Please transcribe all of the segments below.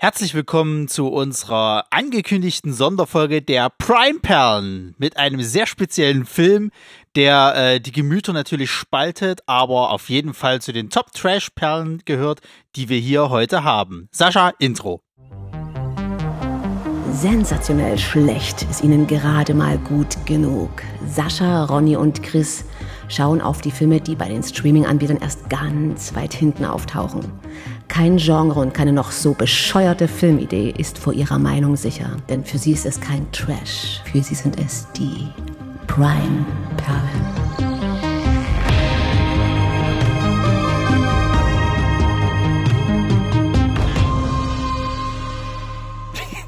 Herzlich willkommen zu unserer angekündigten Sonderfolge der Prime Perlen mit einem sehr speziellen Film, der äh, die Gemüter natürlich spaltet, aber auf jeden Fall zu den Top Trash Perlen gehört, die wir hier heute haben. Sascha, Intro. Sensationell schlecht ist ihnen gerade mal gut genug. Sascha, Ronny und Chris schauen auf die Filme, die bei den Streaming-Anbietern erst ganz weit hinten auftauchen. Kein Genre und keine noch so bescheuerte Filmidee ist vor ihrer Meinung sicher, denn für sie ist es kein Trash, für sie sind es die Prime-Perlen.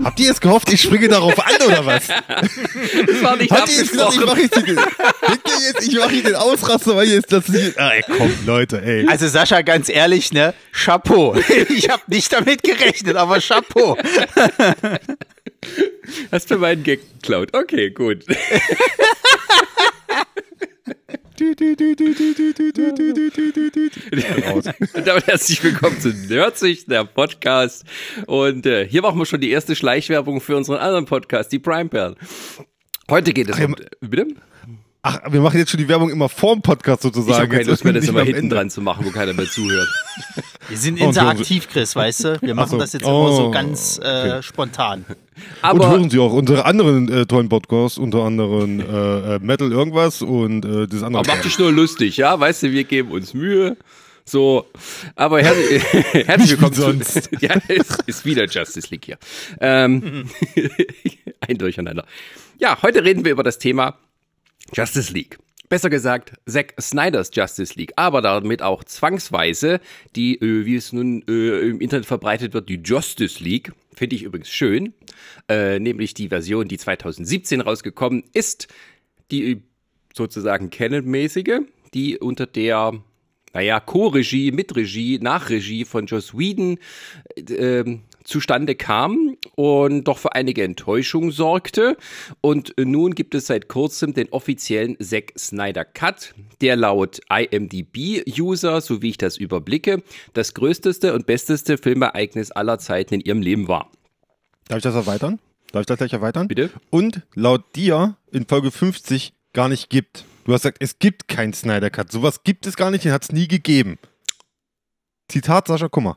Habt ihr jetzt gehofft, ich springe darauf an oder was? Das war nicht Habt ihr jetzt gedacht, ich mache jetzt, den, jetzt, ich mache den Ausraster, weil jetzt das hier. Ah, ey, komm, Leute, ey. Also Sascha, ganz ehrlich, ne? Chapeau. Ich habe nicht damit gerechnet, aber Chapeau. Hast du meinen Gag geklaut? Okay, gut. Und damit herzlich willkommen zu Nerdsicht, der Podcast. Und äh, hier machen wir schon die erste Schleichwerbung für unseren anderen Podcast, die Prime Perl. Heute geht es um. Bitte? Ach, wir machen jetzt schon die Werbung immer vorm Podcast Ich habe sozusagen. keine Lust mehr, das Nicht immer am hinten Ende. dran zu machen, wo keiner mehr zuhört. Wir sind Oh, interaktiv, Chris, weißt du? Wir machen so. das jetzt immer so Oh, ganz äh, spontan. Und Aber hören Sie auch unsere anderen äh, tollen Podcasts, unter anderem äh, äh, Metal irgendwas und äh, das andere. Aber mach dich nur lustig, ja? Weißt du, wir geben uns Mühe. So, aber herzlich, herzlich willkommen sonst. zu. Ja, es ist wieder Justice League hier. Ähm, ein Durcheinander. Ja, heute reden wir über das Thema Justice League. Besser gesagt, Zack Snyders Justice League, aber damit auch zwangsweise die, äh, wie es nun äh, im Internet verbreitet wird, die Justice League. Finde ich übrigens schön. Äh, nämlich die Version, die 2017 rausgekommen ist, die sozusagen Canon-mäßige, die unter der, naja, Co-Regie, Mitregie, Nachregie von Joss Whedon äh, ähm, zustande kam und doch für einige Enttäuschung sorgte. Und nun gibt es seit kurzem den offiziellen Zack Snyder Cut, der laut IMDb-User, so wie ich das überblicke, das größteste und besteste Filmereignis aller Zeiten in ihrem Leben war. Darf ich das erweitern? Darf ich das gleich erweitern? Bitte? Und laut dir in Folge 50 gar nicht gibt. Du hast gesagt, es gibt keinen Snyder Cut. Sowas gibt es gar nicht, den hat es nie gegeben. Zitat Sascha Kummer.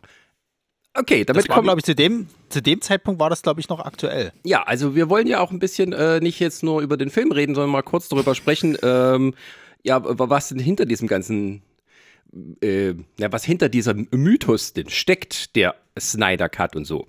Okay, damit kommen glaube ich, zu dem, zu dem Zeitpunkt war das, glaube ich, noch aktuell. Ja, also wir wollen ja auch ein bisschen äh, nicht jetzt nur über den Film reden, sondern mal kurz darüber sprechen, ähm, ja, was denn hinter diesem ganzen, äh, ja, was hinter dieser Mythos denn steckt, der Snyder Cut und so.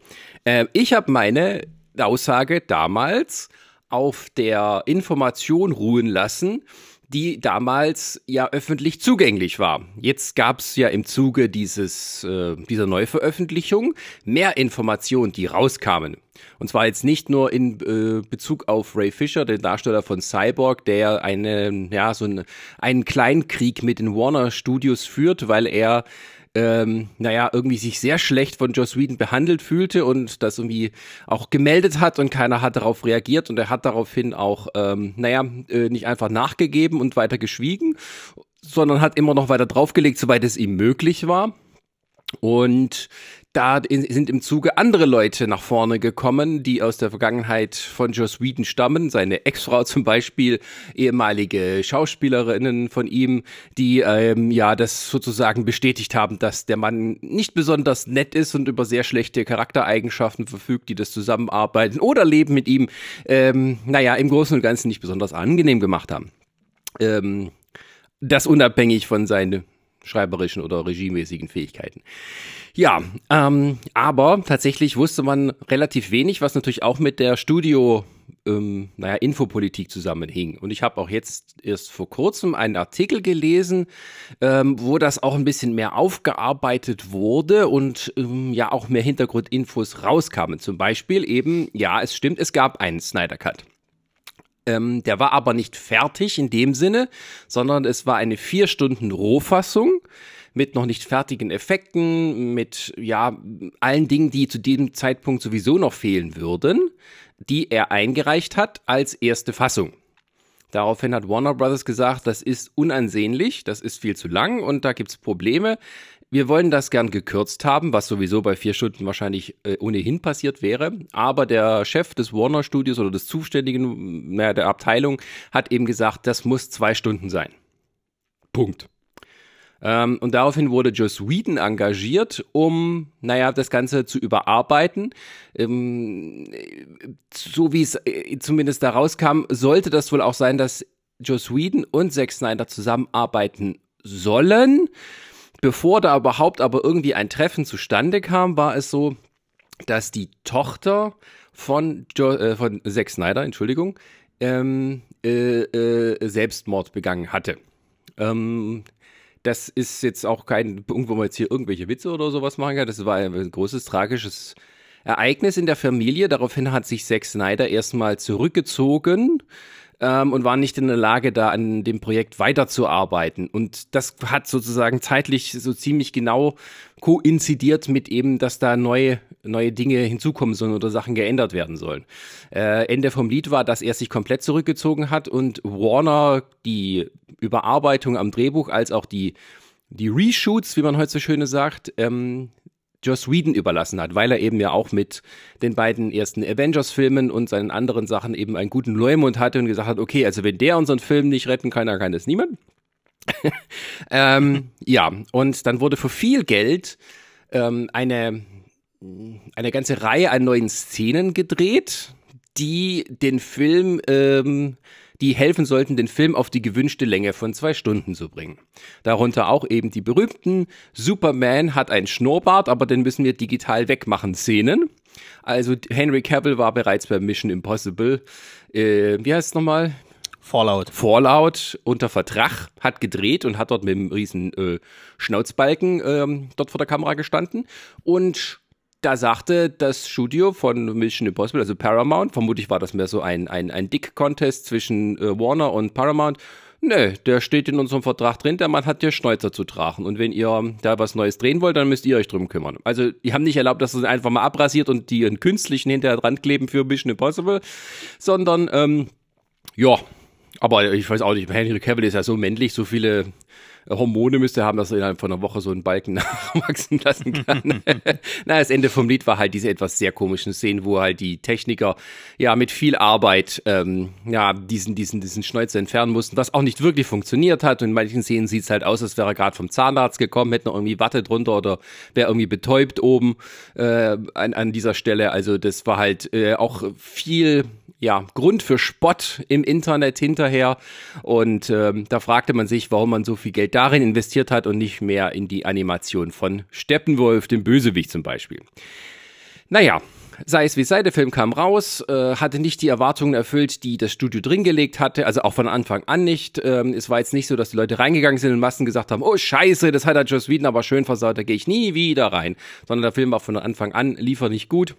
Ähm, ich habe meine Aussage damals auf der Information ruhen lassen, die damals ja öffentlich zugänglich war. Jetzt gab es ja im Zuge dieses, äh, dieser Neuveröffentlichung mehr Informationen, die rauskamen. Und zwar jetzt nicht nur in äh, Bezug auf Ray Fisher, den Darsteller von Cyborg, der eine, ja, so einen, einen Kleinkrieg mit den Warner Studios führt, weil er ähm, naja, irgendwie sich sehr schlecht von Joss Whedon behandelt fühlte und das irgendwie auch gemeldet hat und keiner hat darauf reagiert und er hat daraufhin auch, ähm, naja, äh, nicht einfach nachgegeben und weiter geschwiegen, sondern hat immer noch weiter draufgelegt, soweit es ihm möglich war. Und da in- sind im Zuge andere Leute nach vorne gekommen, die aus der Vergangenheit von Joss Whedon stammen. Seine Ex-Frau zum Beispiel, ehemalige Schauspielerinnen von ihm, die ähm, ja das sozusagen bestätigt haben, dass der Mann nicht besonders nett ist und über sehr schlechte Charaktereigenschaften verfügt, die das Zusammenarbeiten oder Leben mit ihm, ähm, naja, im Großen und Ganzen nicht besonders angenehm gemacht haben. Ähm, das unabhängig von seinen schreiberischen oder regiemäßigen Fähigkeiten. Ja, ähm, aber tatsächlich wusste man relativ wenig, was natürlich auch mit der Studio, ähm, naja, Infopolitik zusammenhing. Und ich habe auch jetzt erst vor kurzem einen Artikel gelesen, ähm, wo das auch ein bisschen mehr aufgearbeitet wurde und ähm, ja auch mehr Hintergrundinfos rauskamen. Zum Beispiel eben, ja, es stimmt, es gab einen Snyder Cut. Ähm, der war aber nicht fertig in dem Sinne, sondern es war eine vier Stunden Rohfassung mit noch nicht fertigen Effekten, mit ja allen Dingen, die zu diesem Zeitpunkt sowieso noch fehlen würden, die er eingereicht hat als erste Fassung. Daraufhin hat Warner Brothers gesagt, das ist unansehnlich, das ist viel zu lang und da gibt's Probleme. Wir wollen das gern gekürzt haben, was sowieso bei vier Stunden wahrscheinlich äh, ohnehin passiert wäre. Aber der Chef des Warner Studios oder des zuständigen, naja, der Abteilung hat eben gesagt, das muss zwei Stunden sein. Punkt. Ähm, und daraufhin wurde Joss Whedon engagiert, um, naja, das Ganze zu überarbeiten. Ähm, so wie es äh, zumindest da rauskam, sollte das wohl auch sein, dass Joss Whedon und Zack Snyder zusammenarbeiten sollen. Bevor da überhaupt aber irgendwie ein Treffen zustande kam, war es so, dass die Tochter von, jo äh, von Zack Snyder, Entschuldigung, ähm, äh, äh, Selbstmord begangen hatte. Ähm, das ist jetzt auch kein, irgendwo mal jetzt hier irgendwelche Witze oder sowas machen kann. Das war ein großes tragisches Ereignis in der Familie. Daraufhin hat sich Zack Snyder erstmal zurückgezogen ähm, und war nicht in der Lage, da an dem Projekt weiterzuarbeiten. Und das hat sozusagen zeitlich so ziemlich genau koinzidiert mit eben, dass da neue, neue Dinge hinzukommen sollen oder Sachen geändert werden sollen. Äh, Ende vom Lied war, dass er sich komplett zurückgezogen hat und Warner die Überarbeitung am Drehbuch als auch die die Reshoots, wie man heute so schöne sagt, ähm, Joss Whedon überlassen hat, weil er eben ja auch mit den beiden ersten Avengers-Filmen und seinen anderen Sachen eben einen guten Leumund hatte und gesagt hat, okay, also wenn der unseren Film nicht retten kann, dann kann das niemand. ähm, ja, und dann wurde für viel Geld ähm, eine, eine ganze Reihe an neuen Szenen gedreht, die den Film ähm, die helfen sollten, den Film auf die gewünschte Länge von zwei Stunden zu bringen. Darunter auch eben die berühmten Superman hat ein Schnurrbart, aber den müssen wir digital wegmachen Szenen. Also Henry Cavill war bereits bei Mission Impossible. Äh, wie heißt es nochmal? Fallout. Fallout unter Vertrag, hat gedreht und hat dort mit einem riesen äh, Schnauzbalken ähm, dort vor der Kamera gestanden. Und da sagte das Studio von Mission Impossible, also Paramount, vermutlich war das mehr so ein, ein, ein Dick-Contest zwischen äh, Warner und Paramount. Nö, der steht in unserem Vertrag drin, der Mann hat dir Schnäuzer zu tragen. Und wenn ihr da was Neues drehen wollt, dann müsst ihr euch drum kümmern. Also, die haben nicht erlaubt, dass es einfach mal abrasiert und die einen künstlichen hinterher dran kleben für Mission Impossible, sondern, ähm, ja, aber ich weiß auch nicht, Henry Cavill ist ja so männlich, so viele Hormone müsste haben, dass er innerhalb von einer Woche so einen Balken nachwachsen lassen kann. Na, das Ende vom Lied war halt diese etwas sehr komischen Szenen, wo halt die Techniker ja mit viel Arbeit ähm, ja diesen diesen diesen Schnäuzer entfernen mussten, was auch nicht wirklich funktioniert hat. Und in manchen Szenen sieht es halt aus, als wäre er gerade vom Zahnarzt gekommen, hätte noch irgendwie Watte drunter oder wäre irgendwie betäubt oben äh, an, an dieser Stelle. Also das war halt äh, auch viel ja, Grund für Spott im Internet hinterher. Und ähm, da fragte man sich, warum man so viel Geld darin investiert hat und nicht mehr in die Animation von Steppenwolf, dem Bösewicht zum Beispiel. Naja, sei es wie sei, der Film kam raus, äh, hatte nicht die Erwartungen erfüllt, die das Studio drin gelegt hatte, also auch von Anfang an nicht. Ähm, es war jetzt nicht so, dass die Leute reingegangen sind und Massen gesagt haben, oh scheiße, das hat der Joss Whedon aber schön versaut, da gehe ich nie wieder rein. Sondern der Film war von Anfang an, liefer nicht gut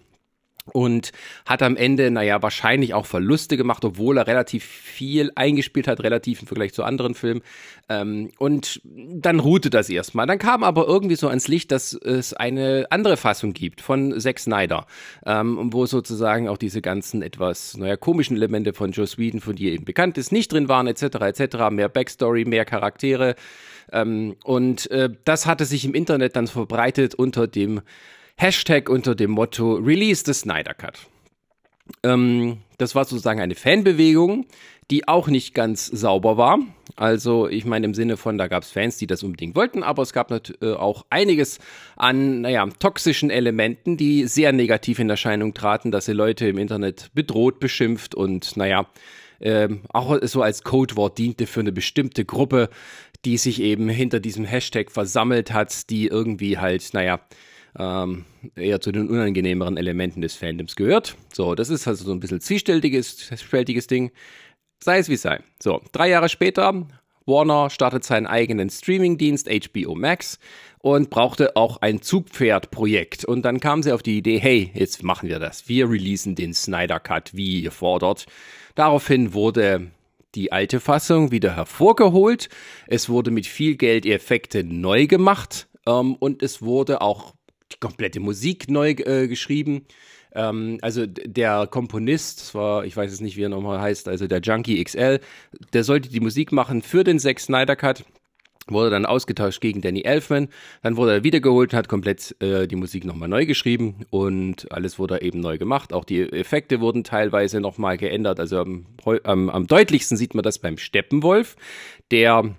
und hat am Ende, naja, wahrscheinlich auch Verluste gemacht, obwohl er relativ viel eingespielt hat, relativ im Vergleich zu anderen Filmen. Ähm, und dann ruhte das erstmal. Dann kam aber irgendwie so ans Licht, dass es eine andere Fassung gibt von Zack Snyder, ähm, wo sozusagen auch diese ganzen etwas, naja, komischen Elemente von Joe Whedon, von die eben bekannt ist, nicht drin waren, etc., etc., mehr Backstory, mehr Charaktere. Ähm, und äh, das hatte sich im Internet dann verbreitet unter dem Hashtag unter dem Motto Release the Snyder Cut. Ähm, das war sozusagen eine Fanbewegung, die auch nicht ganz sauber war. Also ich meine im Sinne von, da gab es Fans, die das unbedingt wollten, aber es gab äh, auch einiges an, naja, toxischen Elementen, die sehr negativ in Erscheinung traten, dass sie Leute im Internet bedroht, beschimpft und, naja, ähm, auch so als Codewort diente für eine bestimmte Gruppe, die sich eben hinter diesem Hashtag versammelt hat, die irgendwie halt, naja, ähm, eher zu den unangenehmeren Elementen des Fandoms gehört. So, das ist also so ein bisschen zwiespältiges, Ding. Sei es wie sei. So, drei Jahre später, Warner startet seinen eigenen Streamingdienst HBO Max und brauchte auch ein Zugpferd-Projekt. Und dann kam sie auf die Idee, hey, jetzt machen wir das. Wir releasen den Snyder Cut, wie ihr fordert. Daraufhin wurde die alte Fassung wieder hervorgeholt. Es wurde mit viel Geld Effekte neu gemacht. Ähm, und es wurde auch die komplette Musik neu äh, geschrieben. Ähm, also der Komponist, das war, ich weiß jetzt nicht, wie er nochmal heißt, also der Junkie XL, der sollte die Musik machen für den Zack Snyder Cut. wurde dann ausgetauscht gegen Danny Elfman. Dann wurde er wiedergeholt und hat komplett äh, die Musik nochmal neu geschrieben und alles wurde eben neu gemacht. Auch die Effekte wurden teilweise nochmal geändert. Also am, am, am deutlichsten sieht man das beim Steppenwolf, der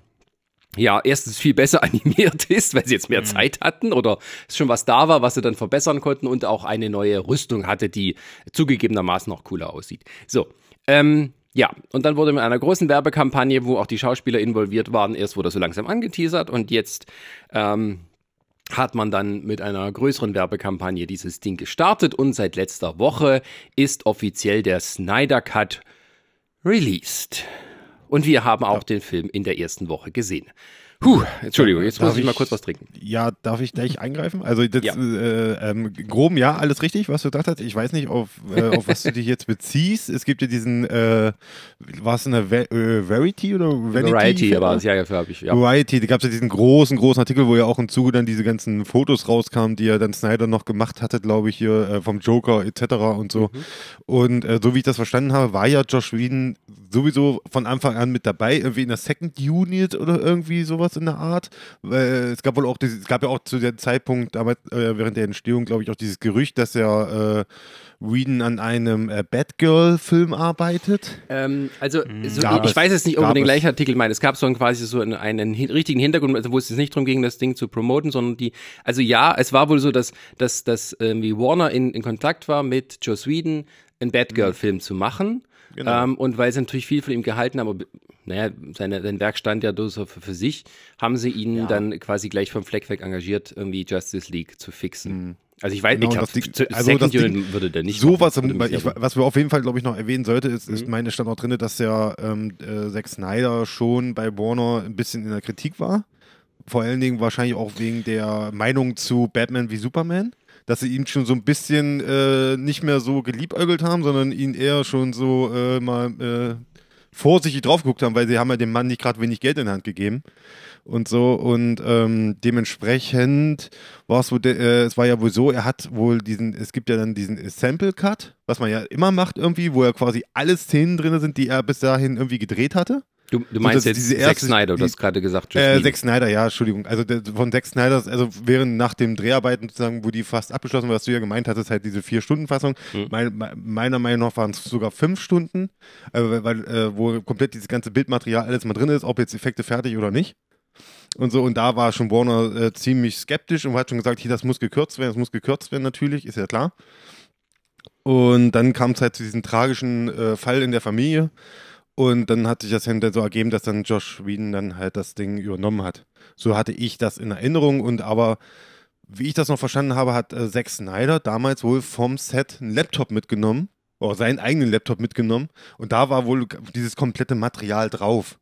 ja, erstens viel besser animiert ist, weil sie jetzt mehr mhm. Zeit hatten oder es schon was da war, was sie dann verbessern konnten und auch eine neue Rüstung hatte, die zugegebenermaßen noch cooler aussieht. So, ähm, ja, und dann wurde mit einer großen Werbekampagne, wo auch die Schauspieler involviert waren, erst wurde so langsam angeteasert und jetzt ähm, hat man dann mit einer größeren Werbekampagne dieses Ding gestartet und seit letzter Woche ist offiziell der Snyder Cut released. Und wir haben auch den Film in der ersten Woche gesehen. Puh, Entschuldigung, jetzt darf muss ich, mal kurz was trinken. Ja, darf ich gleich eingreifen? Also das, ja. äh, ähm, groben ja, alles richtig, was du gesagt hast. Ich weiß nicht, auf, äh, auf was du dich jetzt beziehst. Es gibt ja diesen, äh, war es eine Ve äh, Verity oder Vanity? Variety war es, ja, dafür habe ich, ja. Variety, da gab es ja diesen großen, großen Artikel, wo ja auch im Zuge dann diese ganzen Fotos rauskamen, die ja dann Snyder noch gemacht hatte, glaube ich, hier äh, vom Joker etc. und so. Mhm. Und äh, so wie ich das verstanden habe, war ja Josh Whedon sowieso von Anfang an mit dabei, irgendwie in der Second Unit oder irgendwie sowas sowas in der Art. Es gab wohl auch, dieses, es gab ja auch zu dem Zeitpunkt, damals, äh, während der Entstehung, glaube ich, auch dieses Gerücht, dass er äh, Whedon an einem äh, Batgirl-Film arbeitet. Ähm, also, mhm. so, ich, ich weiß jetzt nicht unbedingt den gleichen Artikel, ich meine, es gab so einen, quasi so einen, einen richtigen Hintergrund, also wo es jetzt nicht darum ging, das Ding zu promoten, sondern die, also ja, es war wohl so, dass, dass, dass irgendwie Warner in, in Kontakt war mit Joe Sweden, einen Batgirl-Film mhm. zu machen. Genau. Ähm, und weil sie natürlich viel von ihm gehalten haben, naja, seine, sein Werk stand ja so für, für sich, haben sie ihn ja. dann quasi gleich vom Fleck weg engagiert, irgendwie Justice League zu fixen. Mhm. Also ich weiß, genau, ich glaube, also Second Unit würde der nicht. So was, ich, was wir auf jeden Fall, glaube ich, noch erwähnen sollte, ist, mhm. ist meine stand auch drin, dass ja ähm, äh, Zack Snyder schon bei Warner ein bisschen in der Kritik war. Vor allen Dingen wahrscheinlich auch wegen der Meinung zu Batman wie Superman dass sie ihn schon so ein bisschen äh, nicht mehr so geliebäugelt haben, sondern ihn eher schon so äh, mal äh, vorsichtig drauf geguckt haben, weil sie haben ja dem Mann nicht gerade wenig Geld in die Hand gegeben und so und ähm, dementsprechend war es wohl, äh, es war ja wohl so, er hat wohl diesen, es gibt ja dann diesen Sample Cut, was man ja immer macht irgendwie, wo ja quasi alle Szenen drin sind, die er bis dahin irgendwie gedreht hatte. Du, du meinst so, jetzt Zack Snyder, du hast gerade gesagt. Äh, Zack Snyder, ja, Entschuldigung. Also der, von Zack Snyder, also während nach dem Dreharbeiten sozusagen, wo die fast abgeschlossen war, was du ja gemeint hattest, halt diese Vier-Stunden-Fassung. Mhm. Mein, meiner Meinung nach waren es sogar fünf Stunden, äh, weil, äh, wo komplett dieses ganze Bildmaterial alles mal drin ist, ob jetzt Effekte fertig oder nicht. Und so, und da war schon Warner äh, ziemlich skeptisch und hat schon gesagt, hier, das muss gekürzt werden, das muss gekürzt werden natürlich, ist ja klar. Und dann kam es halt zu diesem tragischen äh, Fall in der Familie und dann hat sich das hinterher so ergeben, dass dann Josh Whedon dann halt das Ding übernommen hat. So hatte ich das in Erinnerung und aber wie ich das noch verstanden habe, hat äh, Zack Snyder damals wohl vom Set einen Laptop mitgenommen, oder seinen eigenen Laptop mitgenommen und da war wohl dieses komplette Material drauf.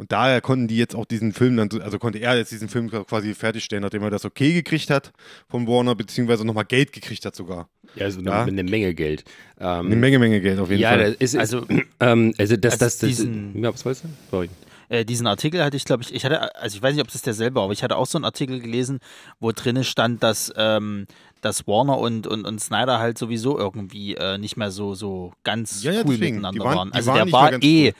Und daher konnten die jetzt auch diesen Film dann, also konnte er jetzt diesen Film quasi fertigstellen, nachdem er das okay gekriegt hat von Warner, beziehungsweise nochmal Geld gekriegt hat sogar. Ja, also ja? eine Menge Geld. Ähm, eine Menge, Menge Geld auf jeden ja, Fall. Ja, ist, also, ähm, also das, das, das, diesen, ja, was weißt du? Sorry. Äh, diesen Artikel hatte ich, glaube ich, ich hatte, also ich weiß nicht, ob es derselbe war, aber ich hatte auch so einen Artikel gelesen, wo drinnen stand, dass, ähm, dass Warner und, und, und Snyder halt sowieso irgendwie äh, nicht mehr so, so ganz ja, ja, cool deswegen. miteinander waren, waren. Also waren der war eh, cool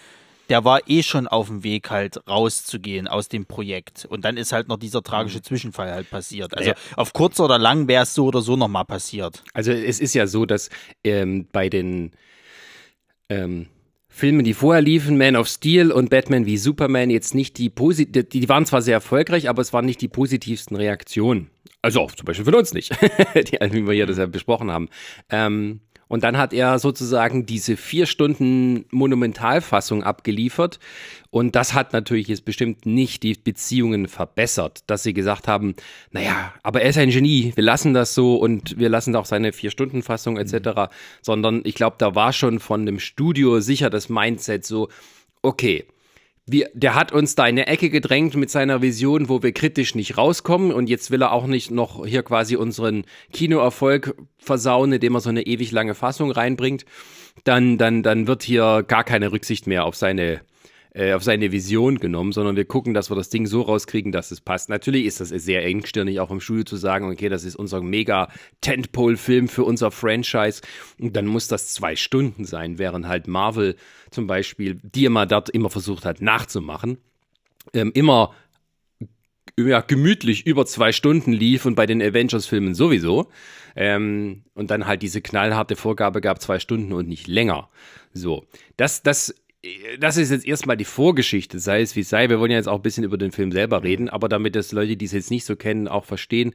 der war eh schon auf dem Weg halt rauszugehen aus dem Projekt. Und dann ist halt noch dieser tragische mhm. Zwischenfall halt passiert. Also ja. auf kurz oder lang wäre es so oder so nochmal passiert. Also es ist ja so, dass ähm, bei den ähm, Filmen, die vorher liefen, Man of Steel und Batman wie Superman, jetzt nicht die positiv, die waren zwar sehr erfolgreich, aber es waren nicht die positivsten Reaktionen. Also auch zum Beispiel von uns nicht, die, wie wir hier das ja besprochen haben. Ähm, und dann hat er sozusagen diese vier Stunden Monumentalfassung abgeliefert. Und das hat natürlich jetzt bestimmt nicht die Beziehungen verbessert, dass sie gesagt haben, naja, aber er ist ein Genie, wir lassen das so und wir lassen auch seine Vier-Stunden-Fassung etc. Mhm. Sondern ich glaube, da war schon von dem Studio sicher das Mindset so, okay, wir, der hat uns da in eine Ecke gedrängt mit seiner Vision, wo wir kritisch nicht rauskommen und jetzt will er auch nicht noch hier quasi unseren Kinoerfolg versauen, indem er so eine ewig lange Fassung reinbringt. Dann, dann, dann wird hier gar keine Rücksicht mehr auf seine äh, auf seine Vision genommen, sondern wir gucken, dass wir das Ding so rauskriegen, dass es passt. Natürlich ist das sehr engstirnig, auch im Studio zu sagen, okay, das ist unser mega Tentpole-Film für unser Franchise und dann muss das zwei Stunden sein, während halt Marvel zum Beispiel, die immer dort immer versucht hat nachzumachen, ähm, immer ja, gemütlich über zwei Stunden lief und bei den Avengers-Filmen sowieso. Ähm, und dann halt diese knallharte Vorgabe gab, zwei Stunden und nicht länger. So, das, das das ist jetzt erstmal die Vorgeschichte, sei es wie sei. Wir wollen ja jetzt auch ein bisschen über den Film selber reden, aber damit das Leute, die es jetzt nicht so kennen, auch verstehen,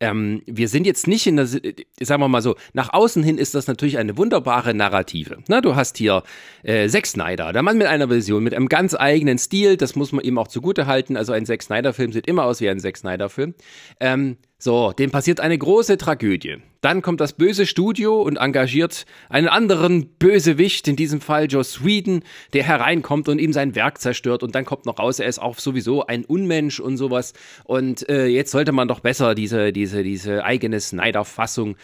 ähm, wir sind jetzt nicht in der, sagen wir mal so, nach außen hin ist das natürlich eine wunderbare Narrative. Na, du hast hier äh, Zack Snyder, der Mann mit einer Vision, mit einem ganz eigenen Stil, das muss man ihm auch zugute halten. Also ein Zack Snyder-Film sieht immer aus wie ein Zack Snyder-Film. Ähm, so, dem passiert eine große Tragödie. Dann kommt das böse Studio und engagiert einen anderen Bösewicht, in diesem Fall Joss Whedon, der hereinkommt und ihm sein Werk zerstört. Und dann kommt noch raus, er ist auch sowieso ein Unmensch und sowas. Und äh, jetzt sollte man doch besser diese, diese, diese eigene Snyder-Fassung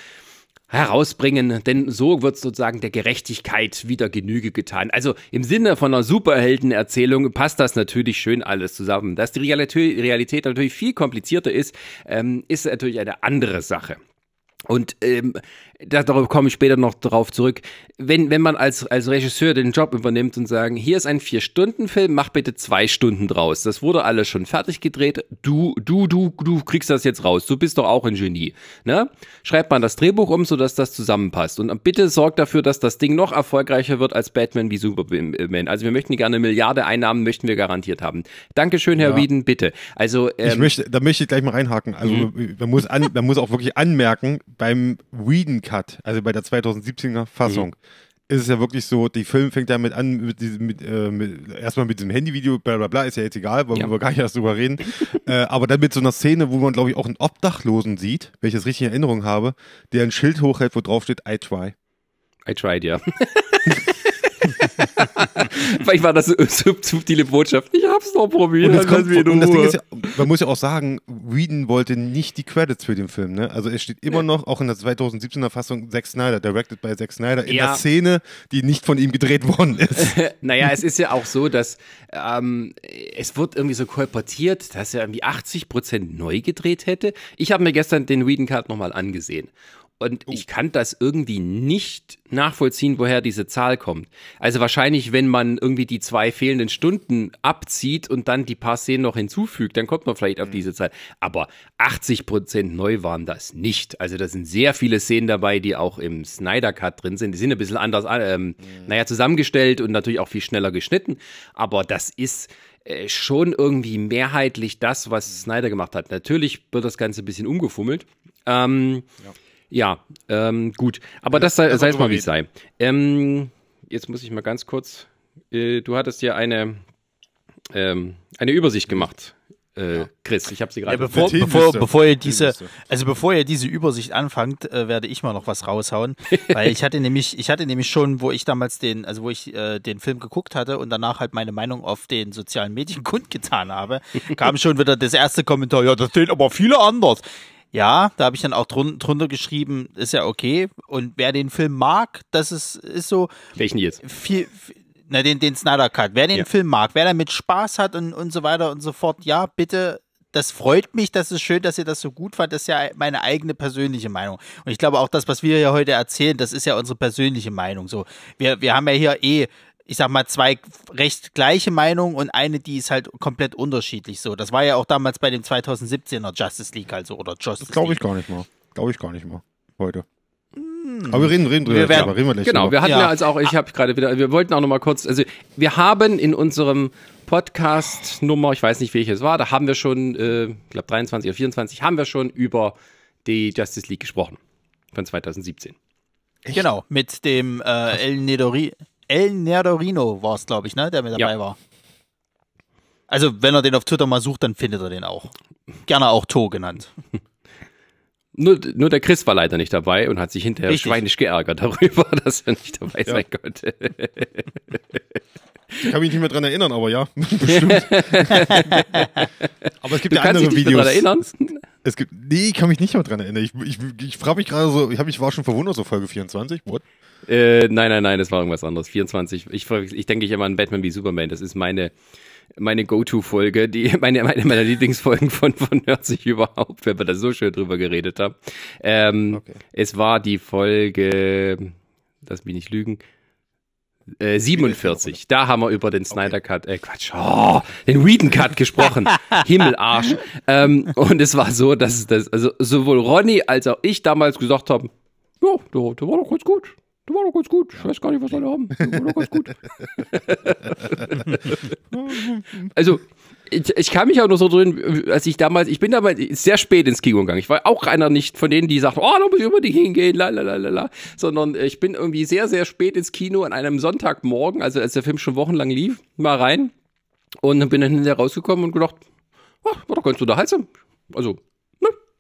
herausbringen, denn so wird sozusagen der Gerechtigkeit wieder Genüge getan. Also im Sinne von einer Superheldenerzählung passt das natürlich schön alles zusammen. Dass die Realität natürlich viel komplizierter ist, ähm, ist natürlich eine andere Sache. Und ähm, darauf komme ich später noch drauf zurück, wenn, wenn man als, als Regisseur den Job übernimmt und sagen, hier ist ein Vier-Stunden-Film, mach bitte zwei Stunden draus. Das wurde alles schon fertig gedreht. Du, du, du, du kriegst das jetzt raus. Du bist doch auch ein Genie. Ne? Schreibt man das Drehbuch um, sodass das zusammenpasst. Und bitte sorgt dafür, dass das Ding noch erfolgreicher wird als Batman wie Superman. Also wir möchten gerne eine Milliarde Einnahmen, möchten wir garantiert haben. Dankeschön, Herr ja. Wieden, bitte. Also, ähm, ich möchte, da möchte ich gleich mal reinhaken. Also mhm. man, muss an, man muss auch wirklich anmerken, beim Whedon Cut, also bei der 2017er Fassung, mhm. ist es ja wirklich so, die Film fängt damit an, mit diesem, mit, äh, mit, erstmal mit diesem Handyvideo, bla bla bla, ist ja jetzt egal, wollen ja. wir gar nicht erst drüber reden. äh, aber dann mit so einer Szene, wo man, glaube ich, auch einen Obdachlosen sieht, wenn ich das richtig in Erinnerung habe, der ein Schild hochhält, wo drauf steht, I try. I tried, ja. Vielleicht war das eine subtile Botschaft. Ich hab's doch probiert. Und, kommt, und das Ding ist ja, man muss ja auch sagen, Whedon wollte nicht die Credits für den Film. Ne? Also es steht immer noch, auch in der 2017er Fassung, Zack Snyder, directed by Zack Snyder, in ja. der Szene, die nicht von ihm gedreht worden ist. naja, es ist ja auch so, dass ähm, es wird irgendwie so kolportiert, dass er irgendwie 80 Prozent neu gedreht hätte. Ich habe mir gestern den Whedon-Card nochmal angesehen. Und oh. ich kann das irgendwie nicht nachvollziehen, woher diese Zahl kommt. Also wahrscheinlich, wenn man irgendwie die zwei fehlenden Stunden abzieht und dann die paar Szenen noch hinzufügt, dann kommt man vielleicht auf mhm. diese Zahl. Aber 80 Prozent neu waren das nicht. Also da sind sehr viele Szenen dabei, die auch im Snyder Cut drin sind. Die sind ein bisschen anders, ähm, mhm. naja, zusammengestellt und natürlich auch viel schneller geschnitten. Aber das ist äh, schon irgendwie mehrheitlich das, was Snyder gemacht hat. Natürlich wird das Ganze ein bisschen umgefummelt. Ähm, ja. Ja, ähm, gut. Aber das sei, sei es mal, wie es sei. Ähm, jetzt muss ich mal ganz kurz. Äh, du hattest ja eine, ähm, eine Übersicht gemacht. Äh, Chris, ich habe sie gerade. Ja, bevor, bevor, bevor ihr diese, also bevor ihr diese Übersicht anfangt, äh, werde ich mal noch was raushauen, weil ich hatte nämlich, ich hatte nämlich schon, wo ich damals den, also wo ich äh, den Film geguckt hatte und danach halt meine Meinung auf den sozialen Medien kundgetan habe, kam schon wieder das erste Kommentar, ja, das sehen aber viele anders. Ja, da habe ich dann auch drun drunter geschrieben, ist ja okay. Und wer den Film mag, das ist, ist so. Welchen jetzt? Viel, viel na, den, den Snyder Cut. Wer den ja. Film mag, wer damit Spaß hat und, und so weiter und so fort, ja, bitte. Das freut mich, das ist schön, dass ihr das so gut fand. Das ist ja meine eigene persönliche Meinung. Und ich glaube auch das, was wir hier heute erzählen, das ist ja unsere persönliche Meinung. So, wir, wir haben ja hier eh ich sag mal, zwei recht gleiche Meinungen und eine, die ist halt komplett unterschiedlich so. Das war ja auch damals bei dem 2017er Justice League also oder Justice Das glaube ich gar nicht mal. Glaube ich gar nicht mal. Heute. Hm. Aber wir reden, reden drüber. Wir werden, reden wir genau, drüber. wir hatten ja, ja also auch, ich habe gerade wieder, wir wollten auch noch mal kurz, also wir haben in unserem Podcast Nummer, ich weiß nicht welches war, da haben wir schon, äh, ich glaube 23 oder 24, haben wir schon über die Justice League gesprochen von 2017. Echt? Genau, mit dem äh, El Nedori El Nerdorino war es, glaube ich, ne, der mit dabei ja. war. Also, wenn er den auf Twitter mal sucht, dann findet er den auch. Gerne auch To genannt. Nur, nur der Chris war leider nicht dabei und hat sich hinterher Richtig. schweinisch geärgert darüber, dass er nicht dabei ja. sein konnte. Ich kann mich nicht mehr dran erinnern, aber ja, bestimmt. aber es gibt du ja andere Videos. Mehr dran erinnern? Es gibt, nee, ich kann mich nicht mehr dran erinnern. Ich, ich, ich frage mich gerade so, ich, hab, ich war schon verwundert, so Folge 24. What? Äh, nein, nein, nein, das war irgendwas anderes. 24. Ich, ich denke ich immer an Batman wie Superman. Das ist meine, meine Go-To-Folge, die, meine, meine meiner Lieblingsfolgen von, von Hört sich überhaupt, wenn wir da so schön drüber geredet haben. Ähm, okay. Es war die Folge, lass mich nicht lügen, äh, 47. Da haben wir über den Snyder Cut, äh, Quatsch, oh, den Whedon Cut gesprochen. Himmelarsch. Ähm, und es war so, dass, dass also sowohl Ronny als auch ich damals gesagt haben, ja, der, der war doch ganz gut. Der war doch ganz gut. Ich weiß gar nicht, was alle haben. Der war doch ganz gut. also, ich, ich kann mich auch noch so drin, als ich damals, ich bin damals sehr spät ins Kino gegangen. Ich war auch einer nicht von denen, die sagt, oh, da muss ich unbedingt hingehen, la la la la la. Sondern ich bin irgendwie sehr, sehr spät ins Kino an einem Sonntagmorgen, also als der Film schon wochenlang lief, mal rein. Und bin dann hinterher rausgekommen und gedacht, oh, war doch ganz unterhaltsam. Also,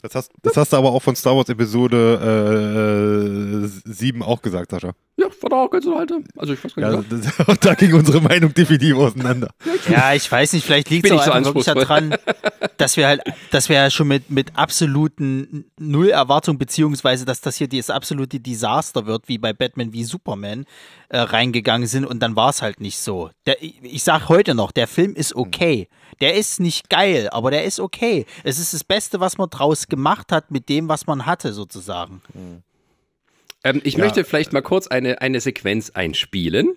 Das hast, das hast du aber auch von Star Wars Episode äh, 7 auch gesagt, Sascha. ja, war doch auch ganz unterhaltsam. Also ich weiß gar Ja, nicht. das, da ging unsere Meinung definitiv auseinander. Ja, ich weiß nicht, vielleicht liegt es auch so einfach wirklich daran, dass wir halt, dass wir ja schon mit, mit absoluten Null-Erwartung, beziehungsweise dass das hier das absolute Desaster wird, wie bei Batman wie Superman, äh, reingegangen sind und dann war es halt nicht so. Der, ich, ich sag heute noch, der Film ist okay. Der ist nicht geil, aber der ist okay. Es ist das Beste, was man draus gemacht hat mit dem, was man hatte, sozusagen. Ähm, ich Ja. möchte vielleicht mal kurz eine, eine Sequenz einspielen.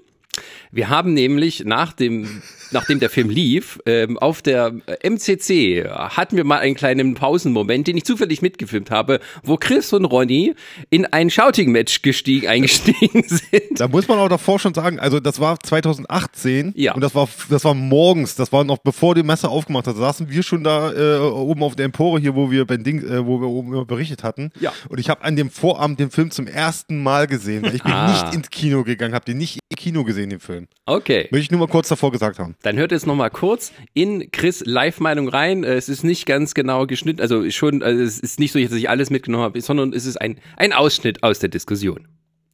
Wir haben nämlich nach dem, nachdem der Film lief, ähm, auf der MCC hatten wir mal einen kleinen Pausenmoment, den ich zufällig mitgefilmt habe, wo Chris und Ronny in ein Shouting-Match gestiegen, eingestiegen sind. Da muss man auch davor schon sagen, also das war 2018 Ja. und das war das war morgens, das war noch bevor die Messe aufgemacht hat. Da saßen wir schon da äh, oben auf der Empore hier, wo wir Ben Ding, äh, wo wir oben immer berichtet hatten. Ja. Und ich habe an dem Vorabend den Film zum ersten Mal gesehen. weil Ich bin Ah. nicht ins Kino gegangen, habe den nicht im Kino gesehen, den Film. Okay. Möchte ich nur mal kurz davor gesagt haben. Dann hört jetzt noch mal kurz in Chris Live-Meinung rein. Äh, Es ist nicht ganz genau geschnitten, also schon, also es ist nicht so, dass ich alles mitgenommen habe, sondern es ist ein, ein Ausschnitt aus der Diskussion.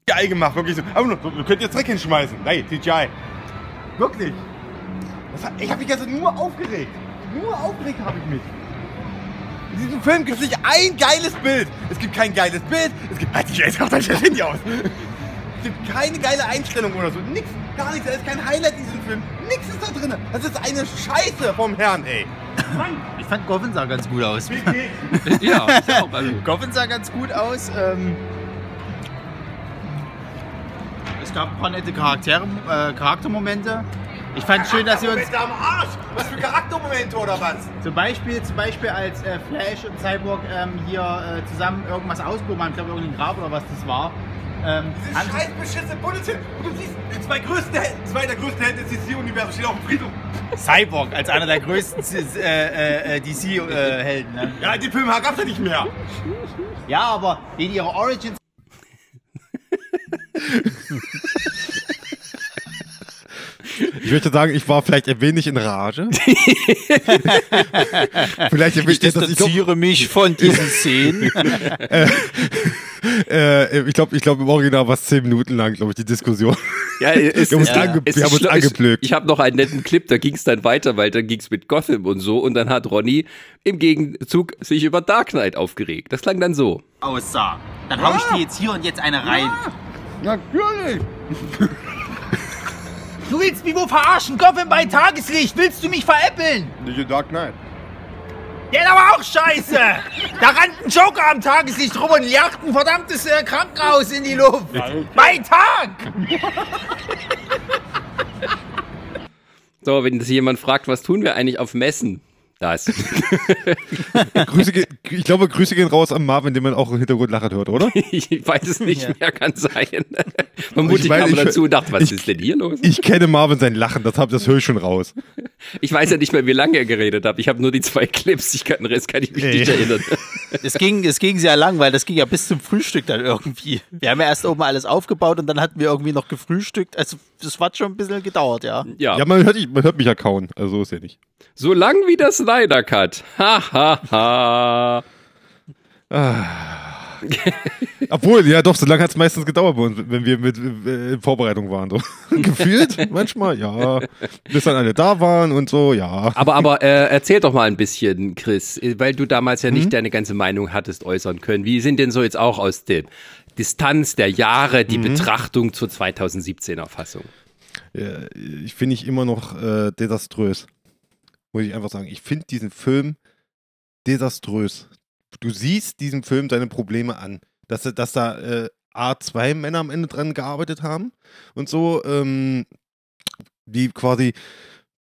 CGI gemacht, wirklich so. Aber nur, ihr könnt jetzt Dreck hinschmeißen. Nein, CGI. Wirklich. Das hat, ich habe mich gestern nur aufgeregt. Nur aufgeregt habe ich mich. In diesem Film gibt es nicht ein geiles Bild. Es gibt kein geiles Bild. Es gibt. Halt dich jetzt auf dein Handy aus. Es gibt keine geile Einstellung oder so. Nix, gar nichts. Da ist kein Highlight in diesem Film. Nix ist da drin. Das ist eine Scheiße vom Herrn, ey. Ich fand Goffin sah ganz gut aus. Ja, auch, also. Goffin sah ganz gut aus. Ähm, es gab ein paar nette Charaktere, äh, Charaktermomente. Ich fand schön, dass sie uns am Arsch. Was für Charaktermomente oder was? zum Beispiel, zum Beispiel als äh, Flash und Cyborg ähm, hier äh, zusammen irgendwas ausprobieren, haben, ich glaube irgendein Grab oder was das war. Ähm, Diese haben sie- scheiß beschissene Bulletin. Und du siehst, die zwei, größten Helden, zwei der größten Helden des DC-Universums stehen auf dem Friedhof. Cyborg als einer der größten äh, äh, DC-Helden. ne? Ja, den Film gab's ja nicht mehr. Ja, aber in ihrer Origins Ich möchte sagen, ich war vielleicht ein wenig in Rage. vielleicht ein Ich dass ich distanziere mich von diesen Szenen. Äh, ich glaube, ich glaube im Original war es zehn Minuten lang, glaube ich, die Diskussion. Ja, es, Wir haben uns es- ange- es wir haben ist uns angeblökt. Ich habe noch einen netten Clip, da ging es dann weiter, weil dann ging es mit Gotham und so und dann hat Ronny im Gegenzug sich über Dark Knight aufgeregt. Das klang dann so. aussah. Dann hau ich dir jetzt hier und jetzt eine rein. Natürlich. Du willst mich wohl verarschen? Goffin bei Tageslicht. Willst du mich veräppeln? Nicht in Dark Knight. Der ist aber auch scheiße. Da rannt ein Joker am Tageslicht rum und jagt ein verdammtes äh, Krankenhaus in die Luft. Bei Tag. So, wenn sich jemand fragt, was tun wir eigentlich auf Messen? Das. Grüße, ge- ich glaube, Grüße gehen raus an Marvin, den man auch im Hintergrund lachen hört, oder? ich weiß es nicht Ja. mehr, kann sein. Vermutlich Ich kam er ich- dazu und dachte, was ich- ist denn hier los? Ich kenne Marvin sein Lachen, das, hab, das höre ich schon raus. Ich weiß ja nicht mehr, wie lange er geredet hat. Ich habe nur die zwei Clips. Ich kann den Rest kann ich mich Nee. nicht erinnern. Es ging, es ging sehr lang, weil das ging ja bis zum Frühstück dann irgendwie. Wir haben ja erst oben alles aufgebaut und dann hatten wir irgendwie noch gefrühstückt. Also das hat schon ein bisschen gedauert, ja. Ja, Ja, man hört, man hört mich ja kauen, also so ist ja nicht. so lang wie der Snyder Cut. Ha ha ha. Obwohl, ja doch, so lange hat es meistens gedauert bei uns, wenn wir mit äh, in Vorbereitung waren. So. Gefühlt, manchmal, ja. Bis dann alle da waren und so, ja. Aber, aber äh, erzähl doch mal ein bisschen, Chris, äh, weil du damals ja nicht deine ganze Meinung hattest äußern können. Wie sind denn so jetzt auch aus der Distanz der Jahre die Betrachtung zur 2017er Fassung? Äh, ich finde ich immer noch äh, desaströs. Muss ich einfach sagen. Ich finde diesen Film desaströs. Du siehst diesem Film seine Probleme an. Dass, dass da äh, A, zwei Männer am Ende dran gearbeitet haben und so, ähm, die quasi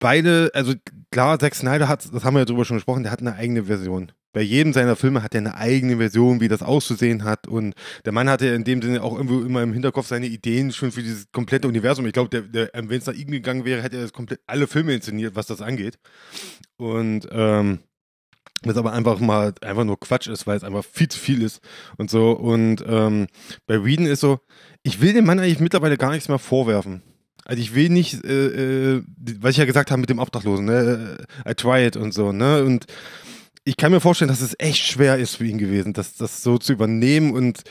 beide, also klar, Zack Snyder hat, das haben wir ja drüber schon gesprochen, der hat eine eigene Version. Bei jedem seiner Filme hat er eine eigene Version, wie das auszusehen hat. Und der Mann hatte in dem Sinne auch irgendwo immer im Hinterkopf seine Ideen schon für dieses komplette Universum. Ich glaube, wenn es nach ihm gegangen wäre, hätte er das komplett alle Filme inszeniert, was das angeht. Und ähm, was aber einfach mal einfach nur Quatsch ist, weil es einfach viel zu viel ist und so. Und ähm, bei Whedon ist so, ich will dem Mann eigentlich mittlerweile gar nichts mehr vorwerfen. Also ich will nicht, äh, äh, was ich ja gesagt habe mit dem Obdachlosen, ne? Äh, I try it und so, ne? Und ich kann mir vorstellen, dass es echt schwer ist für ihn gewesen, das, das so zu übernehmen und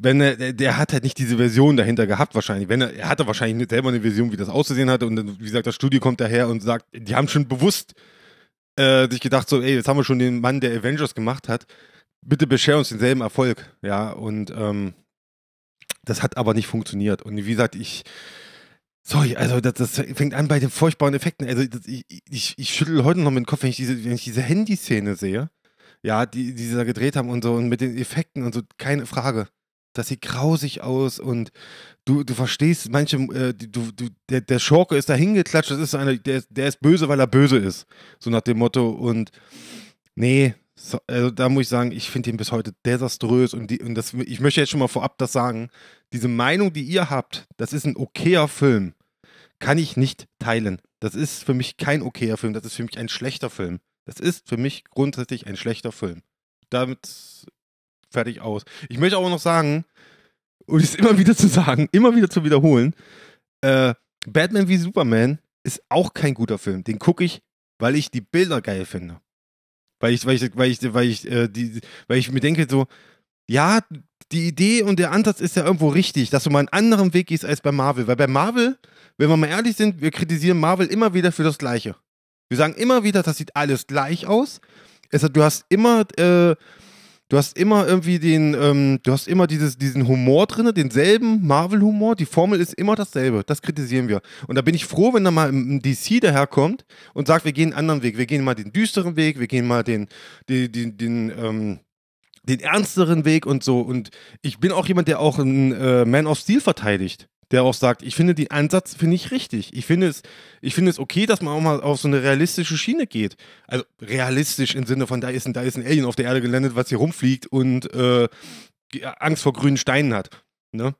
wenn er, der, hat halt nicht diese Version dahinter gehabt wahrscheinlich. Wenn er, er hatte wahrscheinlich selber eine Version, wie das auszusehen hatte und dann, wie gesagt, das Studio kommt daher und sagt, die haben schon bewusst äh, sich gedacht so, ey, jetzt haben wir schon den Mann, der Avengers gemacht hat, bitte bescher uns denselben Erfolg, ja, und ähm, das hat aber nicht funktioniert und wie gesagt, ich Sorry, also das, das, fängt an bei den furchtbaren Effekten. Also das, ich, ich, ich schüttel heute noch mit dem Kopf, wenn ich diese, wenn ich diese Handyszene sehe, ja, die, die sie da gedreht haben und so und mit den Effekten und so, keine Frage. Das sieht grausig aus und du, du verstehst manche, äh, du, du, der, der Schurke ist da hingeklatscht, das ist einer, der, der ist böse, weil er böse ist. So nach dem Motto. Und nee, so, also da muss ich sagen, ich finde ihn bis heute desaströs und, die, und das, ich möchte jetzt schon mal vorab das sagen. Diese Meinung, die ihr habt, das ist ein okayer Film kann ich nicht teilen. Das ist für mich kein okayer Film, das ist für mich ein schlechter Film. Das ist für mich grundsätzlich ein schlechter Film. Damit fertig aus. Ich möchte aber noch sagen, und es immer wieder zu sagen, immer wieder zu wiederholen, äh, Batman wie Superman ist auch kein guter Film. Den gucke ich, weil ich die Bilder geil finde. Weil ich, weil ich, weil ich, weil ich, äh, die, weil ich mir denke, so, ja, die Idee und der Ansatz ist ja irgendwo richtig, dass du mal einen anderen Weg gehst als bei Marvel. Weil bei Marvel wenn wir mal ehrlich sind, wir kritisieren Marvel immer wieder für das Gleiche. Wir sagen immer wieder, das sieht alles gleich aus. Es, du hast immer, äh, du hast immer irgendwie den, ähm, du hast immer dieses, diesen Humor drin, denselben Marvel-Humor. Die Formel ist immer dasselbe. Das kritisieren wir. Und da bin ich froh, wenn da mal ein DC daherkommt und sagt, wir gehen einen anderen Weg. Wir gehen mal den düsteren Weg, wir gehen mal den, den, den, den ähm, den ernsteren Weg und so. Und ich bin auch jemand, der auch einen äh, Man of Steel verteidigt der auch sagt, ich finde den Ansatz finde ich richtig. Ich finde es, ich finde es okay, dass man auch mal auf so eine realistische Schiene geht. Also realistisch im Sinne von da ist ein, da ist ein Alien auf der Erde gelandet, was hier rumfliegt und äh, Angst vor grünen Steinen hat. Ne?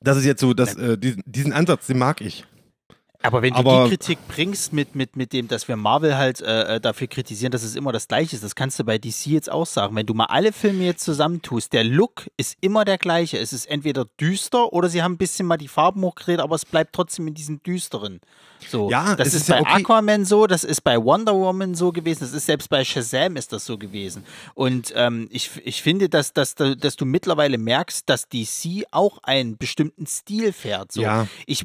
Das ist jetzt so, dass, äh, diesen, diesen Ansatz, den mag ich. Aber wenn du aber, die Kritik bringst mit, mit, mit dem, dass wir Marvel halt äh, äh, dafür kritisieren, dass es immer das gleiche ist, das kannst du bei DC jetzt auch sagen. Wenn du mal alle Filme jetzt zusammentust, der Look ist immer der gleiche. Es ist entweder düster oder sie haben ein bisschen mal die Farben hochgedreht, aber es bleibt trotzdem in diesem düsteren. So, ja, das ist, ist, bei ja okay. Aquaman so, das ist bei Wonder Woman so gewesen, das ist selbst bei Shazam ist das so gewesen. Und ähm, ich, ich finde, dass, dass, dass du mittlerweile merkst, dass DC auch einen bestimmten Stil fährt. So. Ja. Ich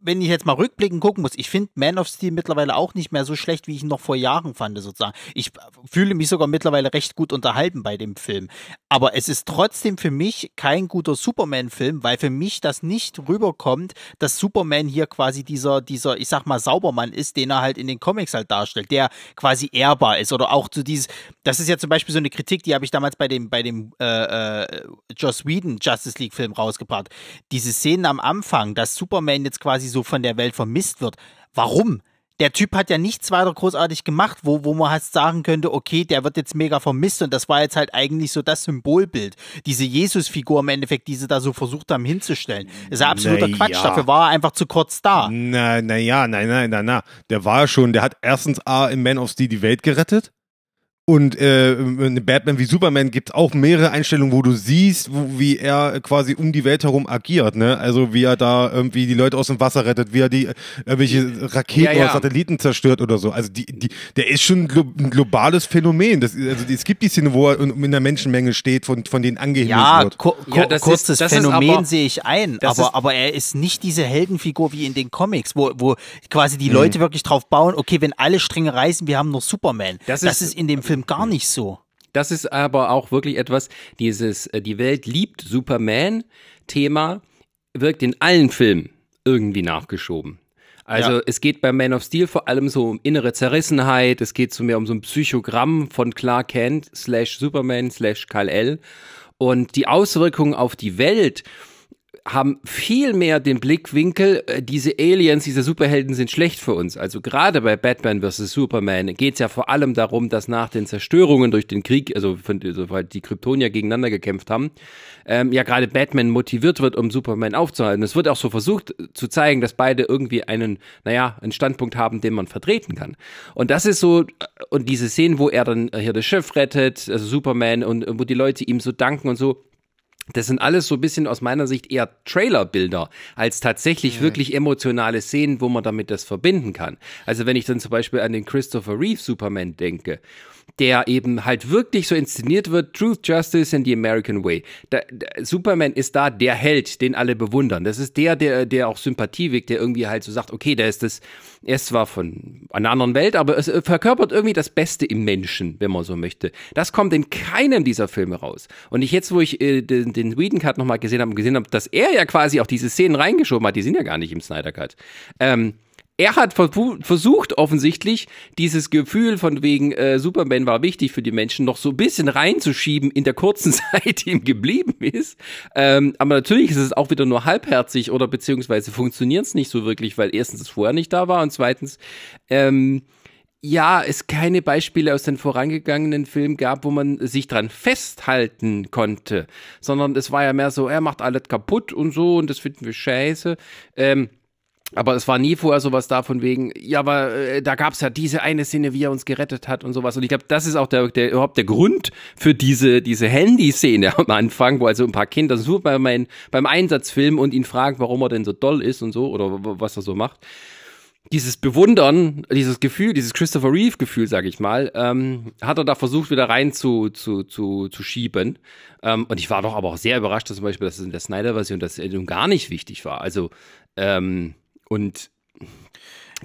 wenn ich jetzt mal rückblickend gucken muss, ich finde Man of Steel mittlerweile auch nicht mehr so schlecht, wie ich ihn noch vor Jahren fand, sozusagen. Ich fühle mich sogar mittlerweile recht gut unterhalten bei dem Film. Aber es ist trotzdem für mich kein guter Superman-Film, weil für mich das nicht rüberkommt, dass Superman hier quasi dieser, dieser, ich sag mal, Saubermann ist, den er halt in den Comics halt darstellt, der quasi ehrbar ist. Oder auch zu dieses, das ist ja zum Beispiel so eine Kritik, die habe ich damals bei dem, bei dem äh, äh, Joss Whedon Justice League-Film rausgebracht. Diese Szenen am Anfang, dass Superman jetzt quasi quasi so von der Welt vermisst wird. Warum? Der Typ hat ja nichts weiter großartig gemacht, wo, wo man halt sagen könnte, okay, der wird jetzt mega vermisst und das war jetzt halt eigentlich so das Symbolbild. Diese Jesus-Figur im Endeffekt, die sie da so versucht haben hinzustellen. Das ist ja absoluter na Quatsch, ja. dafür war er einfach zu kurz da. Na, na ja, nein, nein, nein, nein. Der war schon, der hat erstens A im Man of Steel die Welt gerettet. Und äh, in Batman wie Superman gibt es auch mehrere Einstellungen, wo du siehst, wo, wie er quasi um die Welt herum agiert. Ne? Also wie er da irgendwie die Leute aus dem Wasser rettet, wie er die irgendwelche Raketen ja, ja. oder Satelliten zerstört oder so. Also die, die, der ist schon ein globales Phänomen. Das, also es gibt die Szene, wo er in der Menschenmenge steht, von, von denen angehimmelt ja, wird. Ja, das kurzes ist, Phänomen sehe ich ein, aber, aber er ist nicht diese Heldenfigur wie in den Comics, wo, wo quasi die Leute hm. wirklich drauf bauen, okay, wenn alle Stränge reißen, wir haben noch Superman. Das, das ist, ist in dem Film Film gar nicht so. Das ist aber auch wirklich etwas, dieses äh, Die Welt liebt Superman-Thema wirkt in allen Filmen irgendwie nachgeschoben. Also ja. es geht bei Man of Steel vor allem so um innere Zerrissenheit, es geht so mehr um so ein Psychogramm von Clark Kent slash Superman slash Kal-El Und die Auswirkungen auf die Welt haben viel mehr den Blickwinkel, äh, diese Aliens, diese Superhelden sind schlecht für uns. Also gerade bei Batman vs. Superman geht es ja vor allem darum, dass nach den Zerstörungen durch den Krieg, also von, also die Kryptonier gegeneinander gekämpft haben, ähm, ja gerade Batman motiviert wird, um Superman aufzuhalten. Es wird auch so versucht äh, zu zeigen, dass beide irgendwie einen, naja, einen Standpunkt haben, den man vertreten kann. Und das ist so, äh, und diese Szenen, wo er dann hier das Schiff rettet, also Superman, und wo die Leute ihm so danken und so, das sind alles so ein bisschen aus meiner Sicht eher Trailerbilder als tatsächlich mhm. wirklich emotionale Szenen, wo man damit das verbinden kann. Also wenn ich dann zum Beispiel an den Christopher Reeve Superman denke der eben halt wirklich so inszeniert wird, Truth, Justice and the American Way. Da, da, Superman ist da der Held, den alle bewundern. Das ist der, der, der auch Sympathie weckt, der irgendwie halt so sagt, okay, der ist das, er ist zwar von einer anderen Welt, aber es verkörpert irgendwie das Beste im Menschen, wenn man so möchte. Das kommt in keinem dieser Filme raus. Und ich jetzt, wo ich äh, den, den Whedon Cut nochmal gesehen habe, gesehen habe, dass er ja quasi auch diese Szenen reingeschoben hat, die sind ja gar nicht im Snyder Cut. Ähm, er hat versucht offensichtlich dieses Gefühl von wegen äh, Superman war wichtig für die Menschen noch so ein bisschen reinzuschieben in der kurzen Zeit, die ihm geblieben ist. Ähm, aber natürlich ist es auch wieder nur halbherzig oder beziehungsweise funktioniert es nicht so wirklich, weil erstens es vorher nicht da war und zweitens ähm, ja, es keine Beispiele aus den vorangegangenen Filmen gab, wo man sich dran festhalten konnte, sondern es war ja mehr so, er macht alles kaputt und so und das finden wir scheiße. Ähm, aber es war nie vorher sowas da von wegen, ja, aber äh, da gab es ja diese eine Szene, wie er uns gerettet hat und sowas. Und ich glaube, das ist auch der, der überhaupt der Grund für diese, diese Handy-Szene am Anfang, wo also ein paar Kinder so bei mein, beim Einsatz filmen und ihn fragen, warum er denn so doll ist und so oder was er so macht. Dieses Bewundern, dieses Gefühl, dieses Christopher Reeve-Gefühl, sag ich mal, ähm, hat er da versucht, wieder rein zu, zu, zu, zu schieben. Ähm, und ich war doch aber auch sehr überrascht, dass zum Beispiel, dass es in der Snyder-Version das gar nicht wichtig war. Also, ähm, und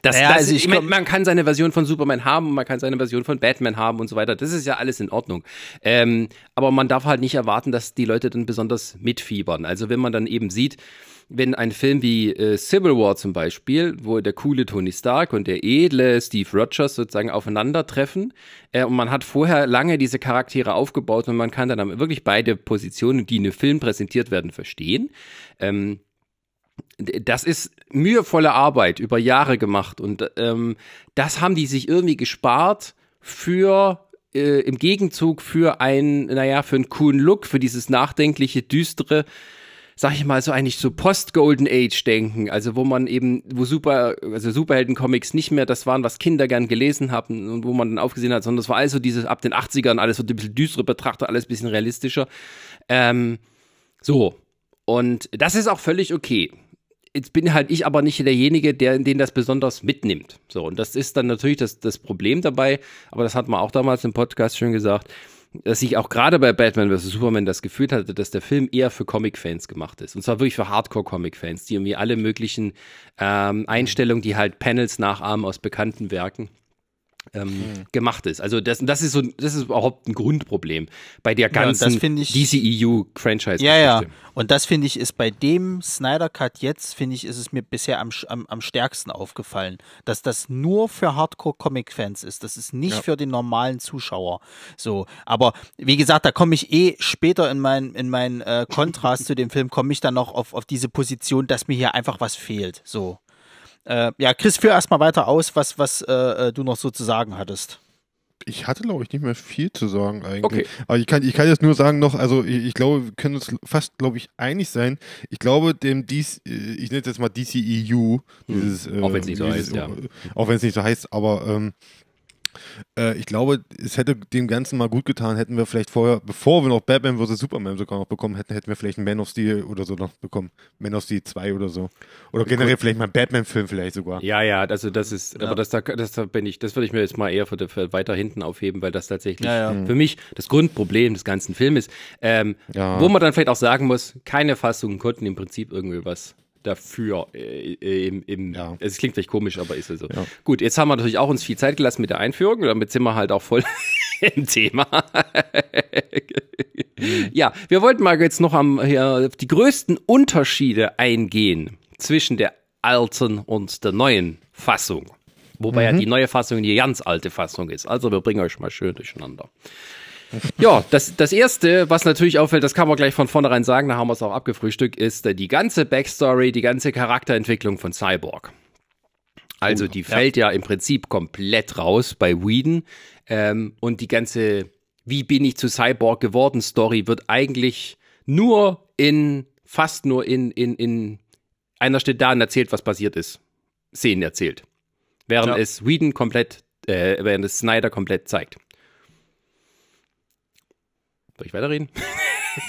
das, naja, das also ich, man, man kann seine Version von Superman haben, man kann seine Version von Batman haben und so weiter. Das ist ja alles in Ordnung. Ähm, aber man darf halt nicht erwarten, dass die Leute dann besonders mitfiebern. Also wenn man dann eben sieht, wenn ein Film wie äh, Civil War zum Beispiel, wo der coole Tony Stark und der edle Steve Rogers sozusagen aufeinandertreffen äh, und man hat vorher lange diese Charaktere aufgebaut und man kann dann wirklich beide Positionen, die in einem Film präsentiert werden, verstehen. Ähm, das ist mühevolle Arbeit über Jahre gemacht und ähm, das haben die sich irgendwie gespart für äh, im Gegenzug für ein, naja, für einen coolen Look, für dieses nachdenkliche, düstere, sag ich mal, so eigentlich so Post-Golden Age denken, also wo man eben, wo Super, also Superhelden-Comics nicht mehr das waren, was Kinder gern gelesen haben und wo man dann aufgesehen hat, sondern das war also dieses ab den 80ern, alles so ein bisschen düstere betrachtet, alles ein bisschen realistischer. Ähm, so. Und das ist auch völlig okay jetzt bin halt ich aber nicht derjenige, der den das besonders mitnimmt. So, und das ist dann natürlich das, das Problem dabei, aber das hat man auch damals im Podcast schon gesagt, dass ich auch gerade bei Batman vs. Superman das Gefühl hatte, dass der Film eher für Comic-Fans gemacht ist. Und zwar wirklich für Hardcore-Comic-Fans, die irgendwie alle möglichen ähm, Einstellungen, die halt Panels nachahmen aus bekannten Werken ähm, mhm. gemacht ist. Also das, das ist so, das ist überhaupt ein Grundproblem bei der ganzen ja, DCEU-Franchise. Ja, ja. Und das finde ich ist bei dem Snyder Cut jetzt finde ich ist es mir bisher am, am, am stärksten aufgefallen, dass das nur für Hardcore-Comic-Fans ist. Das ist nicht ja. für den normalen Zuschauer. So, aber wie gesagt, da komme ich eh später in mein in mein äh, Kontrast zu dem Film komme ich dann noch auf auf diese Position, dass mir hier einfach was fehlt. So. Äh, ja, Chris, führ erstmal weiter aus, was, was äh, äh, du noch so zu sagen hattest. Ich hatte, glaube ich, nicht mehr viel zu sagen eigentlich. Okay. Aber ich kann, ich kann jetzt nur sagen noch, also ich, ich glaube, wir können uns fast, glaube ich, einig sein. Ich glaube, dem DC, äh, ich nenne es jetzt mal DCEU, hm. dieses, hm. auch wenn es nicht so heißt, ja. Auch wenn es nicht so heißt, aber ähm, äh, ich glaube, es hätte dem Ganzen mal gut getan, hätten wir vielleicht vorher, bevor wir noch Batman vs. Superman sogar noch bekommen hätten, hätten wir vielleicht einen Man of Steel oder so noch bekommen. Man of Steel 2 oder so. Oder generell vielleicht mal einen Batman-Film vielleicht sogar. Ja, ja, also das ist, ja. aber das, das, das bin ich, das würde ich mir jetzt mal eher für, für weiter hinten aufheben, weil das tatsächlich ja, ja. für mich das Grundproblem des ganzen Films ist. Ähm, wo man dann vielleicht auch sagen muss, keine Fassungen konnten im Prinzip irgendwie was dafür. Äh, äh, im, im, ja. Es klingt vielleicht komisch, aber ist es so. Ja. Gut, jetzt haben wir natürlich auch uns viel Zeit gelassen mit der Einführung, damit sind wir halt auch voll im Thema. ja, wir wollten mal jetzt noch am, hier, die größten Unterschiede eingehen zwischen der alten und der neuen Fassung. Wobei mhm. ja die neue Fassung die ganz alte Fassung ist. Also wir bringen euch mal schön durcheinander. Ja, das, das erste, was natürlich auffällt, das kann man gleich von vornherein sagen, da haben wir es auch abgefrühstückt, ist äh, die ganze Backstory, die ganze Charakterentwicklung von Cyborg. Also die fällt ja. im Prinzip komplett raus bei Whedon. Ähm, und die ganze Wie bin ich zu Cyborg geworden Story wird eigentlich nur in, fast nur in, in, in einer steht da und erzählt, was passiert ist. Szenen erzählt. Während Ja. es Whedon komplett, äh, während es Snyder komplett zeigt. Soll ich weiterreden?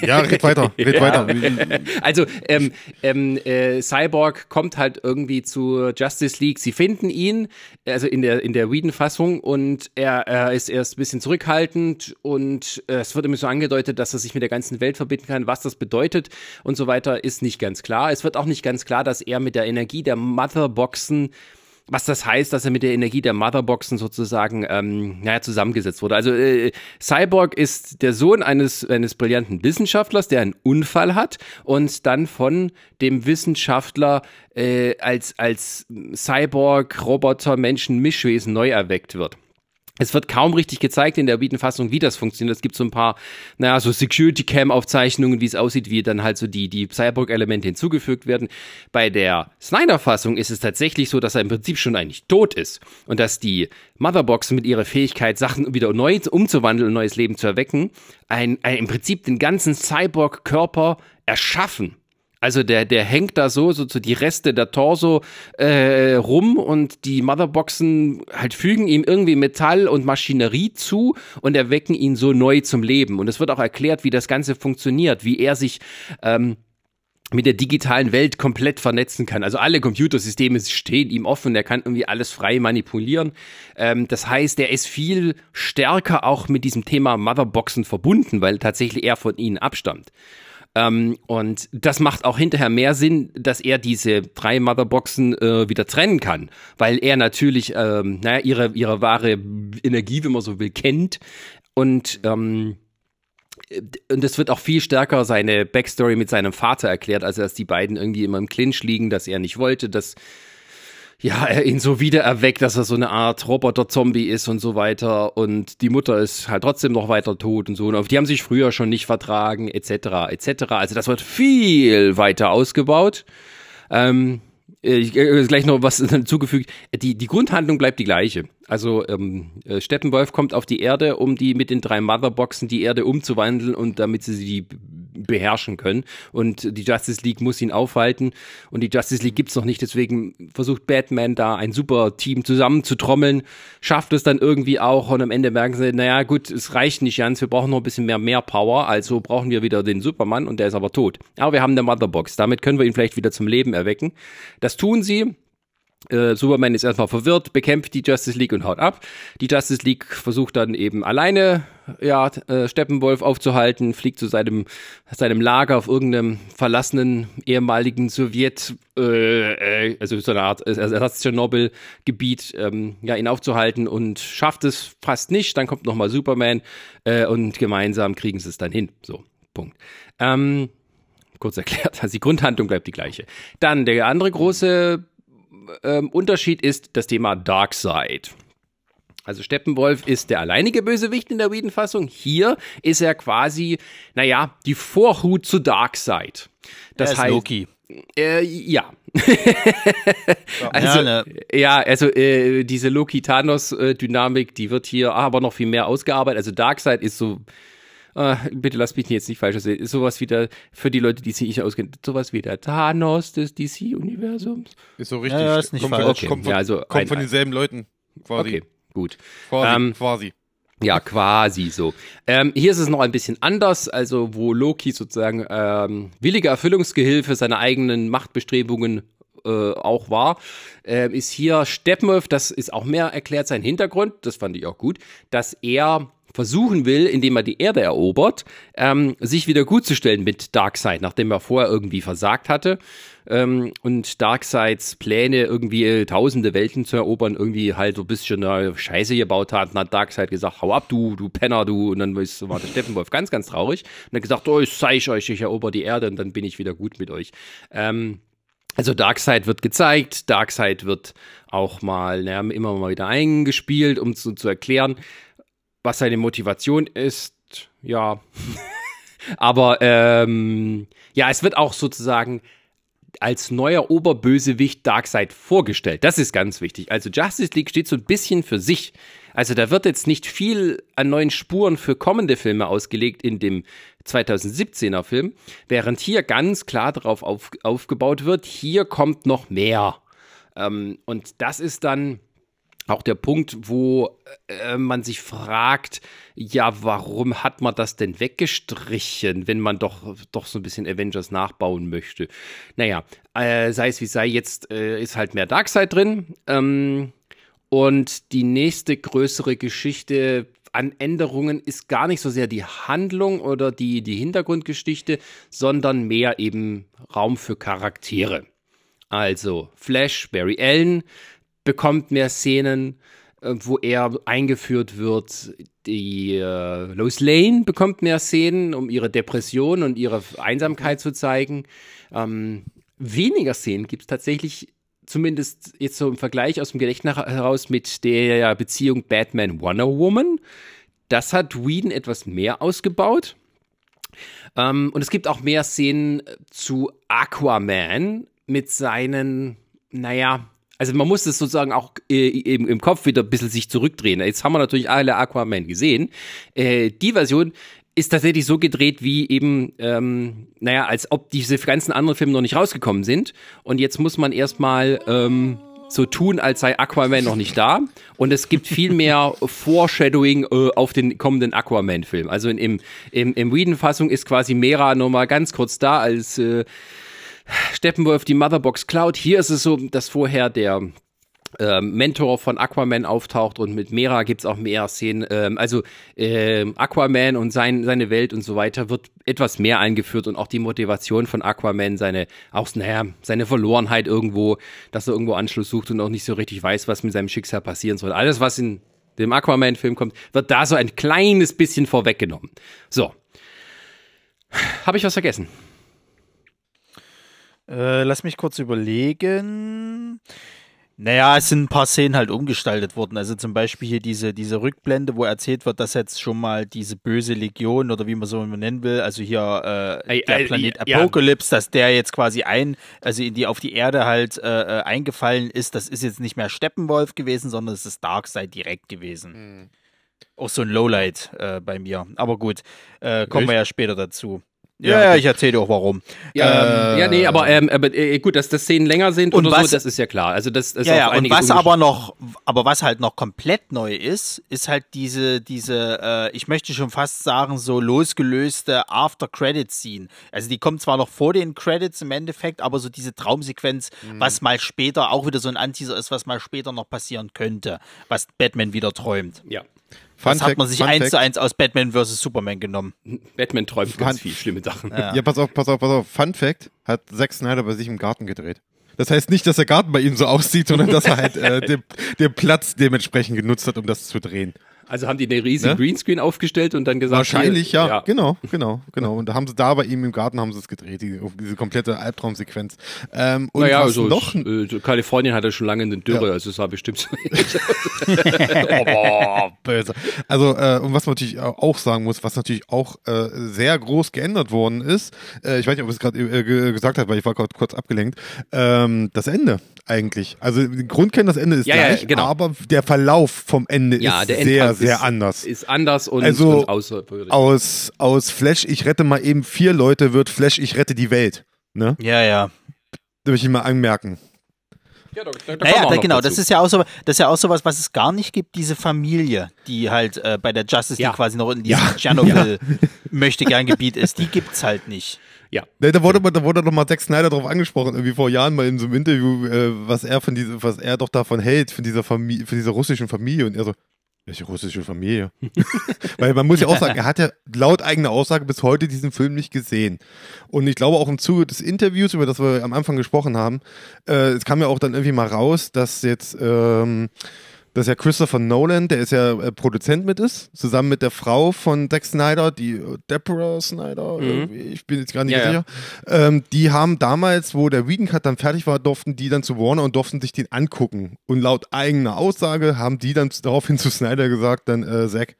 Ja, red weiter, red Ja. weiter. Also, ähm, ähm, äh, Cyborg kommt halt irgendwie zu Justice League. Sie finden ihn, also in der, in der Whedon-Fassung, und er, er ist erst ein bisschen zurückhaltend und äh, es wird immer so angedeutet, dass er sich mit der ganzen Welt verbinden kann. Was das bedeutet und so weiter, ist nicht ganz klar. Es wird auch nicht ganz klar, dass er mit der Energie der Motherboxen was das heißt, dass er mit der Energie der Motherboxen sozusagen ähm, naja, zusammengesetzt wurde. Also äh, Cyborg ist der Sohn eines, eines brillanten Wissenschaftlers, der einen Unfall hat und dann von dem Wissenschaftler äh, als, als Cyborg, Roboter, Menschen, Mischwesen neu erweckt wird. Es wird kaum richtig gezeigt in der Whedon-Fassung, wie das funktioniert. Es gibt so ein paar, naja, so Security-Cam-Aufzeichnungen, wie es aussieht, wie dann halt so die, die Cyborg-Elemente hinzugefügt werden. Bei der Snyder-Fassung ist es tatsächlich so, dass er im Prinzip schon eigentlich tot ist. Und dass die Motherboxen mit ihrer Fähigkeit, Sachen wieder neu umzuwandeln und neues Leben zu erwecken, ein, ein, im Prinzip den ganzen Cyborg-Körper erschaffen. Also der, der hängt da so, so, so die Reste der Torso äh, rum und die Motherboxen halt fügen ihm irgendwie Metall und Maschinerie zu und erwecken ihn so neu zum Leben. Und es wird auch erklärt, wie das Ganze funktioniert, wie er sich ähm, mit der digitalen Welt komplett vernetzen kann. Also alle Computersysteme stehen ihm offen, er kann irgendwie alles frei manipulieren. Ähm, das heißt, er ist viel stärker auch mit diesem Thema Motherboxen verbunden, weil tatsächlich er von ihnen abstammt. Ähm, und das macht auch hinterher mehr Sinn, dass er diese drei Motherboxen äh, wieder trennen kann, weil er natürlich, ähm, naja, ihre, ihre wahre Energie, wenn man so will, kennt. Und ähm, und es wird auch viel stärker seine Backstory mit seinem Vater erklärt, also dass die beiden irgendwie immer im Clinch liegen, dass er nicht wollte, dass ja, er ihn so wieder erweckt, dass er so eine Art Roboter-Zombie ist und so weiter. Und die Mutter ist halt trotzdem noch weiter tot und so. Und die haben sich früher schon nicht vertragen, etc., etc. Also das wird viel weiter ausgebaut. Ähm, ich, äh, gleich noch was hinzugefügt. Die, die Grundhandlung bleibt die gleiche. Also ähm, äh, Steppenwolf kommt auf die Erde, um die mit den drei Motherboxen die Erde umzuwandeln und damit sie sie beherrschen können. Und die Justice League muss ihn aufhalten. Und die Justice League gibt's noch nicht, deswegen versucht Batman da ein super Team zusammenzutrommeln, schafft es dann irgendwie auch und am Ende merken sie, naja gut, es reicht nicht ganz, wir brauchen noch ein bisschen mehr, mehr Power, also brauchen wir wieder den Superman und der ist aber tot. Aber wir haben eine Motherbox, damit können wir ihn vielleicht wieder zum Leben erwecken. Das tun sie, äh, Superman ist erstmal verwirrt, bekämpft die Justice League und haut ab. Die Justice League versucht dann eben alleine, ja, äh, Steppenwolf aufzuhalten, fliegt zu seinem, seinem Lager auf irgendeinem verlassenen ehemaligen Sowjet, äh, äh, also so eine Art Ersatz-Tschernobyl-Gebiet, ähm, ja, ihn aufzuhalten und schafft es fast nicht. Dann kommt nochmal Superman äh, und gemeinsam kriegen sie es dann hin. So, Punkt. Ähm, kurz erklärt, also die Grundhandlung bleibt die gleiche. Dann der andere große ähm, Unterschied ist das Thema Darkseid. Also Steppenwolf ist der alleinige Bösewicht in der Whedon-Fassung. Hier ist er quasi, naja, die Vorhut zu Darkseid. Das er ist heißt, Loki. Äh, ja. also, Ja, ne. ja, also äh, diese Loki-Thanos-Dynamik, die wird hier aber noch viel mehr ausgearbeitet. Also Darkseid ist so, äh, bitte lass mich jetzt nicht falsch sehen, ist sowas wie der, für die Leute, die sich nicht auskennen, sowas wie der Thanos des DC-Universums. Ist so richtig. Ja, ist nicht kommt falsch. Von, Okay. kommt von, Ja, also kommt ein- von denselben Leuten. Quasi. Okay, gut. Quasi. Ähm, quasi. Ja, quasi so. Ähm, hier ist es noch ein bisschen anders, also wo Loki sozusagen ähm, williger Erfüllungsgehilfe seiner eigenen Machtbestrebungen äh, auch war, ähm, ist hier Steppenwolf, das ist auch mehr erklärt sein Hintergrund, das fand ich auch gut, dass er versuchen will, indem er die Erde erobert, ähm, sich wieder gutzustellen mit Darkseid, nachdem er vorher irgendwie versagt hatte ähm, und Darkseids Pläne, irgendwie äh, tausende Welten zu erobern, irgendwie halt so ein bisschen äh, Scheiße gebaut hat. Und hat Darkseid gesagt, hau ab, du, du Penner, du. Und dann war der Steppenwolf ganz, ganz traurig. Und hat gesagt, oh, ich zeige euch, ich erober die Erde und dann bin ich wieder gut mit euch. Ähm, also Darkseid wird gezeigt, Darkseid wird auch mal, naja, immer mal wieder eingespielt, um zu, zu erklären, was seine Motivation ist. ja. Aber ähm, ja, es wird auch sozusagen als neuer Oberbösewicht Darkseid vorgestellt. Das ist ganz wichtig. Also Justice League steht so ein bisschen für sich. Also da wird jetzt nicht viel an neuen Spuren für kommende Filme ausgelegt in dem 2017er Film, während hier ganz klar darauf auf, aufgebaut wird, hier kommt noch mehr. Ähm, und das ist dann auch der Punkt, wo äh, man sich fragt, ja, warum hat man das denn weggestrichen, wenn man doch, doch so ein bisschen Avengers nachbauen möchte? Naja, äh, sei es wie sei, jetzt äh, ist halt mehr Darkseid drin. Ähm, und die nächste größere Geschichte an Änderungen ist gar nicht so sehr die Handlung oder die, die Hintergrundgeschichte, sondern mehr eben Raum für Charaktere. Also Flash, Barry Allen, bekommt mehr Szenen, äh, wo er eingeführt wird. Die äh, Lois Lane bekommt mehr Szenen, um ihre Depression und ihre Einsamkeit zu zeigen. Ähm, weniger Szenen gibt es tatsächlich, zumindest jetzt so im Vergleich aus dem Gedächtnis heraus mit der Beziehung Batman Wonder Woman. Das hat Whedon etwas mehr ausgebaut. Ähm, und es gibt auch mehr Szenen zu Aquaman mit seinen, naja, also man muss es sozusagen auch äh, eben im Kopf wieder ein bisschen sich zurückdrehen. Jetzt haben wir natürlich alle Aquaman gesehen. Äh, die Version ist tatsächlich so gedreht, wie eben, ähm, naja, als ob diese ganzen anderen Filme noch nicht rausgekommen sind. Und jetzt muss man erstmal ähm, so tun, als sei Aquaman noch nicht da. Und es gibt viel mehr Foreshadowing äh, auf den kommenden Aquaman-Film. Also in, im, im, im Whedon-Fassung ist quasi Mera noch mal ganz kurz da als äh, Steppenwolf die Motherbox Cloud. Hier ist es so, dass vorher der äh, Mentor von Aquaman auftaucht und mit Mera gibt es auch mehr Szenen. Ähm, also äh, Aquaman und sein, seine Welt und so weiter wird etwas mehr eingeführt und auch die Motivation von Aquaman, seine, auch, naja, seine Verlorenheit irgendwo, dass er irgendwo Anschluss sucht und auch nicht so richtig weiß, was mit seinem Schicksal passieren soll. Alles, was in dem Aquaman-Film kommt, wird da so ein kleines bisschen vorweggenommen. So. Habe ich was vergessen? Äh, lass mich kurz überlegen. Naja, es sind ein paar Szenen halt umgestaltet worden. Also zum Beispiel hier diese, diese Rückblende, wo erzählt wird, dass jetzt schon mal diese böse Legion oder wie man so nennen will, also hier äh, der Planet ja, Apocalypse, dass der jetzt quasi ein, also in die auf die Erde halt äh, äh, eingefallen ist. Das ist jetzt nicht mehr Steppenwolf gewesen, sondern es ist Darkseid direkt gewesen. Mhm. Auch so ein Lowlight äh, bei mir. Aber gut, äh, kommen wir ja später dazu. Ja, ja, ich erzähle dir auch warum. Ja, äh, ja nee, aber, ähm, aber äh, gut, dass das Szenen länger sind und oder was, so, das ist ja klar. Also das, das ja, ja und was aber noch, aber was halt noch komplett neu ist, ist halt diese, diese, äh, ich möchte schon fast sagen, so losgelöste After-Credit-Scene. Also die kommt zwar noch vor den Credits im Endeffekt, aber so diese Traumsequenz, mhm. was mal später auch wieder so ein Anteaser ist, was mal später noch passieren könnte, was Batman wieder träumt. Ja. Fun das Fact, hat man sich eins zu eins aus Batman vs. Superman genommen. Batman träumt Fun ganz viel schlimme Sachen. Ja. ja, pass auf, pass auf, pass auf. Fun Fact, hat Zack Snyder bei sich im Garten gedreht. Das heißt nicht, dass der Garten bei ihm so aussieht, sondern dass er halt äh, den, den Platz dementsprechend genutzt hat, um das zu drehen. Also haben die den riesigen ne? Greenscreen aufgestellt und dann gesagt. Wahrscheinlich, hier, ja. ja. Genau, genau, genau. Und da haben sie da bei ihm im Garten haben sie es gedreht, die, diese komplette Albtraumsequenz. Ähm, und naja, also noch, äh, Kalifornien hatte schon lange eine Dürre, ja. also es war bestimmt so. oh, böse. Also, äh, und was man natürlich auch sagen muss, was natürlich auch äh, sehr groß geändert worden ist, äh, ich weiß nicht, ob es gerade äh, gesagt habe, weil ich war gerade kurz abgelenkt, ähm, das Ende eigentlich. Also Grundkern das Ende ist ja, gleich, ja, genau. aber der Verlauf vom Ende ja, ist sehr, sehr ist, anders. Ist anders und, also und außerwürdig. Aus, aus Flash, ich rette mal eben vier Leute, wird Flash, ich rette die Welt. Ne? Ja, ja. Da will ich mal anmerken. Ja, da, da naja, da, genau, dazu. das ist ja auch so, das ist ja auch sowas, was es gar nicht gibt, diese Familie, die halt äh, bei der Justice League ja. quasi noch in diesem ja. Tschernobyl ja. möchte gern Gebiet ist, die gibt's halt nicht. Ja. Ne, da wurde, da wurde doch mal Zack Snyder darauf angesprochen, irgendwie vor Jahren mal in so einem Interview, äh, was er von diese, was er doch davon hält, von dieser Familie, von dieser russischen Familie. Und er so, welche russische Familie? Weil man muss ja auch sagen, er hat ja laut eigener Aussage bis heute diesen Film nicht gesehen. Und ich glaube auch im Zuge des Interviews, über das wir am Anfang gesprochen haben, äh, es kam ja auch dann irgendwie mal raus, dass jetzt ähm, dass ja Christopher Nolan, der ist ja äh, Produzent mit ist, zusammen mit der Frau von Zack Snyder, die äh, Deborah Snyder, mhm. ich bin jetzt gar nicht ja, sicher. Ja. Ähm, die haben damals, wo der Whedon Cut dann fertig war, durften die dann zu Warner und durften sich den angucken. Und laut eigener Aussage haben die dann daraufhin zu Snyder gesagt, dann äh, Zack,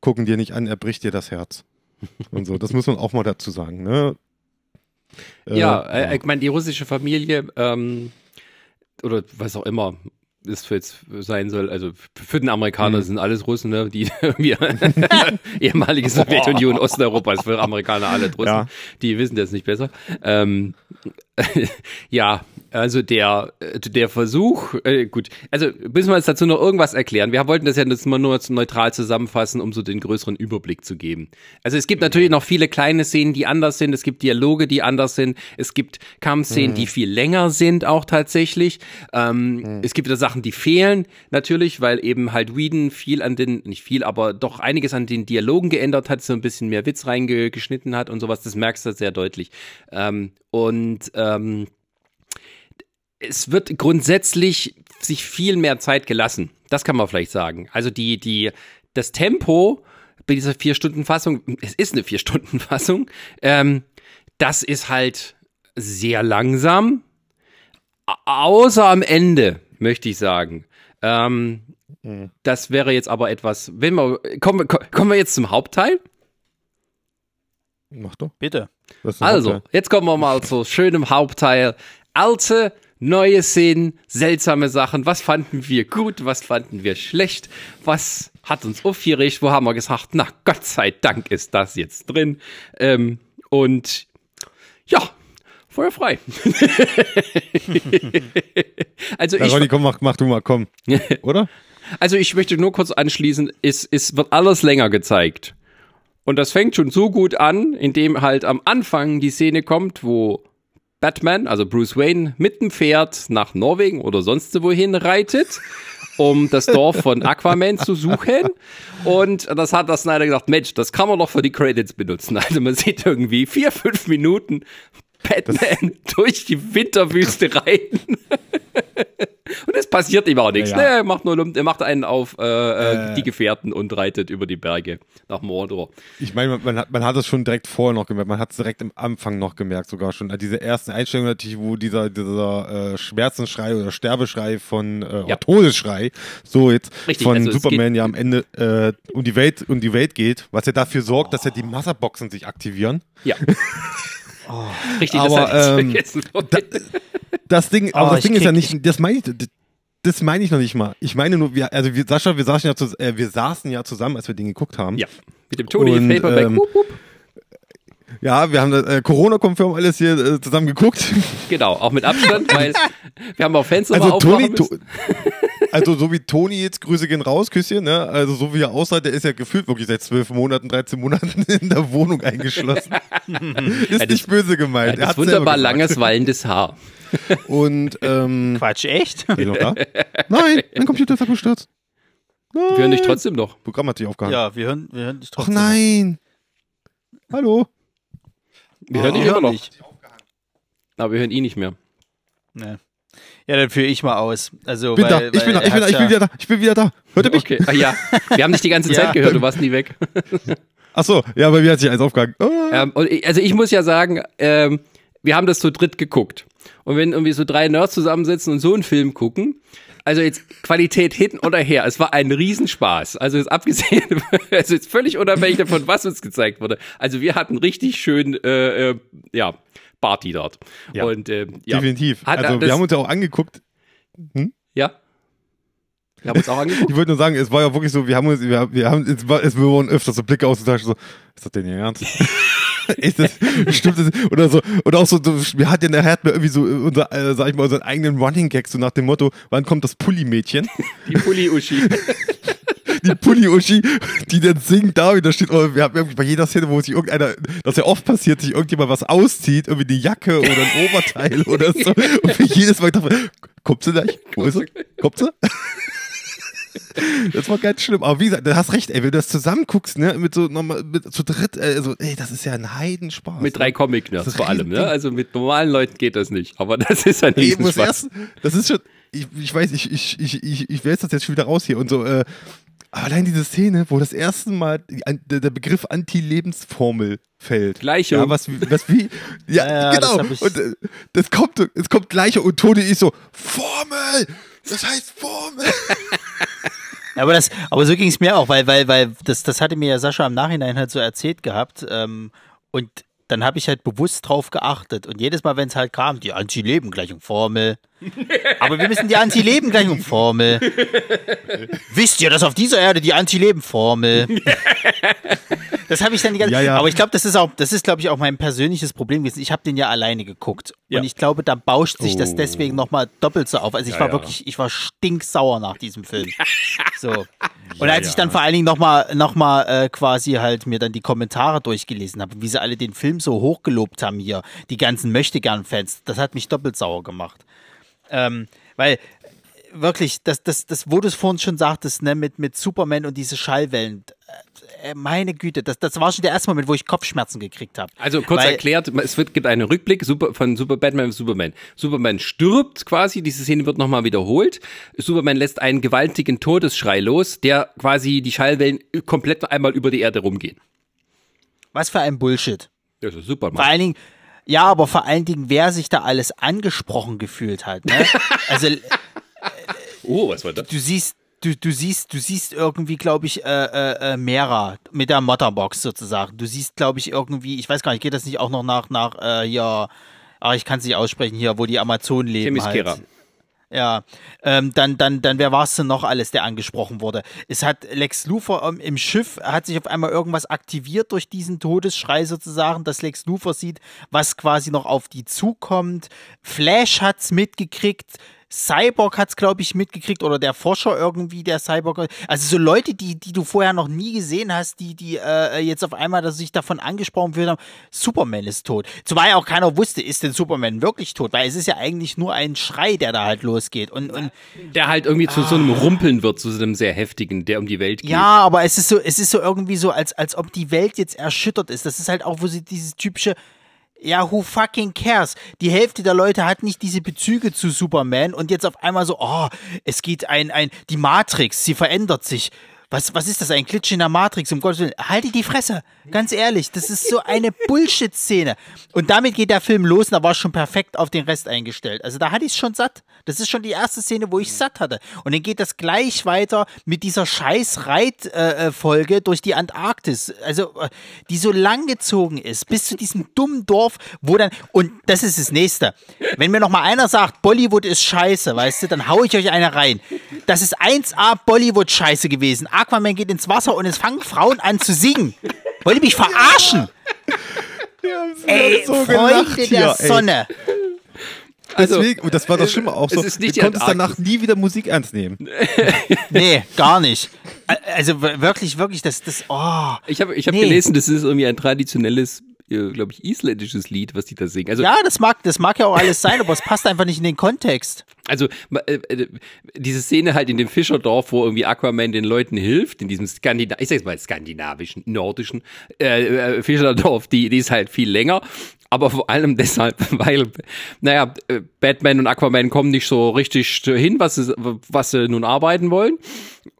gucken dir nicht an, er bricht dir das Herz. Und so, das muss man auch mal dazu sagen. Ne? Äh, ja, äh, ich meine, die russische Familie ähm, oder was auch immer es für jetzt sein soll, also für den Amerikaner mhm. sind alles Russen, ne? die ehemalige Sowjetunion, Osteuropa ist für Amerikaner alle Russen, ja. die wissen das nicht besser. Ähm, ja, also der, der Versuch, äh, gut, also müssen wir uns dazu noch irgendwas erklären. Wir wollten das ja jetzt mal nur neutral zusammenfassen, um so den größeren Überblick zu geben. Also es gibt natürlich noch viele kleine Szenen, die anders sind. Es gibt Dialoge, die anders sind. Es gibt Kampfszenen, mhm. die viel länger sind, auch tatsächlich. Ähm, mhm. Es gibt wieder Sachen, die fehlen, natürlich, weil eben halt Whedon viel an den, nicht viel, aber doch einiges an den Dialogen geändert hat, so ein bisschen mehr Witz reingeschnitten hat und sowas. Das merkst du sehr deutlich. Ähm, und ähm, es wird grundsätzlich sich viel mehr Zeit gelassen. Das kann man vielleicht sagen. Also die, die, das Tempo bei dieser Vier-Stunden-Fassung, es ist eine Vier-Stunden-Fassung, ähm, das ist halt sehr langsam. Außer am Ende, möchte ich sagen. Ähm, mhm. Das wäre jetzt aber etwas, wenn wir, kommen, kommen wir jetzt zum Hauptteil? Mach doch. Bitte. Also, Hauptteil? jetzt kommen wir mal zu schönem Hauptteil. Alte neue Szenen, seltsame Sachen. Was fanden wir gut, was fanden wir schlecht? Was hat uns aufgeregt? Wo haben wir gesagt, na Gott sei Dank ist das jetzt drin. Ähm, und ja, Feuer frei. also ich, Ronny, komm, mach, mach du mal, komm. Oder? Also ich möchte nur kurz anschließen, es, es wird alles länger gezeigt. Und das fängt schon so gut an, indem halt am Anfang die Szene kommt, wo Batman, also Bruce Wayne, mit dem Pferd nach Norwegen oder sonst wohin reitet, um das Dorf von Aquaman zu suchen. Und das hat das Snyder gesagt, Mensch, das kann man doch für die Credits benutzen. Also man sieht irgendwie vier, fünf Minuten Batman das durch die Winterwüste reiten. und es passiert ihm auch nichts. Ja, ja. Nee, er macht nur er macht einen auf äh, äh, die Gefährten und reitet über die Berge nach Mordor. Ich meine, man, hat, man hat es schon direkt vorher noch gemerkt, man hat es direkt im Anfang noch gemerkt, sogar schon. Diese ersten Einstellungen natürlich, wo dieser, dieser äh, Schmerzensschrei oder Sterbeschrei von äh, ja. Todesschrei, so jetzt Richtig, von also Superman ja am Ende äh, um die Welt um die Welt geht, was ja dafür sorgt, oh. dass ja die Masserboxen sich aktivieren. Ja. Oh, Richtig, aber, das ähm, da, das Ding, aber oh, das Ding ist ja nicht, das meine ich, das meine ich noch nicht mal. Ich meine nur, wir, also wir, Sascha, wir saßen, ja zu, äh, wir saßen ja zusammen, als wir den geguckt haben. Ja, mit dem Tony Und, Paperback. Ähm, wup, wup. Ja, wir haben äh, Corona-konfirm alles hier äh, zusammen geguckt. Genau, auch mit Abstand, weil wir haben auch Fans also Toni, to Also so wie Toni jetzt, Grüße gehen raus, Küsschen, ne? Also so wie er aussah, der ist ja gefühlt wirklich seit zwölf Monaten, 13 Monaten in der Wohnung eingeschlossen. ist ja, das, nicht böse gemeint. Ja, das wunderbar langes, wallendes Haar. Und ähm, Quatsch, echt? Ist noch da? Nein, mein Computer ist abgestürzt. Nein. Wir hören dich trotzdem noch. Programm hat sich aufgehangen. Ja, wir hören, wir hören dich trotzdem. Ach nein. Noch. Hallo. Wir oh, hören dich immer noch. Nicht. Aber wir hören ihn nicht mehr. Nee. Ja, dann führe ich mal aus. Also, bin weil, da. Ich, bin da. Ich, bin da. ich bin wieder da. Ich bin wieder da. Hört ihr mich? Okay. Ach, ja. Wir haben dich die ganze Zeit ja. gehört. Du warst nie weg. Ach so. Ja, bei mir hat sich eins aufgehangen. Oh. Ähm, also ich muss ja sagen, ähm, wir haben das zu dritt geguckt. Und wenn irgendwie so drei Nerds zusammensitzen und so einen Film gucken, also jetzt Qualität hinten oder her, es war ein Riesenspaß. Also jetzt abgesehen, also jetzt völlig unabhängig davon, was uns gezeigt wurde. Also wir hatten richtig schön, äh, äh, ja, Party dort. Ja, und, äh, ja. Definitiv. Hat, also wir haben uns ja auch angeguckt. Hm? Ja. Wir haben uns auch angeguckt. Ich wollte nur sagen, es war ja wirklich so, wir haben uns, wir, wir haben, es, war, es wurden öfter so Blicke ausgetauscht, so, ist das denn ihr Ernst? ist das, stimmt das? Oder so, oder auch so, wir hatten ja, hat mir irgendwie so, unser, äh, sag ich mal, unseren eigenen Running Gag, so nach dem Motto, wann kommt das Pulli-Mädchen? Die Pulli-Uschi. die Pulli-Uschi, die dann singt da wieder steht, oder wir haben irgendwie bei jeder Szene, wo sich irgendeiner, das ja oft passiert, sich irgendjemand was auszieht, irgendwie eine Jacke oder ein Oberteil oder so, und für jedes Mal dachte, kommt sie gleich? Wo ist sie? Kommt sie? Das war ganz schlimm. Aber wie gesagt, du hast recht, ey, wenn du das zusammen guckst, ne, mit so nochmal, mit zu dritt, also, ey, das ist ja ein Heidenspaß. Mit drei ne? Comic-Nerds vor allem, ne? Also mit normalen Leuten geht das nicht. Aber das ist ein Riesenspaß. Das ist schon, ich, ich weiß, ich, ich, ich, ich, ich wälze das jetzt schon wieder raus hier und so, äh, allein diese Szene, wo das erste Mal der, Begriff Anti-Lebensformel fällt. Gleiche. Ja, was, was wie, ja, ja genau. Das und äh, das kommt, es kommt gleiche und Toni ist so, Formel! Das heißt Formel! aber, das, aber so ging es mir auch, weil, weil, weil das, das hatte mir ja Sascha im Nachhinein halt so erzählt gehabt. Ähm, und dann habe ich halt bewusst drauf geachtet. Und jedes Mal, wenn es halt kam, die Anti-Leben-Gleichung-Formel. Aber wir müssen die Anti-Leben-Gleichung-Formel. Wisst ihr, dass auf dieser Erde die Anti-Leben-Formel. das habe ich dann die ganze Ja, ja. Aber ich glaube, das ist auch, das ist, glaube ich, auch mein persönliches Problem gewesen. Ich habe den ja alleine geguckt. Ja. Und ich glaube, da bauscht sich das Oh. deswegen nochmal doppelt so auf. Also ich Ja, war wirklich, ich war stinksauer nach diesem Film. So. Und als ich dann vor allen Dingen nochmal noch mal, äh, quasi halt mir dann die Kommentare durchgelesen habe, wie sie alle den Film so hochgelobt haben hier, die ganzen Möchtegern-Fans, das hat mich doppelt sauer gemacht. Ähm, weil äh, wirklich, das, das, das, wo du es vorhin schon sagtest, ne, mit, mit Superman und diese Schallwellen, äh, meine Güte, das, das war schon der erste Moment, wo ich Kopfschmerzen gekriegt habe. Also kurz Weil- erklärt, es wird, gibt einen Rückblick super, von Super Batman und Superman. Superman stirbt quasi, diese Szene wird nochmal wiederholt. Superman lässt einen gewaltigen Todesschrei los, der quasi die Schallwellen komplett einmal über die Erde rumgehen. Was für ein Bullshit. Das ist Vor Superman. allen Dingen, ja, aber vor allen Dingen, wer sich da alles angesprochen gefühlt hat. Ne? Also Oh, was war das? du siehst, du, du siehst, du siehst irgendwie, glaube ich, äh, äh, äh, Mera mit der Motterbox sozusagen. Du siehst, glaube ich, irgendwie, ich weiß gar nicht, geht das nicht auch noch nach, nach äh, hier, ah, ich kann es nicht aussprechen, hier, wo die Amazonen leben. Themyscira. Halt. Ja, ähm, dann, dann, dann, wer war es denn noch alles, der angesprochen wurde? Es hat Lex Luthor ähm, im Schiff, hat sich auf einmal irgendwas aktiviert durch diesen Todesschrei sozusagen, dass Lex Luthor sieht, was quasi noch auf die zukommt. Flash hat's mitgekriegt. Cyborg hat's, glaube ich, mitgekriegt oder der Forscher irgendwie, der Cyborg. Also so Leute, die, die du vorher noch nie gesehen hast, die, die äh, jetzt auf einmal dass sich davon angesprochen fühlen haben, Superman ist tot. Zumal ja auch keiner wusste, ist denn Superman wirklich tot? Weil es ist ja eigentlich nur ein Schrei, der da halt losgeht. Und, und Der halt irgendwie zu so einem Rumpeln wird, zu so einem sehr heftigen, der um die Welt geht. ja, aber es ist so, es ist so irgendwie so, als, als ob die Welt jetzt erschüttert ist. Das ist halt auch, wo sie dieses typische, ja, who fucking cares? Die Hälfte der Leute hat nicht diese Bezüge zu Superman und jetzt auf einmal so, oh, es geht ein, ein, die Matrix, sie verändert sich. Was, was ist das? Ein Glitch in der Matrix, um Gottes Willen. Halte die Fresse. Ganz ehrlich, das ist so eine Bullshit-Szene. Und damit geht der Film los und da war ich schon perfekt auf den Rest eingestellt. Also da hatte ich es schon satt. Das ist schon die erste Szene, wo ich satt hatte. Und dann geht das gleich weiter mit dieser scheiß Reit-Folge durch die Antarktis. Also, äh, die so lang gezogen ist, bis zu diesem dummen Dorf, wo dann, und das ist das nächste. Wenn mir noch mal einer sagt, Bollywood ist scheiße, weißt du, dann hau ich euch eine rein. Das ist 1A Bollywood-Scheiße gewesen. Aquaman geht ins Wasser und es fangen Frauen an zu singen. Wollt ihr mich verarschen? Ey, so Freunde der hier, ey. Sonne. Also, Deswegen, und das war das Schlimme auch es so, ist nicht du konntest danach nie wieder Musik ernst nehmen. Nee, gar nicht. Also wirklich, wirklich, das, das, oh. Ich habe ich hab Nee. gelesen, das ist irgendwie ein traditionelles, glaube ich, isländisches Lied, was die da singen. Also, Ja, das mag, das mag ja auch alles sein, aber es passt einfach nicht in den Kontext. also äh, äh, diese Szene halt in dem Fischerdorf, wo irgendwie Aquaman den Leuten hilft, in diesem Skandina ich sag's mal skandinavischen, nordischen äh, äh, Fischerdorf, die, die ist halt viel länger. Aber vor allem deshalb, weil, naja, Batman und Aquaman kommen nicht so richtig hin, was sie, was sie nun arbeiten wollen.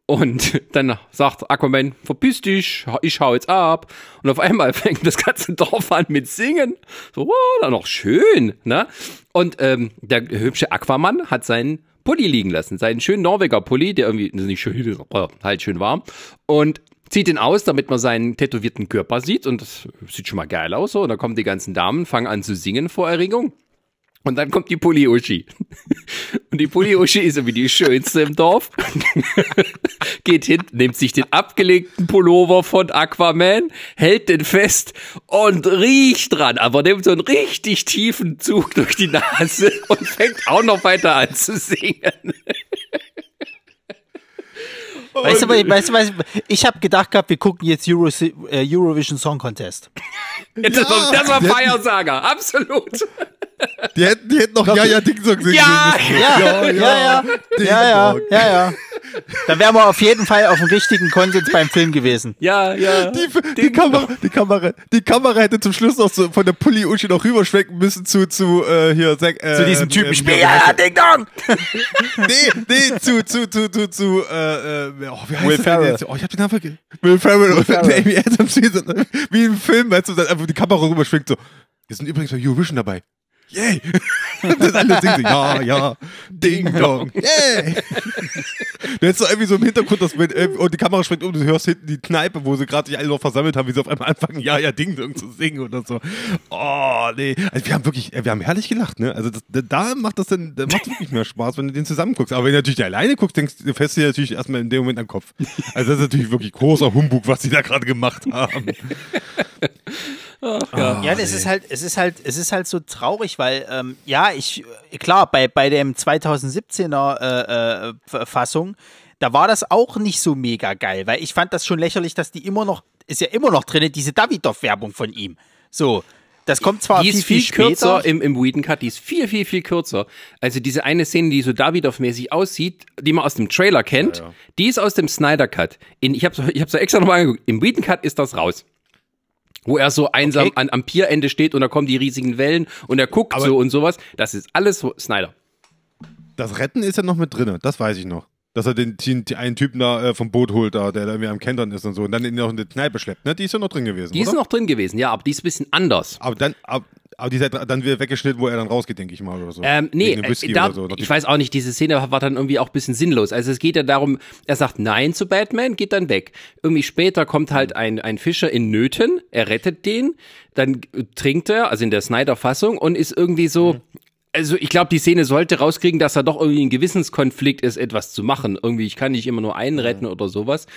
Und dann sagt Aquaman, verpiss dich, ich hau jetzt ab. Und auf einmal fängt das ganze Dorf an mit Singen. So, wow, dann noch schön, ne? Und ähm, der hübsche Aquaman hat seinen Pulli liegen lassen, seinen schönen Norweger Pulli, der irgendwie nicht schön ist, halt schön warm. Und zieht ihn aus, damit man seinen tätowierten Körper sieht. Und das sieht schon mal geil aus. So. Und dann kommen die ganzen Damen, fangen an zu singen vor Erregung. Und dann kommt die Pulli-Uschi. Und die Pulli-Uschi ist irgendwie die schönste im Dorf. Geht hin, nimmt sich den abgelegten Pullover von Aquaman, hält den fest und riecht dran, aber nimmt so einen richtig tiefen Zug durch die Nase und fängt auch noch weiter an zu singen. Weißt du, weißt du, weißt du, ich habe gedacht gehabt, wir gucken jetzt Euro, äh, Eurovision Song Contest. Das war, das war Feiersager, absolut. Die hätten, die hätten noch Ja, ja, Ding Song singen Ja, müssen. Ja, ja, ja, ja, ja, Dong. ja, ja. Dann wären wir auf jeden Fall auf dem richtigen Konsens beim Film gewesen. Ja, ja. Die, die, Kamera, die, Kamera, die Kamera hätte zum Schluss noch so von der Pulli Uschi noch rüberschwenken müssen zu, zu äh, hier, sag, äh, Zu diesem äh, typischen äh, Ja, ja, Ding Dong! Nee, nee, zu, zu, zu, zu, zu, äh, äh, oh, wie heißt Will Ferrell. jetzt? Oh, ich hab den Namen vergessen. Will Ferrell und. Amy Adams, wie, im Film, weißt du, einfach die Kamera rüberschwenkt so. Wir sind übrigens bei Eurovision dabei. Yay! das alle singen so, ja, ja, Ding Dong, yeah. Du hättest doch irgendwie so im Hintergrund, dass wenn, äh, und die Kamera springt um, du hörst hinten die Kneipe, wo sie gerade sich alle noch versammelt haben, wie sie auf einmal anfangen, ja, ja, Ding Dong zu singen oder so. Oh, nee. Also wir haben wirklich, äh, wir haben herrlich gelacht, ne? Also das, da macht das dann, da macht wirklich mehr Spaß, wenn du den zusammen guckst. Aber wenn du natürlich alleine guckst, denkst du, fährst du dir natürlich erstmal in dem Moment an den Kopf. Also das ist natürlich wirklich großer Humbug, was sie da gerade gemacht haben. ja, ja das ist halt, es ist halt, es ist halt so traurig, weil ähm, ja, ich klar bei bei dem 2017er äh, äh, Fassung, da war das auch nicht so mega geil, weil ich fand das schon lächerlich, dass die immer noch ist ja immer noch drin diese Davidoff-Werbung von ihm. So, das kommt zwar die viel, ist viel, viel kürzer später. im, im Whedon Cut, die ist viel, viel, viel kürzer. Also diese eine Szene, die so Davidoff-mäßig aussieht, die man aus dem Trailer kennt, Ja, ja. die ist aus dem Snyder Cut. In, ich habe ich hab's ja extra nochmal angeguckt. Im Whedon Cut ist das raus. Wo er so einsam Okay. an, am Pierende steht und da kommen die riesigen Wellen und er guckt Aber- so und sowas. Das ist alles Snyder. Das Retten ist ja noch mit drin, das weiß ich noch. Dass er den, den, den einen Typen da äh, vom Boot holt, da, der da irgendwie am Kentern ist und so, und dann ihn noch in die Kneipe schleppt, ne? Die ist ja noch drin gewesen. Die oder? ist noch drin gewesen, ja, aber die ist ein bisschen anders. Aber dann, ab, aber die ist ja dann wieder weggeschnitten, wo er dann rausgeht, denke ich mal, oder so. Ähm, nee, äh, da, so. Ich weiß auch nicht, diese Szene war dann irgendwie auch ein bisschen sinnlos. Also es geht ja darum, er sagt Nein zu Batman, geht dann weg. Irgendwie später kommt halt ein, ein Fischer in Nöten, er rettet den, dann trinkt er, also in der Snyder-Fassung, und ist irgendwie so, also ich glaube, die Szene sollte rauskriegen, dass er doch irgendwie ein Gewissenskonflikt ist, etwas zu machen. Irgendwie, ich kann nicht immer nur einen retten oder sowas.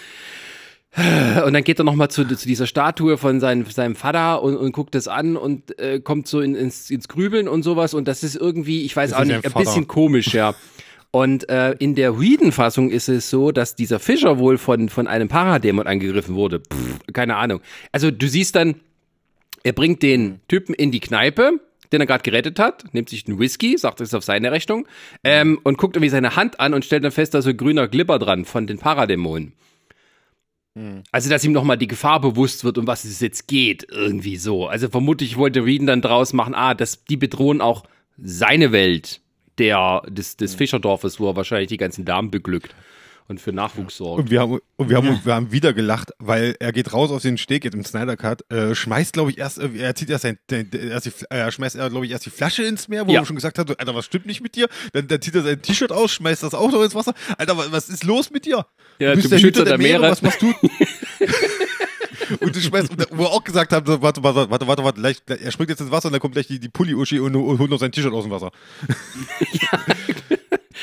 Und dann geht er nochmal zu, zu dieser Statue von seinem, seinem Vater und, und guckt es an und äh, kommt so in, ins, ins Grübeln und sowas. Und das ist irgendwie, ich weiß Das auch nicht, ein bisschen komisch, ja. Und äh, in der Whedon-Fassung ist es so, dass dieser Fischer wohl von, von einem Paradämon angegriffen wurde. Pff, keine Ahnung. Also du siehst dann, er bringt den Typen in die Kneipe, den er gerade gerettet hat, nimmt sich einen Whisky, sagt, das ist auf seine Rechnung, ähm, und guckt irgendwie seine Hand an und stellt dann fest, da ist so grüner Glibber dran von den Paradämonen. Also, dass ihm nochmal die Gefahr bewusst wird, um was es jetzt geht, irgendwie so. Also vermutlich wollte Reeden dann draus machen, ah, das, die bedrohen auch seine Welt, der, des, des Fischerdorfes, wo er wahrscheinlich die ganzen Damen beglückt und für Nachwuchs sorgt. Und wir haben, und wir haben, wir haben wieder gelacht, weil er geht raus aus den Steg jetzt im Snyder Cut, äh, schmeißt, glaube ich, erst, äh, er zieht erst sein, erst die, äh, er schmeißt, glaube ich, erst die Flasche ins Meer, wo Ja. er schon gesagt hat, so, Alter, was stimmt nicht mit dir? Dann, dann zieht er sein T-Shirt aus, schmeißt das auch noch ins Wasser. Alter, was, was ist los mit dir? Ja, bist du der Hüter der Meere. Was machst du? Und du schmeißt, und wo wir auch gesagt haben, so, warte, warte, warte, warte, warte, gleich, er springt jetzt ins Wasser und dann kommt gleich die, die Pulli-Uschi und, und holt noch sein T-Shirt aus dem Wasser. Ja,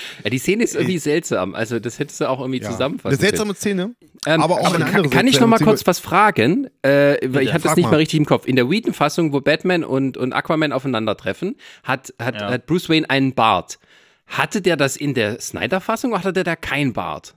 die Szene ist irgendwie seltsam. Also, das hättest du auch irgendwie Eine zusammenfassen seltsame Szene, Ähm, aber auch eine kann, andere kann ich noch seltsame mal Szene. kurz was fragen? Äh, weil ich hatte das nicht mal. mehr richtig im Kopf. In der Whedon-Fassung, wo Batman und, und Aquaman aufeinandertreffen, hat, hat, Ja. hat Bruce Wayne einen Bart. Hatte der das in der Snyder-Fassung oder hatte der kein Bart?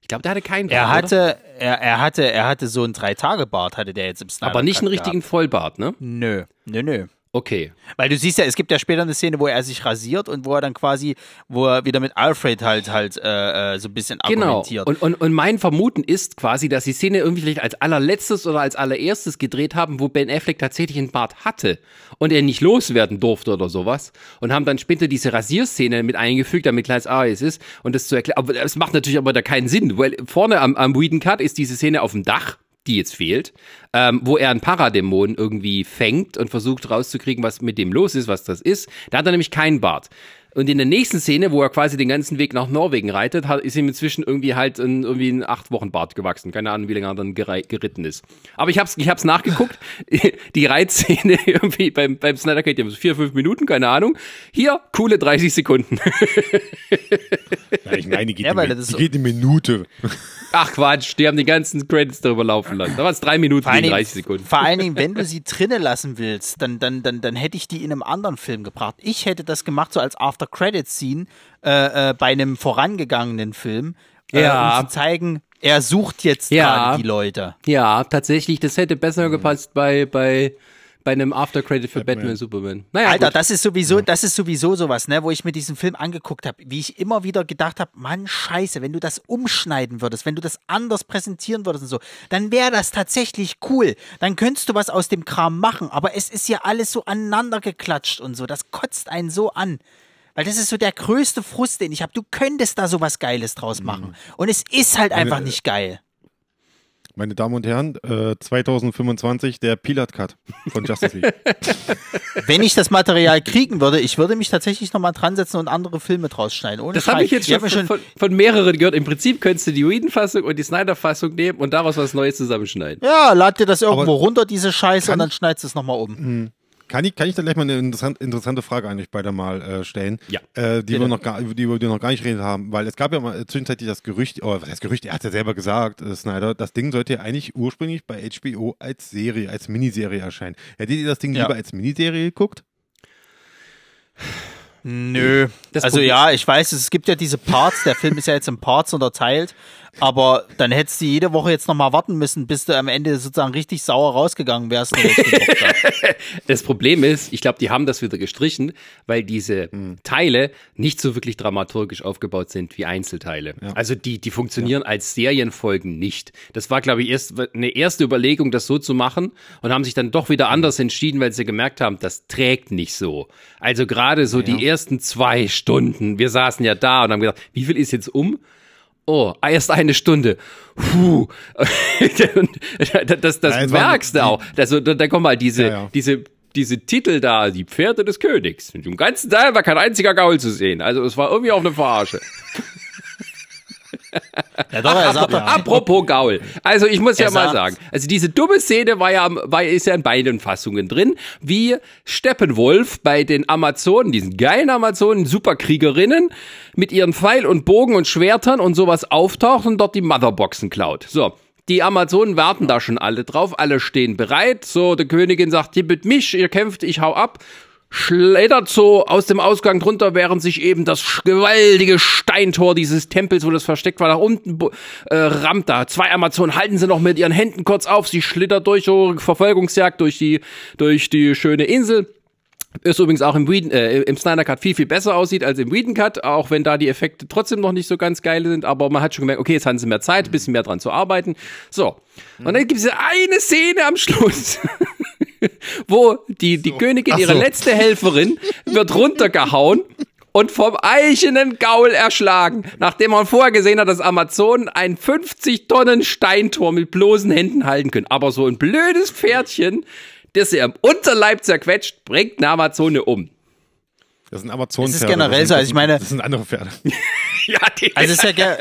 Ich glaube, der hatte keinen Bart. Er hatte, er, er hatte, er hatte so einen Drei-Tage-Bart, hatte der jetzt im Snyder aber nicht einen richtigen gehabt. Vollbart, ne? Nö, nö, nö. Okay. Weil du siehst ja, es gibt ja später eine Szene, wo er sich rasiert und wo er dann quasi, wo er wieder mit Alfred halt halt äh, äh, so ein bisschen Genau. argumentiert. Und, und, und mein Vermuten ist quasi, dass die Szene irgendwie vielleicht als allerletztes oder als allererstes gedreht haben, wo Ben Affleck tatsächlich einen Bart hatte und er nicht loswerden durfte oder sowas. Und haben dann später diese Rasierszene mit eingefügt, damit klar ist, ah, es ist. Und das zu erklären. Aber es macht natürlich aber da keinen Sinn, weil vorne am, am Whedon Cut ist diese Szene auf dem Dach die jetzt fehlt, ähm, wo er einen Paradämon irgendwie fängt und versucht rauszukriegen, was mit dem los ist, was das ist. Da hat er nämlich keinen Bart. Und in der nächsten Szene, wo er quasi den ganzen Weg nach Norwegen reitet, hat, ist ihm inzwischen irgendwie halt ein, irgendwie ein acht Wochen Bart gewachsen. Keine Ahnung, wie lange er dann geritten ist. Aber ich hab's, ich hab's nachgeguckt. Die Reitszene irgendwie beim, beim Snyder Cut, die haben so vier, fünf Minuten, keine Ahnung. Hier, coole 30 Sekunden. Ja, ich meine, die geht, Ja, weil eine, das ist die so- geht eine Minute. Ach Quatsch, die haben die ganzen Credits darüber laufen lassen. Da waren es drei Minuten Dingen, 30 Sekunden. vor allen Dingen, wenn du sie drinnen lassen willst, dann, dann, dann, dann hätte ich die in einem anderen Film gebracht. Ich hätte das gemacht, so als After-Credit-Scene äh, äh, bei einem vorangegangenen Film, äh, Ja. um zu zeigen, er sucht jetzt Ja. gerade die Leute. Ja, tatsächlich, das hätte besser gepasst bei, bei, bei einem After-Credit für Batman, und Superman. Naja, Alter, gut. das ist sowieso, das ist sowieso sowas, ne, wo ich mir diesen Film angeguckt habe, wie ich immer wieder gedacht habe, Mann, scheiße, wenn du das umschneiden würdest, wenn du das anders präsentieren würdest und so, dann wäre das tatsächlich cool. Dann könntest du was aus dem Kram machen, aber es ist ja alles so aneinander geklatscht und so, das kotzt einen so an. Weil das ist so der größte Frust, den ich habe. Du könntest da sowas Geiles draus machen. Und es ist halt einfach nicht geil. Meine Damen und Herren, äh, 2025 der Pilot Cut von Justice League. Wenn ich das Material kriegen würde, ich würde mich tatsächlich nochmal dran setzen und andere Filme draus schneiden. Ohne Das habe ich jetzt Ich hab schon, von, von mehreren gehört. Im Prinzip könntest du die Whedon-Fassung und die Snyder-Fassung nehmen und daraus was Neues zusammenschneiden. Ja, lad dir das irgendwo Aber runter, diese Scheiße, und dann schneidest du es nochmal um. Kann ich, kann ich da gleich mal eine interessant, interessante Frage eigentlich beide mal äh, stellen? Ja. Äh, die, wir noch gar, die wir noch gar nicht geredet haben, weil es gab ja mal zwischenzeitlich das Gerücht, oder was heißt Gerücht, er hat ja selber gesagt, äh, Snyder, das Ding sollte ja eigentlich ursprünglich bei HBO als Serie, als Miniserie erscheinen. Hättet ihr das Ding Ja. lieber als Miniserie geguckt? Nö. Das also Problem- ja, ich weiß, es gibt ja diese Parts, der Film ist ja jetzt in Parts unterteilt, aber dann hättest du jede Woche jetzt nochmal warten müssen, bis du am Ende sozusagen richtig sauer rausgegangen wärst. Das Problem ist, ich glaube, die haben das wieder gestrichen, weil diese Hm. Teile nicht so wirklich dramaturgisch aufgebaut sind wie Einzelteile. Also die, die funktionieren als Serienfolgen nicht. Das war, glaube ich, erst eine erste Überlegung, das so zu machen und haben sich dann doch wieder anders entschieden, weil sie gemerkt haben, das trägt nicht so. Also gerade so die ersten zwei Stunden, wir saßen ja da und haben gedacht, wie viel ist jetzt um? Oh, erst eine Stunde. Puh. das das, das Ja, merkst du auch. Also, da, da kommen halt diese, Ja, ja. diese, diese Titel da, die Pferde des Königs. Im ganzen Teil war kein einziger Gaul zu sehen. Also es war irgendwie auch eine Verarsche. Ja, doch, er sagt doch, Apropos Gaul. Also ich muss ja Er mal sagt's. sagen, also diese dumme Szene war ja, war, ist ja in beiden Fassungen drin, wie Steppenwolf bei den Amazonen, diesen geilen Amazonen, Superkriegerinnen, mit ihren Pfeil und Bogen und Schwertern und sowas auftaucht und dort die Motherboxen klaut. So. Die Amazonen warten da schon alle drauf, alle stehen bereit. So, die Königin sagt, tippet mich, ihr kämpft, ich hau ab schleddert so aus dem Ausgang drunter, während sich eben das gewaltige Steintor dieses Tempels, wo das versteckt war, nach unten äh, rammt da. Zwei Amazonen halten sie noch mit ihren Händen kurz auf. Sie schlittert durch so Verfolgungsjagd durch die, durch die schöne Insel. Ist übrigens auch im, Whedon, äh, im Snyder Cut viel, viel besser aussieht als im Whedon Cut, auch wenn da die Effekte trotzdem noch nicht so ganz geil sind, aber man hat schon gemerkt, okay, jetzt haben sie mehr Zeit, bisschen mehr dran zu arbeiten. So. Und dann gibt es eine Szene am Schluss, wo die, die Königin, Ach ihre so. letzte Helferin, wird runtergehauen und vom eichenen Gaul erschlagen, nachdem man vorher gesehen hat, dass Amazonen ein 50 Tonnen Steintor mit bloßen Händen halten können. Aber so ein blödes Pferdchen, das sie am Unterleib zerquetscht, bringt eine Amazone um. Das sind Amazonen. Es ist generell so, also ich meine- Das sind andere Pferde. Ja, die Also ist ja,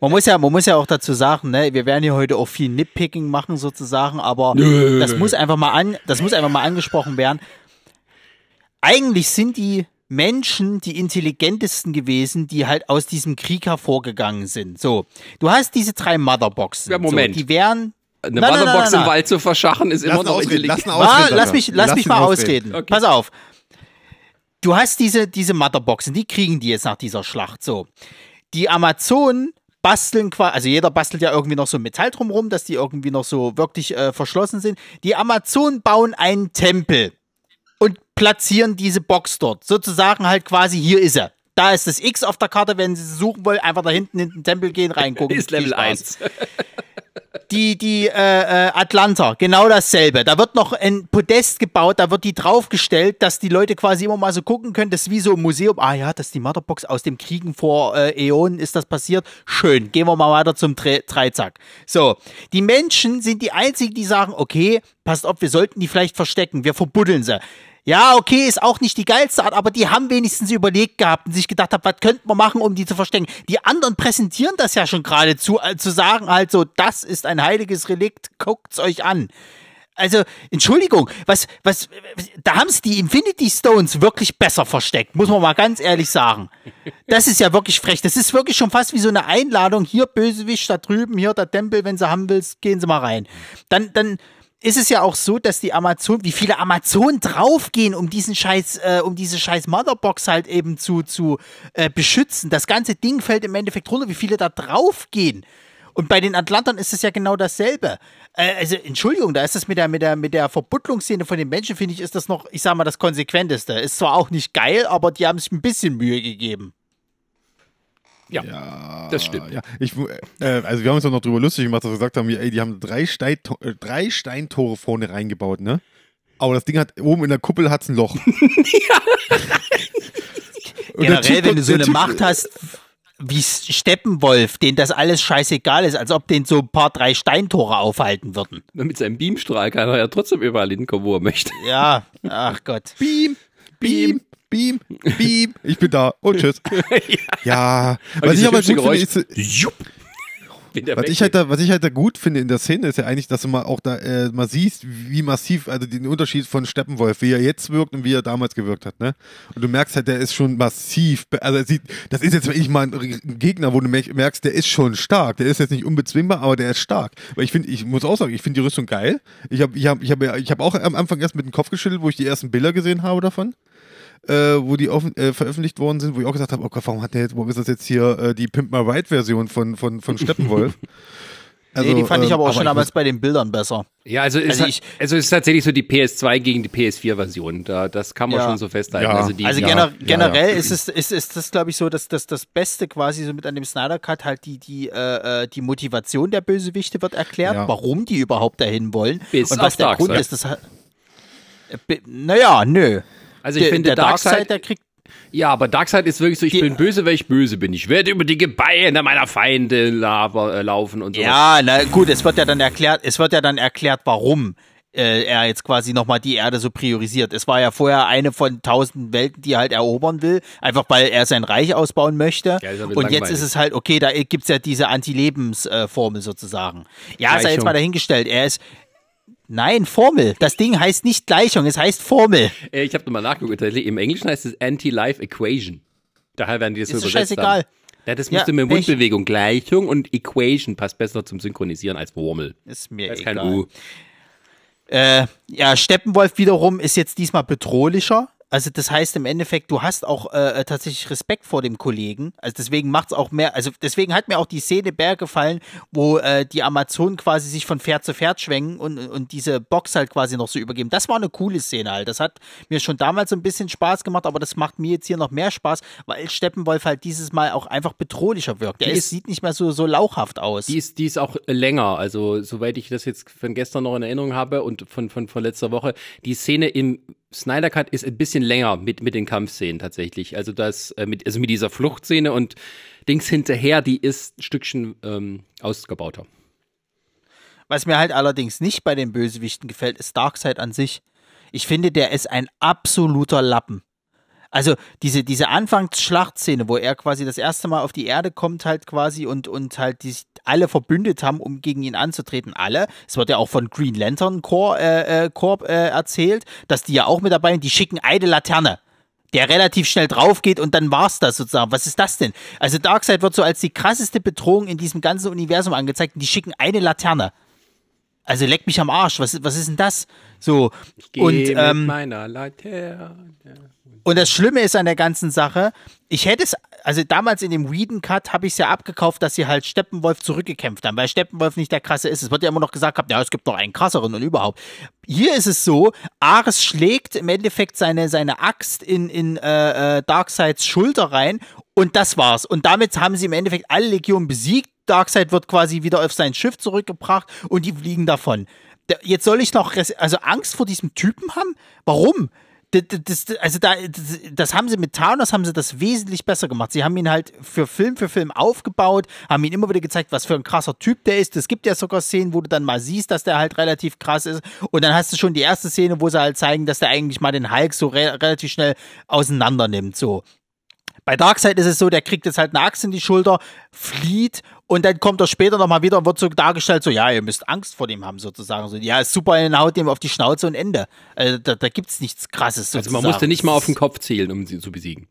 man muss ja, man muss ja auch dazu sagen, ne, wir werden hier heute auch viel Nitpicking machen sozusagen, aber das muss einfach mal an, das muss einfach mal angesprochen werden. Eigentlich sind die Menschen die intelligentesten gewesen, die halt aus diesem Krieg hervorgegangen sind. So, du hast diese drei Motherboxen. Ja, Moment. So, die wären eine Nein, nein, nein, Motherbox nein, im. Wald zu verschachen, ist immer Lass ihn noch ausreden, lass intelligent. ausreden. Ah, lass Sascha. mich, lass Lass mich mal ausreden. ausreden. Okay. Pass auf. Du hast diese, diese Motherboxen, die kriegen die jetzt nach dieser Schlacht. So. Die Amazonen basteln quasi, also jeder bastelt ja irgendwie noch so Metall drumrum, dass die irgendwie noch so wirklich äh, verschlossen sind. Die Amazonen bauen einen Tempel und platzieren diese Box dort. Sozusagen halt quasi, hier ist er. Da ist das X auf der Karte, wenn Sie suchen wollen, einfach da hinten in den Tempel gehen, reingucken. Ist Level Spaß 1. die, die äh, äh, Atlanta, genau dasselbe. Da wird noch ein Podest gebaut, da wird die draufgestellt, dass die Leute quasi immer mal so gucken können, das ist wie so im Museum. Ah ja, das ist die Motherbox aus dem Kriegen vor äh, Äonen, ist das passiert. Schön, gehen wir mal weiter zum Dre Dreizack. So, die Menschen sind die einzigen, die sagen, okay, passt auf, wir sollten die vielleicht verstecken, wir verbuddeln sie. Ja, okay, ist auch nicht die geilste Art, aber die haben wenigstens überlegt gehabt und sich gedacht haben, was könnten wir machen, um die zu verstecken. Die anderen präsentieren das ja schon geradezu, äh, zu sagen halt so, das ist ein heiliges Relikt, guckt's euch an. Also, Entschuldigung, was, was, da haben sie die Infinity Stones wirklich besser versteckt, muss man mal ganz ehrlich sagen. Das ist ja wirklich frech. Das ist wirklich schon fast wie so eine Einladung. Hier Bösewicht, da drüben, hier der Tempel, wenn sie haben willst, gehen sie mal rein. Dann, dann ist es ja auch so, dass die Amazon, wie viele Amazonen draufgehen, um diesen Scheiß, äh, um diese Scheiß Motherbox halt eben zu, zu äh, beschützen. Das ganze Ding fällt im Endeffekt runter, wie viele da draufgehen. Und bei den Atlantern ist es ja genau dasselbe. Äh, also, Entschuldigung, da ist das mit der, mit der, mit der Verbuttlungsszene von den Menschen, finde ich, ist das noch, ich sag mal, das Konsequenteste. Ist zwar auch nicht geil, aber die haben sich ein bisschen Mühe gegeben. Ja, das stimmt. Ja, ich, äh, also wir haben uns doch noch drüber lustig gemacht, dass wir gesagt haben, ey, die haben drei, Steinto äh, drei Steintore vorne reingebaut, ne? Aber das Ding hat, oben in der Kuppel hat's ein Loch. Und der Generell, Typ- wenn du so eine Typ- Macht hast, wie Steppenwolf, den das alles scheißegal ist, als ob den so ein paar drei Steintore aufhalten würden. Mit seinem Beamstrahl kann er ja trotzdem überall hinkommen, wo er möchte. Ja, ach Gott. Beam, Beam, Beam, Beam. Ich bin da und tschüss. ja, was ich aber gut finde, ist, Jupp. Der was ich, halt da, was ich halt da gut finde in der Szene ist ja eigentlich, dass du mal auch da äh, mal siehst, wie massiv, also den Unterschied von Steppenwolf, wie er jetzt wirkt und wie er damals gewirkt hat, ne? Und du merkst halt, der ist schon massiv, also er sieht, das ist jetzt wirklich mal ein Gegner, wo du mer- merkst, der ist schon stark. Der ist jetzt nicht unbezwingbar, aber der ist stark. Weil ich finde, ich muss auch sagen, ich finde die Rüstung geil. Ich habe ich hab, ich hab, ich hab auch am Anfang erst mit dem Kopf geschüttelt, wo ich die ersten Bilder gesehen habe davon. Äh, wo die offen, äh, veröffentlicht worden sind, wo ich auch gesagt habe, oh Gott, warum hat der jetzt, warum ist das jetzt hier äh, die Pimp My Ride Version von, von, von Steppenwolf? nee, die fand ich ähm, aber auch schon ich damals bei den Bildern besser. Ja, also, ist, Also also, ich- also es ist tatsächlich so die PS2 gegen die PS4-Version. Da, das kann man Ja. schon so festhalten. Ja. Also, die, Also gener ja, generell ja. ist es ist, ist das, glaube ich, so, dass, dass das Beste quasi so mit an dem Snyder Cut halt die, die, äh, äh, die Motivation der Bösewichte wird erklärt, Ja. warum die überhaupt dahin wollen. Bis und was der Darkseid. Grund ist, das hat. Äh, Naja, nö. Also ich der, finde, der Darkseid, Darkseid, der kriegt. ja, aber Darkseid ist wirklich so, ich Die- bin böse, weil ich böse bin. Ich werde über die Gebeine meiner Feinde äh, laufen und so. Ja, na gut, es wird ja dann erklärt, es wird ja dann erklärt, warum äh, er jetzt quasi nochmal die Erde so priorisiert. Es war ja vorher eine von tausend Welten, die er halt erobern will, einfach weil er sein Reich ausbauen möchte. Ja, Und jetzt langweilig. ist es halt, okay, da gibt's ja diese Anti-Lebens-Formel sozusagen. Ja, sei jetzt mal dahingestellt. Er ist. Nein, Formel. Das Ding heißt nicht Gleichung, es heißt Formel. Äh, Ich habe nochmal nachgeguckt. Im Englischen heißt es Anti-Life Equation. Daher werden die das so Ist übersetzt scheißegal. haben. Ja, das Ja, musste mit Pech. Mundbewegung. Gleichung und Equation passt besser zum Synchronisieren als Formel. Ist mir Da ist kein egal. U. Äh, ja, Steppenwolf wiederum ist jetzt diesmal bedrohlicher. Also das heißt im Endeffekt, du hast auch äh, tatsächlich Respekt vor dem Kollegen. Also deswegen macht's auch mehr, also deswegen hat mir auch die Szene Berg gefallen, wo äh, die Amazonen quasi sich von Pferd zu Pferd schwenken und, und diese Box halt quasi noch so übergeben. Das war eine coole Szene halt. Das hat mir schon damals so ein bisschen Spaß gemacht, aber das macht mir jetzt hier noch mehr Spaß, weil Steppenwolf halt dieses Mal auch einfach bedrohlicher wirkt. Ist, ist- sieht nicht mehr so, so lauchhaft aus. Die ist, die ist auch länger. Also, soweit ich das jetzt von gestern noch in Erinnerung habe und von, von, von letzter Woche, die Szene im Snyder Cut ist ein bisschen länger mit, mit den Kampfszenen tatsächlich. Also, das, äh, mit, also mit dieser Fluchtszene und Dings hinterher, die ist ein Stückchen ähm, ausgebauter. Was mir halt allerdings nicht bei den Bösewichten gefällt, ist Darkseid an sich. Ich finde, der ist ein absoluter Lappen. Also diese, diese Anfangsschlachtszene, wo er quasi das erste Mal auf die Erde kommt, halt quasi und, und halt die sich alle verbündet haben, um gegen ihn anzutreten. Alle. Es wird ja auch von Green Lantern Corps, äh, äh, Corp, äh, erzählt, dass die ja auch mit dabei sind. Die schicken eine Laterne der relativ schnell drauf geht und dann war's das sozusagen. Was ist das denn? Also Darkseid wird so als die krasseste Bedrohung in diesem ganzen Universum angezeigt und die schicken eine Laterne. Also leck mich am Arsch. Was, ist- was ist denn das? So. Und, Geh mit ähm, meiner Laterne. und das Schlimme ist an der ganzen Sache, ich hätte es, also damals in dem Whedon Cut habe ich es ja abgekauft, dass sie halt Steppenwolf zurückgekämpft haben, weil Steppenwolf nicht der krasse ist. Es wird ja immer noch gesagt, ja, es gibt noch einen krasseren und überhaupt. Hier ist es so, Ares schlägt im Endeffekt seine, seine Axt in, in äh, äh, Darkseids Schulter rein und das war's. Und damit haben sie im Endeffekt alle Legionen besiegt. Darkseid wird quasi wieder auf sein Schiff zurückgebracht und die fliegen davon. Da- Jetzt soll ich noch also Angst vor diesem Typen haben? Warum? Das, das, also da, das, das haben sie mit Thanos haben sie das wesentlich besser gemacht. Sie haben ihn halt für Film für Film aufgebaut, haben ihn immer wieder gezeigt, was für ein krasser Typ der ist. Es gibt ja sogar Szenen, wo du dann mal siehst, dass der halt relativ krass ist. Und dann hast du schon die erste Szene, wo sie halt zeigen, dass der eigentlich mal den Hulk so re relativ schnell auseinander nimmt. So. Bei Darkseid ist es so, der kriegt jetzt halt eine Axt in die Schulter, flieht und dann kommt er später nochmal wieder und wird so dargestellt, so, ja, ihr müsst Angst vor dem haben, sozusagen. So, ja, ist super, in haut dem auf die Schnauze und Ende. Also, da, da gibt's nichts krasses. Also Sozusagen. man musste nicht mal auf den Kopf zielen, um sie zu besiegen.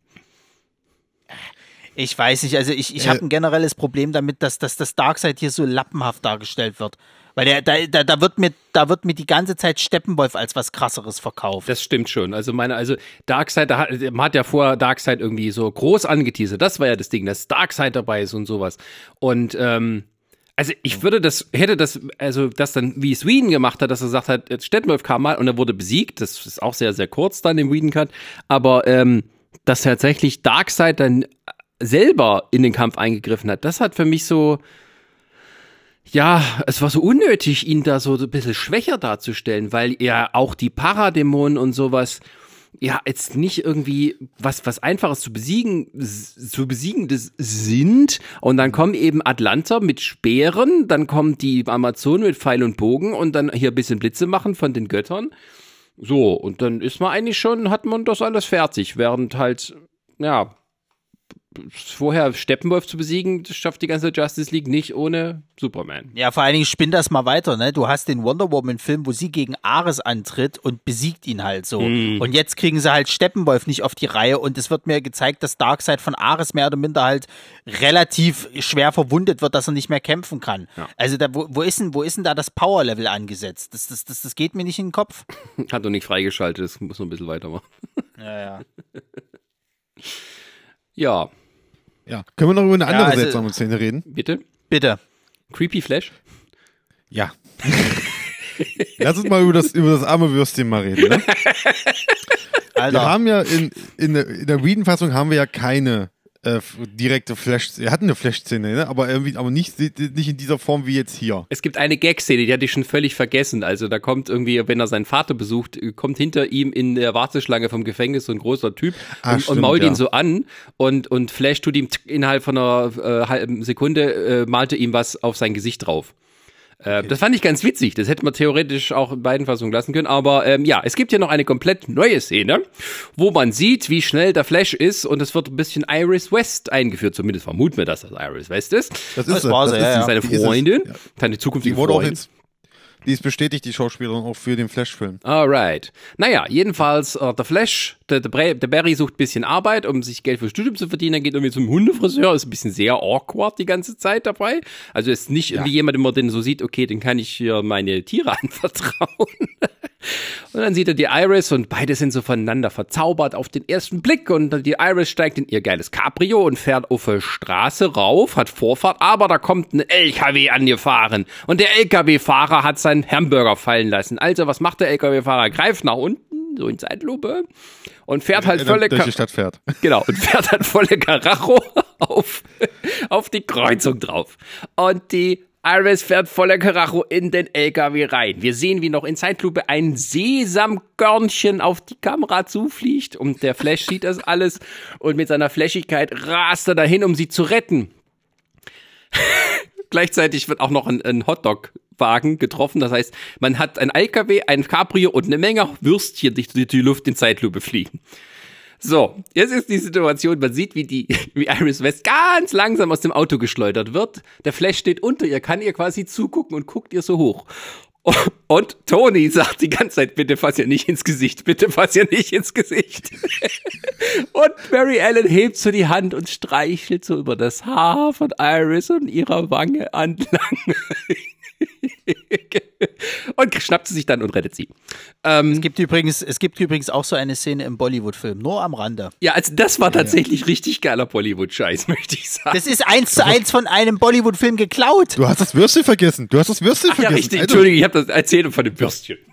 Ich weiß nicht, also ich, ich Äh. habe ein generelles Problem damit, dass, dass das Darkseid hier so lappenhaft dargestellt wird. Weil der, da, da, da, wird mir, da wird mir die ganze Zeit Steppenwolf als was krasseres verkauft. Das stimmt schon. Also meine, also Darkseid, da hat, man hat ja vorher Darkseid irgendwie so groß angeteasert. Das war ja das Ding, dass Darkseid dabei ist und sowas. Und ähm, also ich würde das, hätte das, also das dann, wie es Whedon gemacht hat, dass er gesagt hat, Steppenwolf kam mal und er wurde besiegt. Das ist auch sehr, sehr kurz dann im Whedon-Cut. Aber ähm, dass tatsächlich Darkseid dann selber in den Kampf eingegriffen hat, das hat für mich so, ja, es war so unnötig, ihn da so ein bisschen schwächer darzustellen, weil er auch die Paradämonen und sowas, ja jetzt nicht irgendwie was was einfaches zu besiegen zu besiegendes sind und dann kommen eben Atlanter mit Speeren, dann kommt die Amazonen mit Pfeil und Bogen und dann hier ein bisschen Blitze machen von den Göttern. So, und dann ist man eigentlich schon, hat man das alles fertig, während halt, ja, vorher Steppenwolf zu besiegen, das schafft die ganze Justice League nicht ohne Superman. Ja, vor allen Dingen spinn das mal weiter, ne? Du hast den Wonder Woman-Film, wo sie gegen Ares antritt und besiegt ihn halt so. Mhm. Und jetzt kriegen sie halt Steppenwolf nicht auf die Reihe und es wird mir gezeigt, dass Darkseid von Ares mehr oder minder halt relativ schwer verwundet wird, dass er nicht mehr kämpfen kann. Also da, wo, wo, ist denn, wo ist denn da das Power-Level angesetzt? Das, das, das, das geht mir nicht in den Kopf. Hat noch nicht freigeschaltet, das muss noch ein bisschen weitermachen. Ja, ja. Ja, Ja. Können wir noch über eine andere also- seltsame Szene reden? bitte. Bitte. Creepy Flash? Ja. Lass uns mal über das, über das arme Würstchen mal reden. Ne? Wir Alter. haben ja in, in der, in der Whedon-Fassung haben wir ja keine äh, direkte Flash, wir hatten eine Flash-Szene, ne? aber irgendwie, aber nicht, nicht in dieser Form wie jetzt hier. Es gibt eine Gag-Szene, die hatte ich schon völlig vergessen. Also da kommt irgendwie, wenn er seinen Vater besucht, kommt hinter ihm in der Warteschlange vom Gefängnis so ein großer Typ Ah, und, und stimmt, mault ja. ihn so an und, und Flash tut ihm innerhalb von einer äh, halben Sekunde, äh, malte ihm was auf sein Gesicht drauf. Äh, Das fand ich ganz witzig. Das hätte man theoretisch auch in beiden Fassungen lassen können. Aber ähm, ja, es gibt ja noch eine komplett neue Szene, wo man sieht, wie schnell der Flash ist und es wird ein bisschen Iris West eingeführt. Zumindest vermuten wir, dass das Iris West ist. Das Das war sie, ist ja. Seine die ist. Freundin, Ja. seine zukünftige Die Freundin. jetzt, die ist bestätigt, die Schauspielerin, auch für den Flash-Film. Alright. Naja, jedenfalls, äh, der Flash, der, der, der Barry sucht ein bisschen Arbeit, um sich Geld fürs Studium zu verdienen. Dann geht irgendwie zum Hundefriseur, ist ein bisschen sehr awkward die ganze Zeit dabei. Also ist nicht irgendwie jemand, den man den so sieht, okay, den kann ich hier meine Tiere anvertrauen. Und dann sieht er die Iris und beide sind so voneinander verzaubert auf den ersten Blick. Und die Iris steigt in ihr geiles Cabrio und fährt auf der Straße rauf, hat Vorfahrt, aber da kommt ein LKW angefahren. Und der LKW-Fahrer hat seinen Hamburger fallen lassen. Also, was macht der LKW-Fahrer? Greift nach unten, so in Zeitlupe, und fährt halt volle durch die Stadt fährt. Genau, und fährt halt volle Karacho auf, auf die Kreuzung drauf. Und die Iris fährt voller Karacho in den LKW rein. Wir sehen, wie noch in Zeitlupe ein Sesamkörnchen auf die Kamera zufliegt und der Flash sieht das alles und mit seiner Flashigkeit rast er dahin, um sie zu retten. Gleichzeitig wird auch noch ein, ein Hotdog-Wagen getroffen. Das heißt, man hat ein LKW, ein Cabrio und eine Menge Würstchen, die durch die Luft in Zeitlupe fliegen. So, jetzt ist die Situation, man sieht, wie die, wie Iris West ganz langsam aus dem Auto geschleudert wird. Der Flash steht unter ihr, kann ihr quasi zugucken und guckt ihr so hoch. Und Tony sagt die ganze Zeit, bitte fass ihr nicht ins Gesicht, bitte fass ihr nicht ins Gesicht. Und Mary Ellen hebt so die Hand und streichelt so über das Haar von Iris und ihrer Wange entlang. und schnappt sie sich dann und rettet sie. Ähm, Es gibt übrigens, es gibt übrigens auch so eine Szene im Bollywood-Film, nur am Rande. Ja, also das war tatsächlich richtig geiler Bollywood-Scheiß, möchte ich sagen. Das ist eins zu eins von einem Bollywood-Film geklaut. Du hast das Würstchen vergessen. Du hast das Würstchen Ach ja, vergessen. richtig, Alter. Entschuldigung, ich habe das erzählt von dem Würstchen.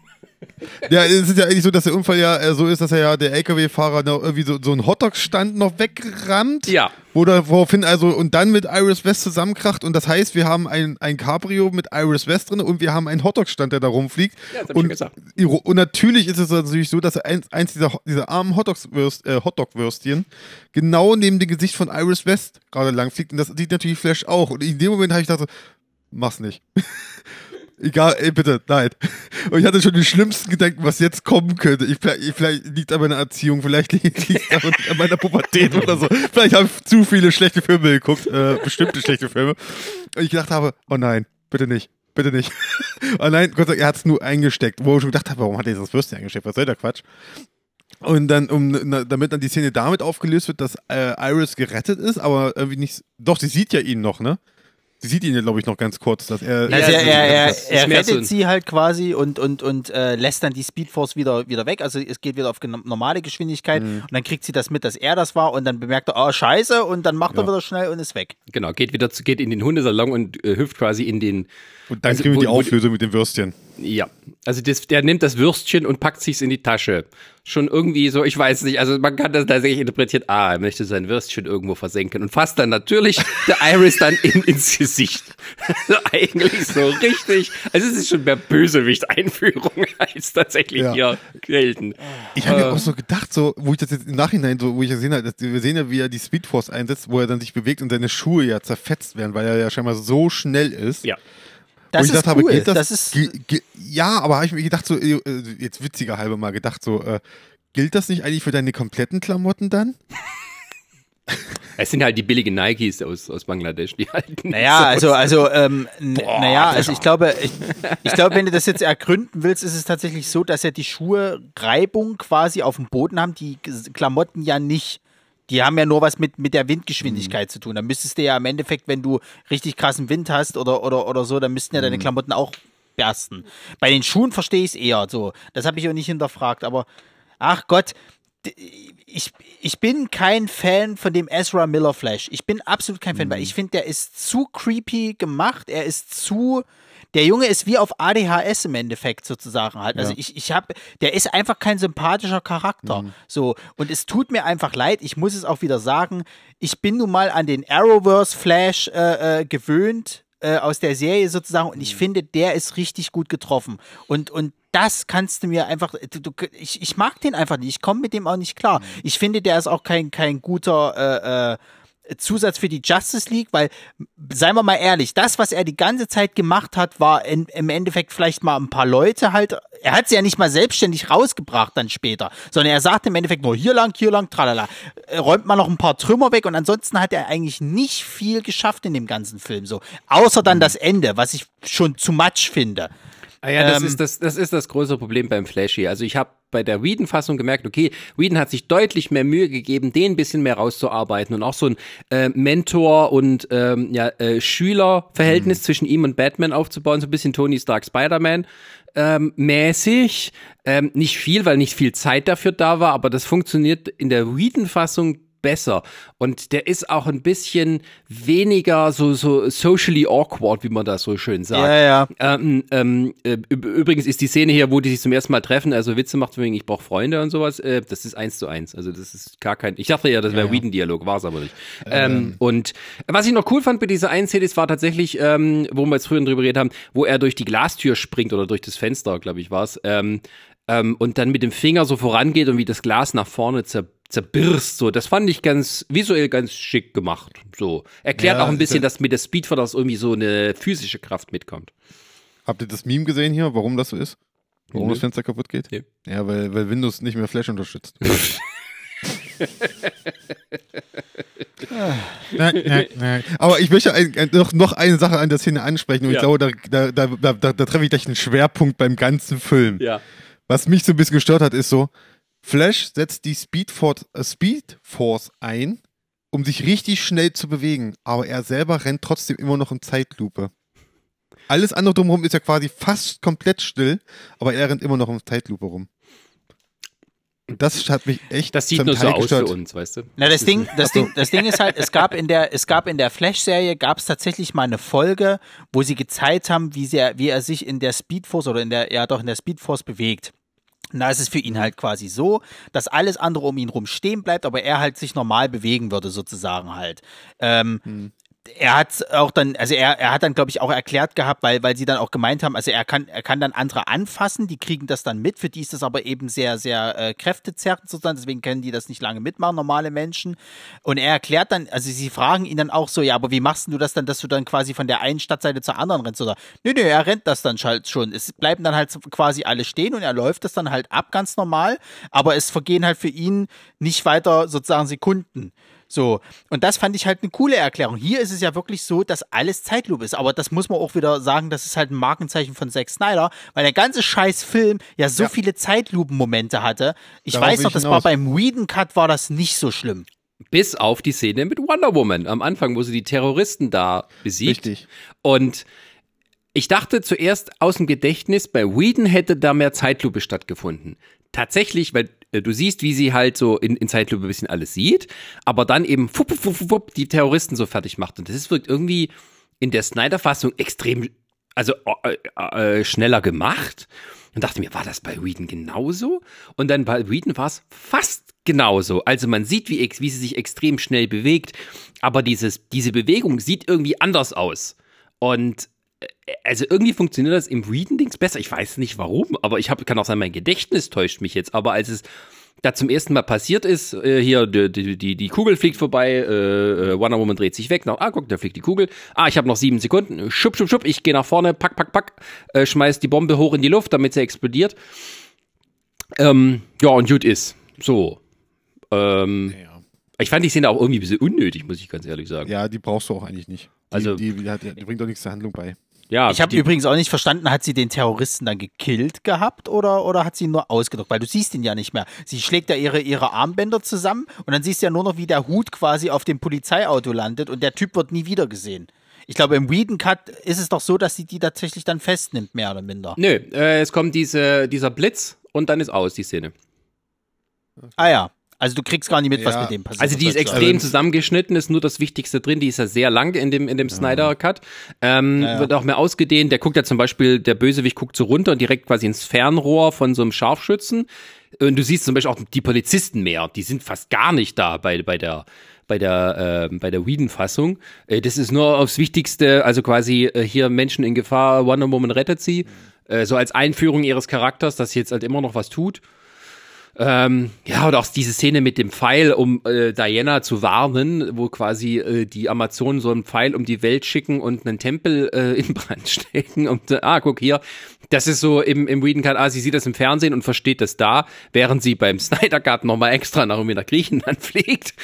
Ja, es ist ja eigentlich so, dass der Unfall ja äh, so ist, dass er ja der LKW-Fahrer noch irgendwie so, so einen Hotdog-Stand noch wegrammt. Ja. Wo da, woraufhin also und dann mit Iris West zusammenkracht und das heißt, wir haben ein, ein Cabrio mit Iris West drin und wir haben einen Hotdog-Stand, der da rumfliegt. Ja, das hab ich und, schon gesagt. und natürlich ist es natürlich so, dass eins, eins dieser, dieser armen äh, Hotdog-Würstchen genau neben dem Gesicht von Iris West gerade lang fliegt und das sieht natürlich Flash auch. Und in dem Moment habe ich gedacht, so, mach's nicht. Egal, ey, bitte, nein. Und ich hatte schon die schlimmsten Gedanken, was jetzt kommen könnte. Ich, vielleicht, vielleicht liegt an meiner Erziehung, vielleicht liegt es an, an meiner Pubertät oder so. Vielleicht habe ich zu viele schlechte Filme geguckt, äh, bestimmte schlechte Filme. Und ich gedacht habe, oh nein, bitte nicht, bitte nicht. Oh nein, Gott sei Dank, er hat es nur eingesteckt. Wo ich schon gedacht habe, warum hat er das Würstchen eingesteckt? Was soll der Quatsch? Und dann, um, damit dann die Szene damit aufgelöst wird, dass äh, Iris gerettet ist, aber irgendwie nicht. Doch, sie sieht ja ihn noch, ne? Sie sieht ihn ja, glaube ich, noch ganz kurz, dass er. Also er, er, er, er rettet sie halt quasi und, und, und äh, lässt dann die Speedforce wieder, wieder weg. Also es geht wieder auf normale Geschwindigkeit Mhm. und dann kriegt sie das mit, dass er das war und dann bemerkt er, oh scheiße und dann macht er Ja. wieder schnell und ist weg. Genau, geht wieder zu, geht in den Hundesalon und äh, hüpft quasi in den. und dann also, kriegen wir die wo- Auflösung mit dem Würstchen. Ja, also das, der nimmt das Würstchen und packt sich's in die Tasche. Schon irgendwie so, ich weiß nicht, also man kann das tatsächlich interpretieren, ah, er möchte sein Würstchen irgendwo versenken und fasst dann natürlich der Iris dann in, ins Gesicht. Also eigentlich so richtig, also es ist schon mehr Bösewicht-Einführung als tatsächlich Ja. hier gelten. Ich habe Äh. mir auch so gedacht, so, wo ich das jetzt im Nachhinein, so, wo ich gesehen habe, wir sehen ja, wie er die Speedforce einsetzt, wo er dann sich bewegt und seine Schuhe ja zerfetzt werden, weil er ja scheinbar so schnell ist. Ja. Das wo ich ist gedacht cool. habe, gilt das, das ist, gi- gi- ja, aber habe ich mir gedacht, so, äh, jetzt witziger halber mal gedacht, so, äh, gilt das nicht eigentlich für deine kompletten Klamotten dann? Es sind halt die billigen Nikes aus, aus Bangladesch, die halten. Naja, also, also, ähm, Boah, naja, also ich glaube, ich, ich glaube, wenn du das jetzt ergründen willst, ist es tatsächlich so, dass ja die Schuhe Reibung quasi auf dem Boden haben, die Klamotten ja nicht. Die haben ja nur was mit, mit der Windgeschwindigkeit zu tun. Da müsstest du ja im Endeffekt, wenn du richtig krassen Wind hast oder, oder, oder so, dann müssten ja deine Klamotten auch bersten. Bei den Schuhen verstehe ich es eher so. Das habe ich auch nicht hinterfragt, aber ach Gott, ich, ich bin kein Fan von dem Ezra Miller Flash. Ich bin absolut kein Fan, weil ich finde, der ist zu creepy gemacht. Er ist zu. Der Junge ist wie auf ADHS im Endeffekt sozusagen halt. Also Ja. ich, ich habe, der ist einfach kein sympathischer Charakter. So. Und es tut mir einfach leid, ich muss es auch wieder sagen, ich bin nun mal an den Arrowverse Flash äh, äh, gewöhnt äh, aus der Serie sozusagen und ich finde, der ist richtig gut getroffen. Und, und das kannst du mir einfach, du, du, ich, ich mag den einfach nicht, ich komme mit dem auch nicht klar. Ich finde, der ist auch kein, kein guter äh, äh, Zusatz für die Justice League, weil, seien wir mal ehrlich, das, was er die ganze Zeit gemacht hat, war in, im Endeffekt vielleicht mal ein paar Leute halt, er hat sie ja nicht mal selbstständig rausgebracht dann später, sondern er sagt im Endeffekt nur hier lang, hier lang, tralala. Äh, Räumt mal noch ein paar Trümmer weg und ansonsten hat er eigentlich nicht viel geschafft in dem ganzen Film, so. Außer dann das Ende, was ich schon zu much finde. Ah ja, das, Ähm, ist das, das ist das größere Problem beim Flashy. Also ich habe bei der Whedon-Fassung gemerkt, okay, Whedon hat sich deutlich mehr Mühe gegeben, den ein bisschen mehr rauszuarbeiten und auch so ein äh, Mentor- und ähm, ja, äh, Schüler-Verhältnis zwischen ihm und Batman aufzubauen, so ein bisschen Tony Stark Spider-Man. Ähm, mäßig, ähm, nicht viel, weil nicht viel Zeit dafür da war, aber das funktioniert in der Whedon-Fassung besser. Und der ist auch ein bisschen weniger so, so socially awkward, wie man das so schön sagt. Ja, ja. Ähm, ähm, äh, üb- übrigens ist die Szene hier, wo die sich zum ersten Mal treffen, also Witze macht wegen ich brauche Freunde und sowas, äh, das ist eins zu eins. Also das ist gar kein. Ich dachte ja, das wäre Whedon-Dialog, war es aber nicht. Ähm, und was ich noch cool fand bei dieser einen Szene, das war tatsächlich, ähm, wo wir jetzt früher drüber geredet haben, wo er durch die Glastür springt oder durch das Fenster, glaube ich, war es. Ähm, ähm, und dann mit dem Finger so vorangeht und wie das Glas nach vorne zer zerbirst. So, das fand ich ganz visuell ganz schick gemacht. So erklärt Ja, auch ein bisschen, dass mit der Speedforce irgendwie so eine physische Kraft mitkommt. Habt ihr das Meme gesehen hier, warum das so ist? Warum Nö. das Fenster kaputt geht? Nee. Ja, weil, weil Windows nicht mehr Flash unterstützt. nein, nein, nein. Aber ich möchte ein, noch, noch eine Sache an der Szene ansprechen und Ja. ich glaube, da, da, da, da, da, da treffe ich gleich einen Schwerpunkt beim ganzen Film. Ja. Was mich so ein bisschen gestört hat, ist so, Flash setzt die Speed Force, äh, Speed Force ein, um sich richtig schnell zu bewegen, aber er selber rennt trotzdem immer noch in Zeitlupe. Alles andere drumherum ist ja quasi fast komplett still, aber er rennt immer noch in Zeitlupe rum. Und das hat mich echt Das sieht zum nur so Teil aus gestört. für uns, weißt du? Na, das Ding, das Ding, das Ding ist halt, es gab in der, es gab in der Flash-Serie, gab es tatsächlich mal eine Folge, wo sie gezeigt haben, wie, sehr, wie er sich in der Speedforce oder in der, ja doch in der Speedforce bewegt. Und da ist es für ihn halt quasi so, dass alles andere um ihn rum stehen bleibt, aber er halt sich normal bewegen würde, sozusagen halt. Ähm, er hat auch dann, also er, er hat dann, glaube ich, auch erklärt gehabt, weil, weil sie dann auch gemeint haben, also er kann, er kann dann andere anfassen, die kriegen das dann mit, für die ist das aber eben sehr, sehr äh, kräftezerrend sozusagen, deswegen können die das nicht lange mitmachen, normale Menschen. Und er erklärt dann, also sie fragen ihn dann auch so, ja, aber wie machst du das dann, dass du dann quasi von der einen Stadtseite zur anderen rennst? Oder, nö, nö, er rennt das dann halt schon. Es bleiben dann halt quasi alle stehen und er läuft das dann halt ab, ganz normal, aber es vergehen halt für ihn nicht weiter sozusagen Sekunden. So, und das fand ich halt eine coole Erklärung. Hier ist es ja wirklich so, dass alles Zeitlupe ist. Aber das muss man auch wieder sagen, das ist halt ein Markenzeichen von Zack Snyder, weil der ganze scheiß Film ja so Ja. viele Zeitlupen-Momente hatte. Ich Darauf weiß noch, das war beim Whedon-Cut war das nicht so schlimm. Bis auf die Szene mit Wonder Woman am Anfang, wo sie die Terroristen da besiegt. Richtig. Und ich dachte zuerst aus dem Gedächtnis, bei Whedon hätte da mehr Zeitlupe stattgefunden. Tatsächlich, weil du siehst, wie sie halt so in, in Zeitlupe ein bisschen alles sieht, aber dann eben fupp, fupp, fupp, fupp, die Terroristen so fertig macht. Und das wirkt irgendwie in der Snyder-Fassung extrem Also äh, äh, schneller gemacht. Und dachte mir, war das bei Whedon genauso? Und dann bei Whedon war es fast genauso. Also man sieht, wie, wie sie sich extrem schnell bewegt, aber dieses, diese Bewegung sieht irgendwie anders aus. Und äh, also irgendwie funktioniert das im Whedon-Dings besser. Ich weiß nicht warum, aber ich hab, kann auch sein, mein Gedächtnis täuscht mich jetzt. Aber als es da zum ersten Mal passiert ist, äh, hier, die, die, die Kugel fliegt vorbei, äh, äh, Wonder Woman dreht sich weg, nach, ah, guck, da fliegt die Kugel, ah, ich habe noch sieben Sekunden, schupp, schupp, schupp, ich gehe nach vorne, pack, pack, pack, äh, schmeiß die Bombe hoch in die Luft, damit sie explodiert. Ähm, ja, und gut ist. So. Ähm, Ja. Ich fand die Szene auch irgendwie ein bisschen unnötig, muss ich ganz ehrlich sagen. ja, die brauchst du auch eigentlich nicht. Die, Also- die, die, hat, die bringt doch nichts zur Handlung bei. Ja, Ich habe übrigens auch nicht verstanden, hat sie den Terroristen dann gekillt gehabt oder, oder hat sie ihn nur ausgedrückt? Weil du siehst ihn ja nicht mehr. Sie schlägt ja ihre, ihre Armbänder zusammen und dann siehst du ja nur noch, wie der Hut quasi auf dem Polizeiauto landet und der Typ wird nie wieder gesehen. Ich glaube, im Whedon Cut ist es doch so, dass sie die tatsächlich dann festnimmt, mehr oder minder. Nö, äh, es kommt diese, dieser Blitz und dann ist aus, die Szene. Ah ja. Also du kriegst gar nicht mit, was Ja. mit dem passiert. Also die ist extrem zusammengeschnitten, ist nur das Wichtigste drin. Die ist ja sehr lang in dem, in dem Snyder-Cut. Ähm, Ja, ja. Wird auch mehr ausgedehnt. Der guckt ja zum Beispiel, der Bösewicht guckt so runter und direkt quasi ins Fernrohr von so einem Scharfschützen. Und du siehst zum Beispiel auch die Polizisten mehr. Die sind fast gar nicht da bei, bei der bei der, äh, bei der Whedon-Fassung. Äh, das ist nur aufs Wichtigste, also quasi äh, hier Menschen in Gefahr, Wonder Woman rettet sie. Äh, so als Einführung ihres Charakters, dass sie jetzt halt immer noch was tut. Ähm, ja, oder auch diese Szene mit dem Pfeil, um äh, Diana zu warnen, wo quasi äh, die Amazonen so einen Pfeil um die Welt schicken und einen Tempel äh, in Brand stecken. Und äh, ah, guck hier, das ist so im, im Whedon Cut, ah, sie sieht das im Fernsehen und versteht das da, während sie beim Snyder Cut nochmal extra nach, nach Griechenland fliegt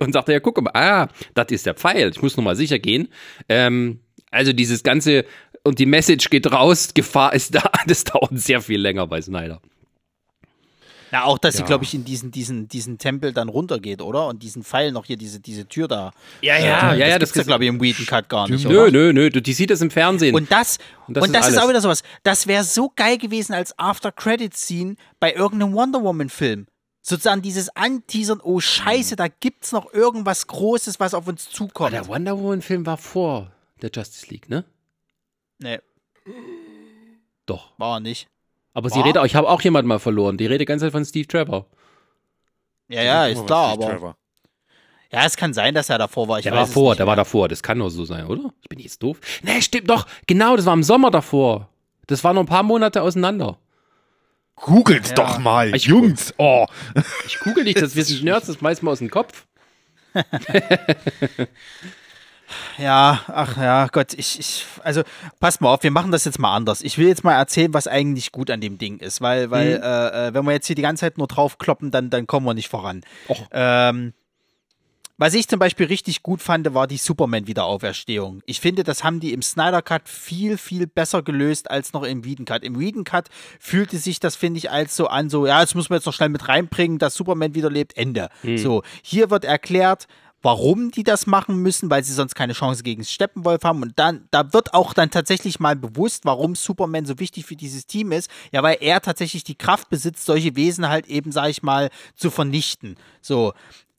und sagt, ja, guck mal, ah, das ist der Pfeil, ich muss nochmal sicher gehen. Ähm, also dieses ganze, und die Message geht raus, Gefahr ist da, das dauert sehr viel länger bei Snyder. Na, auch, dass sie, Ja. glaube ich, in diesen, diesen, diesen Tempel dann runtergeht, oder? Und diesen Pfeil noch hier, diese, diese Tür da. Ja, ja, Äh, ja, ja, das das gibt's ja, glaube ich, im Whedon Cut gar nicht, Nö, oder? nö, nö, du- die sieht das im Fernsehen. Und das, Und und das das, ist ist, auch wieder sowas. Das wäre so geil gewesen als After-Credit-Scene bei irgendeinem Wonder Woman-Film. Sozusagen dieses Anteasern, oh Scheiße, da gibt's noch irgendwas Großes, was auf uns Aber zukommt. der Wonder Woman-Film war vor der Justice League, ne? Nee, Doch. war er nicht. Aber sie War? redet, auch- ich habe auch jemanden mal verloren. Die rede die ganze Zeit von Steve Trevor. Ja, ja, ist klar, Steve aber. Trevor. Ja, es kann sein, dass er davor war. Ich Der weiß war vor, der war mehr. davor. Das kann nur so sein, oder? Ich bin jetzt doof. Nee, stimmt doch. Genau, das war im Sommer davor. Das war noch ein paar Monate auseinander. Googelt's Ja. doch mal, Ich- Jungs. Oh. Ich kugel nicht, das wir sind Nerds, das meist mal aus dem Kopf. Ja, ach ja, Gott, ich, ich, also pass mal auf, wir machen das jetzt mal anders. Ich will jetzt mal erzählen, was eigentlich gut an dem Ding ist, weil, weil, Mhm. äh, äh, wenn wir jetzt hier die ganze Zeit nur drauf kloppen, dann, dann kommen wir nicht voran. Ähm, was ich zum Beispiel richtig gut fand, war die Superman-Wiederauferstehung. Ich finde, das haben die im Snyder Cut viel, viel besser gelöst als noch im Whedon Cut. Im Whedon Cut fühlte sich das, finde ich, als so an, so, ja, das muss man jetzt noch schnell mit reinbringen, dass Superman wieder lebt, Ende. So, hier wird erklärt, warum die das machen müssen, weil sie sonst keine Chance gegen Steppenwolf haben. Und dann, da wird auch dann tatsächlich mal bewusst, warum Superman so wichtig für dieses Team ist. Ja, weil er tatsächlich die Kraft besitzt, solche Wesen halt eben, sag ich mal, zu vernichten. So.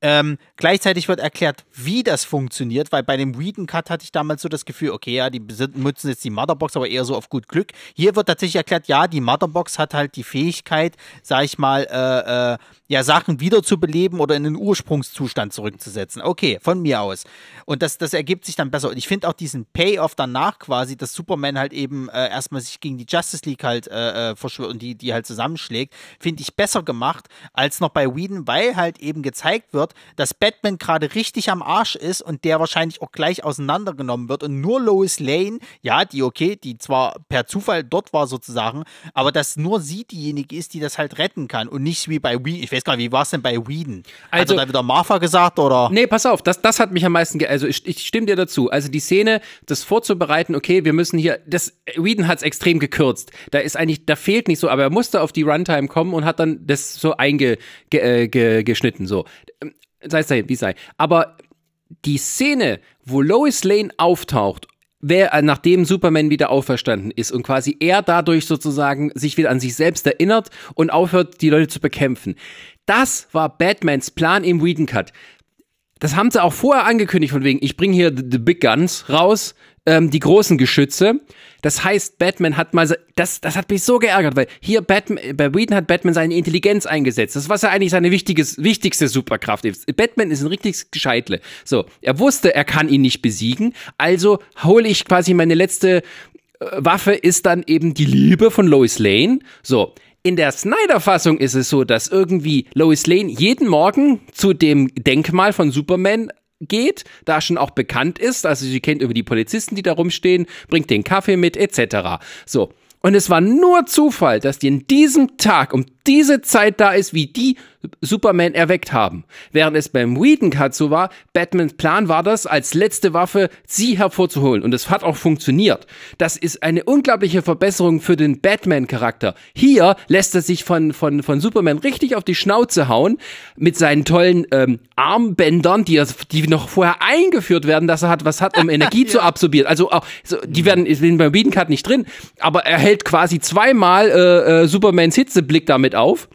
Ähm, gleichzeitig wird erklärt, wie das funktioniert, weil bei dem Whedon Cut hatte ich damals so das Gefühl, okay, ja, die besit- nutzen jetzt die Motherbox, aber eher so auf gut Glück. Hier wird tatsächlich erklärt, ja, die Motherbox hat halt die Fähigkeit, sag ich mal, äh, äh, ja, Sachen wiederzubeleben oder in den Ursprungszustand zurückzusetzen. Okay, von mir aus. Und das, das ergibt sich dann besser. Und ich finde auch diesen Payoff danach quasi, dass Superman halt eben äh, erstmal sich gegen die Justice League halt äh, äh, verschwört und die, die halt zusammenschlägt, finde ich besser gemacht als noch bei Whedon, weil halt eben gezeigt wird, dass Batman gerade richtig am Arsch ist und der wahrscheinlich auch gleich auseinandergenommen wird und nur Lois Lane, ja, die okay, die zwar per Zufall dort war sozusagen, aber dass nur sie diejenige ist, die das halt retten kann und nicht wie bei Whedon. Ich weiß gar nicht, wie war es denn bei Whedon? Also- Hat er da wieder Martha gesagt oder? Nee, pass auf, das, das hat mich am meisten, ge also ich, ich stimme dir dazu. Also die Szene, das vorzubereiten, okay, wir müssen hier, das, Whedon hat es extrem gekürzt. Da ist eigentlich, da fehlt nicht so, aber er musste auf die Runtime kommen und hat dann das so eingeschnitten, ge, äh, ge, so. Sei es dahin, wie sei. Aber die Szene, wo Lois Lane auftaucht, wer, äh, nachdem Superman wieder auferstanden ist und quasi er dadurch sozusagen sich wieder an sich selbst erinnert und aufhört, die Leute zu bekämpfen. Das war Batmans Plan im Whedon Cut das haben sie auch vorher angekündigt, von wegen, ich bringe hier the, the Big Guns raus, ähm, die großen Geschütze. Das heißt, Batman hat mal, das, das hat mich so geärgert, weil hier Batman, bei Whedon hat Batman seine Intelligenz eingesetzt. Das, was ja eigentlich seine wichtiges, wichtigste Superkraft. Batman ist ein richtiges Gescheitle. So, er wusste, er kann ihn nicht besiegen, also hole ich quasi meine letzte äh, Waffe ist dann eben die Liebe von Lois Lane. So, in der Snyder-Fassung ist es so, dass irgendwie Lois Lane jeden Morgen zu dem Denkmal von Superman geht, da schon auch bekannt ist, also sie kennt über die Polizisten, die da rumstehen, bringt den Kaffee mit, etc. So. Und es war nur Zufall, dass die in diesem Tag um diese Zeit da ist, wie die Superman erweckt haben. Während es beim Whedon Cut so war, Batmans Plan war das, als letzte Waffe sie hervorzuholen. Und es hat auch funktioniert. Das ist eine unglaubliche Verbesserung für den Batman-Charakter. Hier lässt er sich von, von, von Superman richtig auf die Schnauze hauen mit seinen tollen ähm, Armbändern, die, er, die noch vorher eingeführt werden, dass er hat, was hat, um Energie ja. zu absorbieren. Also auch, so, die werden, sind beim Whedon Cut nicht drin, aber er hält quasi zweimal äh, äh, Supermans Hitzeblick damit auf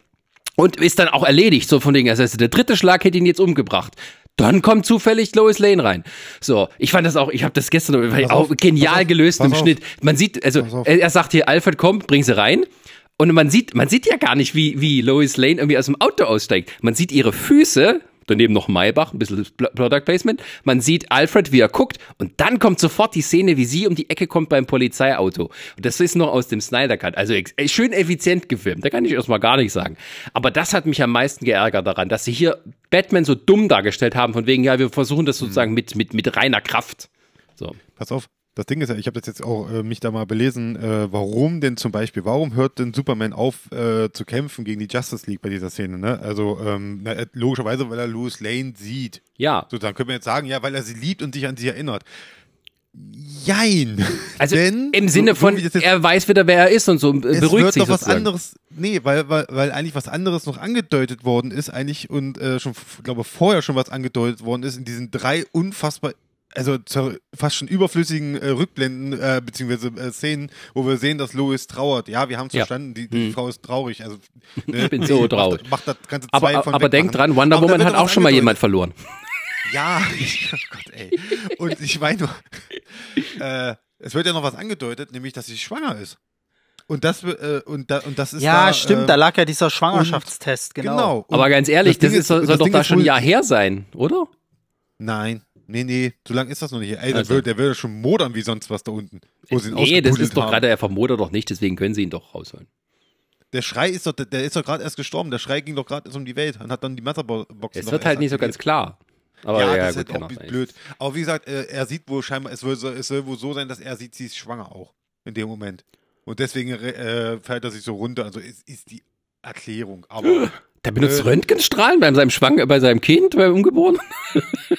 und ist dann auch erledigt, so von Dingen. Das heißt, der dritte Schlag hätte ihn jetzt umgebracht. Dann kommt zufällig Lois Lane rein. So, ich fand das auch, ich habe das gestern auch genial auf, gelöst im auf, Schnitt. Man sieht, also er, sagt hier, Alfred, komm, bring sie rein. Und man sieht, man sieht ja gar nicht, wie, wie Lois Lane irgendwie aus dem Auto aussteigt. Man sieht ihre Füße, daneben noch Maybach, ein bisschen Product Placement. Man sieht Alfred, wie er guckt und dann kommt sofort die Szene, wie sie um die Ecke kommt beim Polizeiauto. Und das ist noch aus dem Snyder Cut. Also schön effizient gefilmt, da kann ich erstmal gar nicht sagen. Aber das hat mich am meisten geärgert daran, dass sie hier Batman so dumm dargestellt haben, von wegen, ja, wir versuchen das sozusagen mit, mit, mit reiner Kraft. So. Pass auf, das Ding ist ja, ich habe das jetzt auch äh, mich da mal belesen, äh, warum denn zum Beispiel, warum hört denn Superman auf äh, zu kämpfen gegen die Justice League bei dieser Szene? Ne? Also ähm, na, äh, logischerweise, weil er Louis Lane sieht. Ja. Sozusagen könnte man jetzt sagen, ja, weil er sie liebt und sich an sie erinnert. Jein. Also Denn, im Sinne so, von, so er weiß wieder, wer er ist und so äh, es beruhigt wird sich doch was anderes. Nee, weil, weil, weil eigentlich was anderes noch angedeutet worden ist, eigentlich und äh, schon, glaube vorher schon was angedeutet worden ist in diesen drei unfassbar also fast schon überflüssigen äh, Rückblenden äh, beziehungsweise äh, Szenen, wo wir sehen, dass Lois trauert. Ja, wir haben es ja. verstanden, die, die hm. Frau ist traurig. Also, ne, ich bin so traurig. Macht, macht das ganze aber aber denk dran, Wonder Woman hat auch schon mal jemand verloren. Ja, ich, oh Gott, ey. Und ich meine nur, äh, es wird ja noch was angedeutet, nämlich, dass sie schwanger ist. Und das, äh, und, da, und das ist Ja, da, stimmt, äh, da lag ja dieser Schwangerschaftstest, genau. genau. Aber ganz ehrlich, das, das ist, soll, soll doch da schon ein Jahr her sein, oder? Nein. Nee, nee, so lange ist das noch nicht. Ey, also. der, will, der will schon modern wie sonst was da unten. Wo sie ihn nee, das ist doch gerade, er vermodert doch nicht, deswegen können sie ihn doch rausholen. Der Schrei ist doch, der, der ist doch gerade erst gestorben. Der Schrei ging doch gerade um die Welt und hat dann die Motherbox. Es wird halt nicht so ganz klar. Aber ja, ja das gut, ist halt auch blöd. Aber wie gesagt, äh, er sieht wohl scheinbar, es soll, es soll wohl so sein, dass er sieht, sie ist schwanger auch. In dem Moment. Und deswegen äh, fällt er sich so runter. Also ist, ist die Erklärung. Aber Der benutzt äh, Röntgenstrahlen bei seinem Schwang, bei seinem Kind, beim Ungeborenen?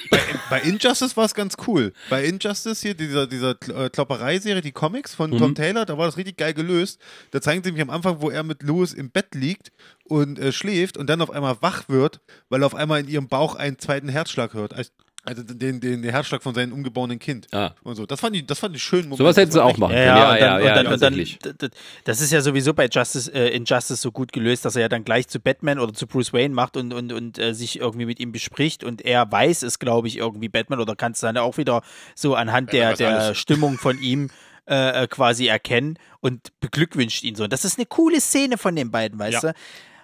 Bei, bei Injustice war es ganz cool. Bei Injustice hier, dieser, dieser äh, Klopperei-Serie, die Comics von mhm. Tom Taylor, da war das richtig geil gelöst. Da zeigen sie mich am Anfang, wo er mit Louis im Bett liegt und äh, schläft und dann auf einmal wach wird, weil er auf einmal in ihrem Bauch einen zweiten Herzschlag hört. Also also den, den, den Herzschlag von seinem ungeborenen Kind. Ah. Und so. Das fand ich, das fand ich schön. Sowas hätten sie auch machen können. Ja, ja, ja, ja, dann, Das ist ja sowieso bei Justice, äh, Injustice so gut gelöst, dass er ja dann gleich zu Batman oder zu Bruce Wayne macht und, und, und äh, sich irgendwie mit ihm bespricht und er weiß es, glaube ich, irgendwie Batman oder kann es dann auch wieder so anhand der, der Stimmung von ihm äh, äh, quasi erkennen und beglückwünscht ihn so. Und das ist eine coole Szene von den beiden, weißt ja. du?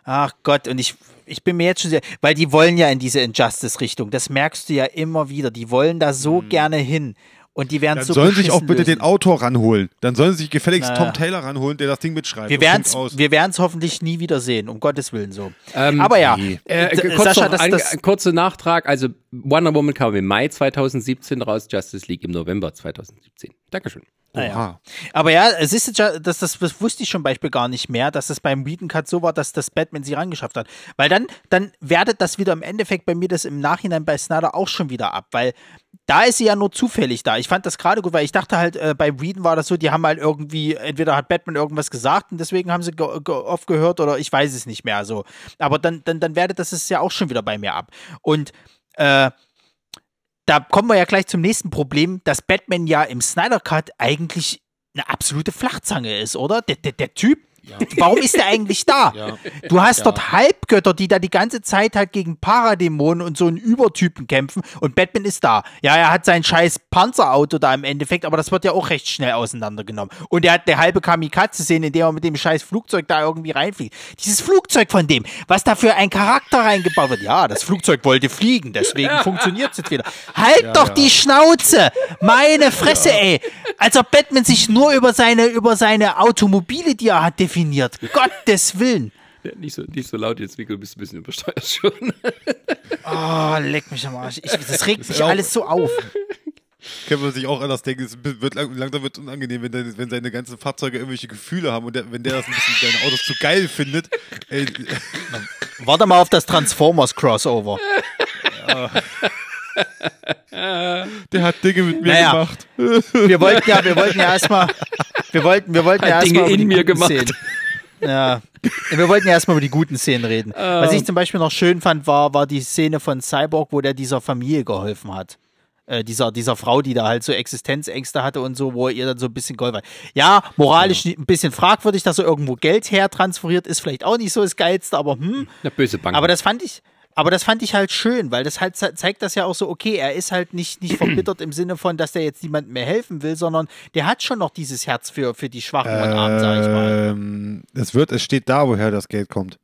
Ach Gott, und ich, ich bin mir jetzt schon sehr, weil die wollen ja in diese Injustice-Richtung. Das merkst du ja immer wieder. Die wollen da so mhm. gerne hin. Und die werden Dann so sollen sich auch bitte lösen. den Autor ranholen. Dann sollen sie sich gefälligst naja. Tom Taylor ranholen, der das Ding mitschreibt. Wir werden es hoffentlich nie wieder sehen, um Gottes Willen so. Ähm, Aber ja, äh, kurz Sascha, das, das kurzer Nachtrag. Also Wonder Woman kam im Mai 2017 raus, Justice League im November 2017. Dankeschön. Naja. Aber ja, es ist ja, das, das, das wusste ich zum Beispiel gar nicht mehr, dass es beim Whedon Cut so war, dass das Batman sie rangeschafft hat. Weil dann, dann wertet das wieder im Endeffekt bei mir das im Nachhinein bei Snyder auch schon wieder ab, weil da ist sie ja nur zufällig da. Ich fand das gerade gut, weil ich dachte halt, äh, bei Whedon war das so, die haben halt irgendwie, entweder hat Batman irgendwas gesagt und deswegen haben sie oft gehört oder ich weiß es nicht mehr so. Aber dann, dann, dann wertet das es ja auch schon wieder bei mir ab. Und äh, da kommen wir ja gleich zum nächsten Problem, dass Batman ja im Snyder Cut eigentlich eine absolute Flachzange ist, oder? Der, der, der Typ Warum ist der eigentlich da? Du hast dort Halbgötter, die da die ganze Zeit halt gegen Paradämonen und so einen Übertypen kämpfen und Batman ist da. Ja, er hat sein scheiß Panzerauto da im Endeffekt, aber das wird ja auch recht schnell auseinandergenommen. Und er hat eine halbe Kamikaze-Szene, in der er mit dem scheiß Flugzeug da irgendwie reinfliegt. Dieses Flugzeug von dem, was da für ein Charakter reingebaut wird. Ja, das Flugzeug wollte fliegen, deswegen funktioniert es jetzt wieder. Halt doch die Schnauze! Meine Fresse, ey! Als ob Batman sich nur über seine, über seine Automobile, die er hat, definiert. Gottes Willen. Ja, nicht, so, nicht so laut jetzt, Mikko, du bist ein bisschen übersteuert schon. Oh, leck mich am Arsch. Ich, das regt mich alles so auf. Kann man sich auch anders denken, es wird lang- langsam wird unangenehm, wenn, der, wenn seine ganzen Fahrzeuge irgendwelche Gefühle haben und der, wenn der das ein bisschen seine Autos zu geil findet. Ey, Warte mal auf das Transformers-Crossover. Der hat Dinge mit mir Naja. gemacht. Wir wollten ja, wir wollten ja erstmal, wir wollten, wir wollten ja Hat Dinge erstmal über die in mir guten gemacht. Szenen. Ja. Wir wollten ja erstmal über die guten Szenen reden. Was ich zum Beispiel noch schön fand, war, war die Szene von Cyborg, wo der dieser Familie geholfen hat. Äh, dieser, dieser Frau, die da halt so Existenzängste hatte und so, wo er ihr dann so ein bisschen geholfen hat. Ja, moralisch ein bisschen fragwürdig, dass er irgendwo Geld her transferiert, ist vielleicht auch nicht so das Geilste, aber hm. Eine böse Bank. Aber das fand ich, aber das fand ich halt schön, weil das halt ze- zeigt das ja auch so, okay, er ist halt nicht, nicht verbittert im Sinne von, dass der jetzt niemandem mehr helfen will, sondern der hat schon noch dieses Herz für, für die Schwachen und Armen, sag ich mal. Ähm, es wird, es steht da, woher das Geld kommt.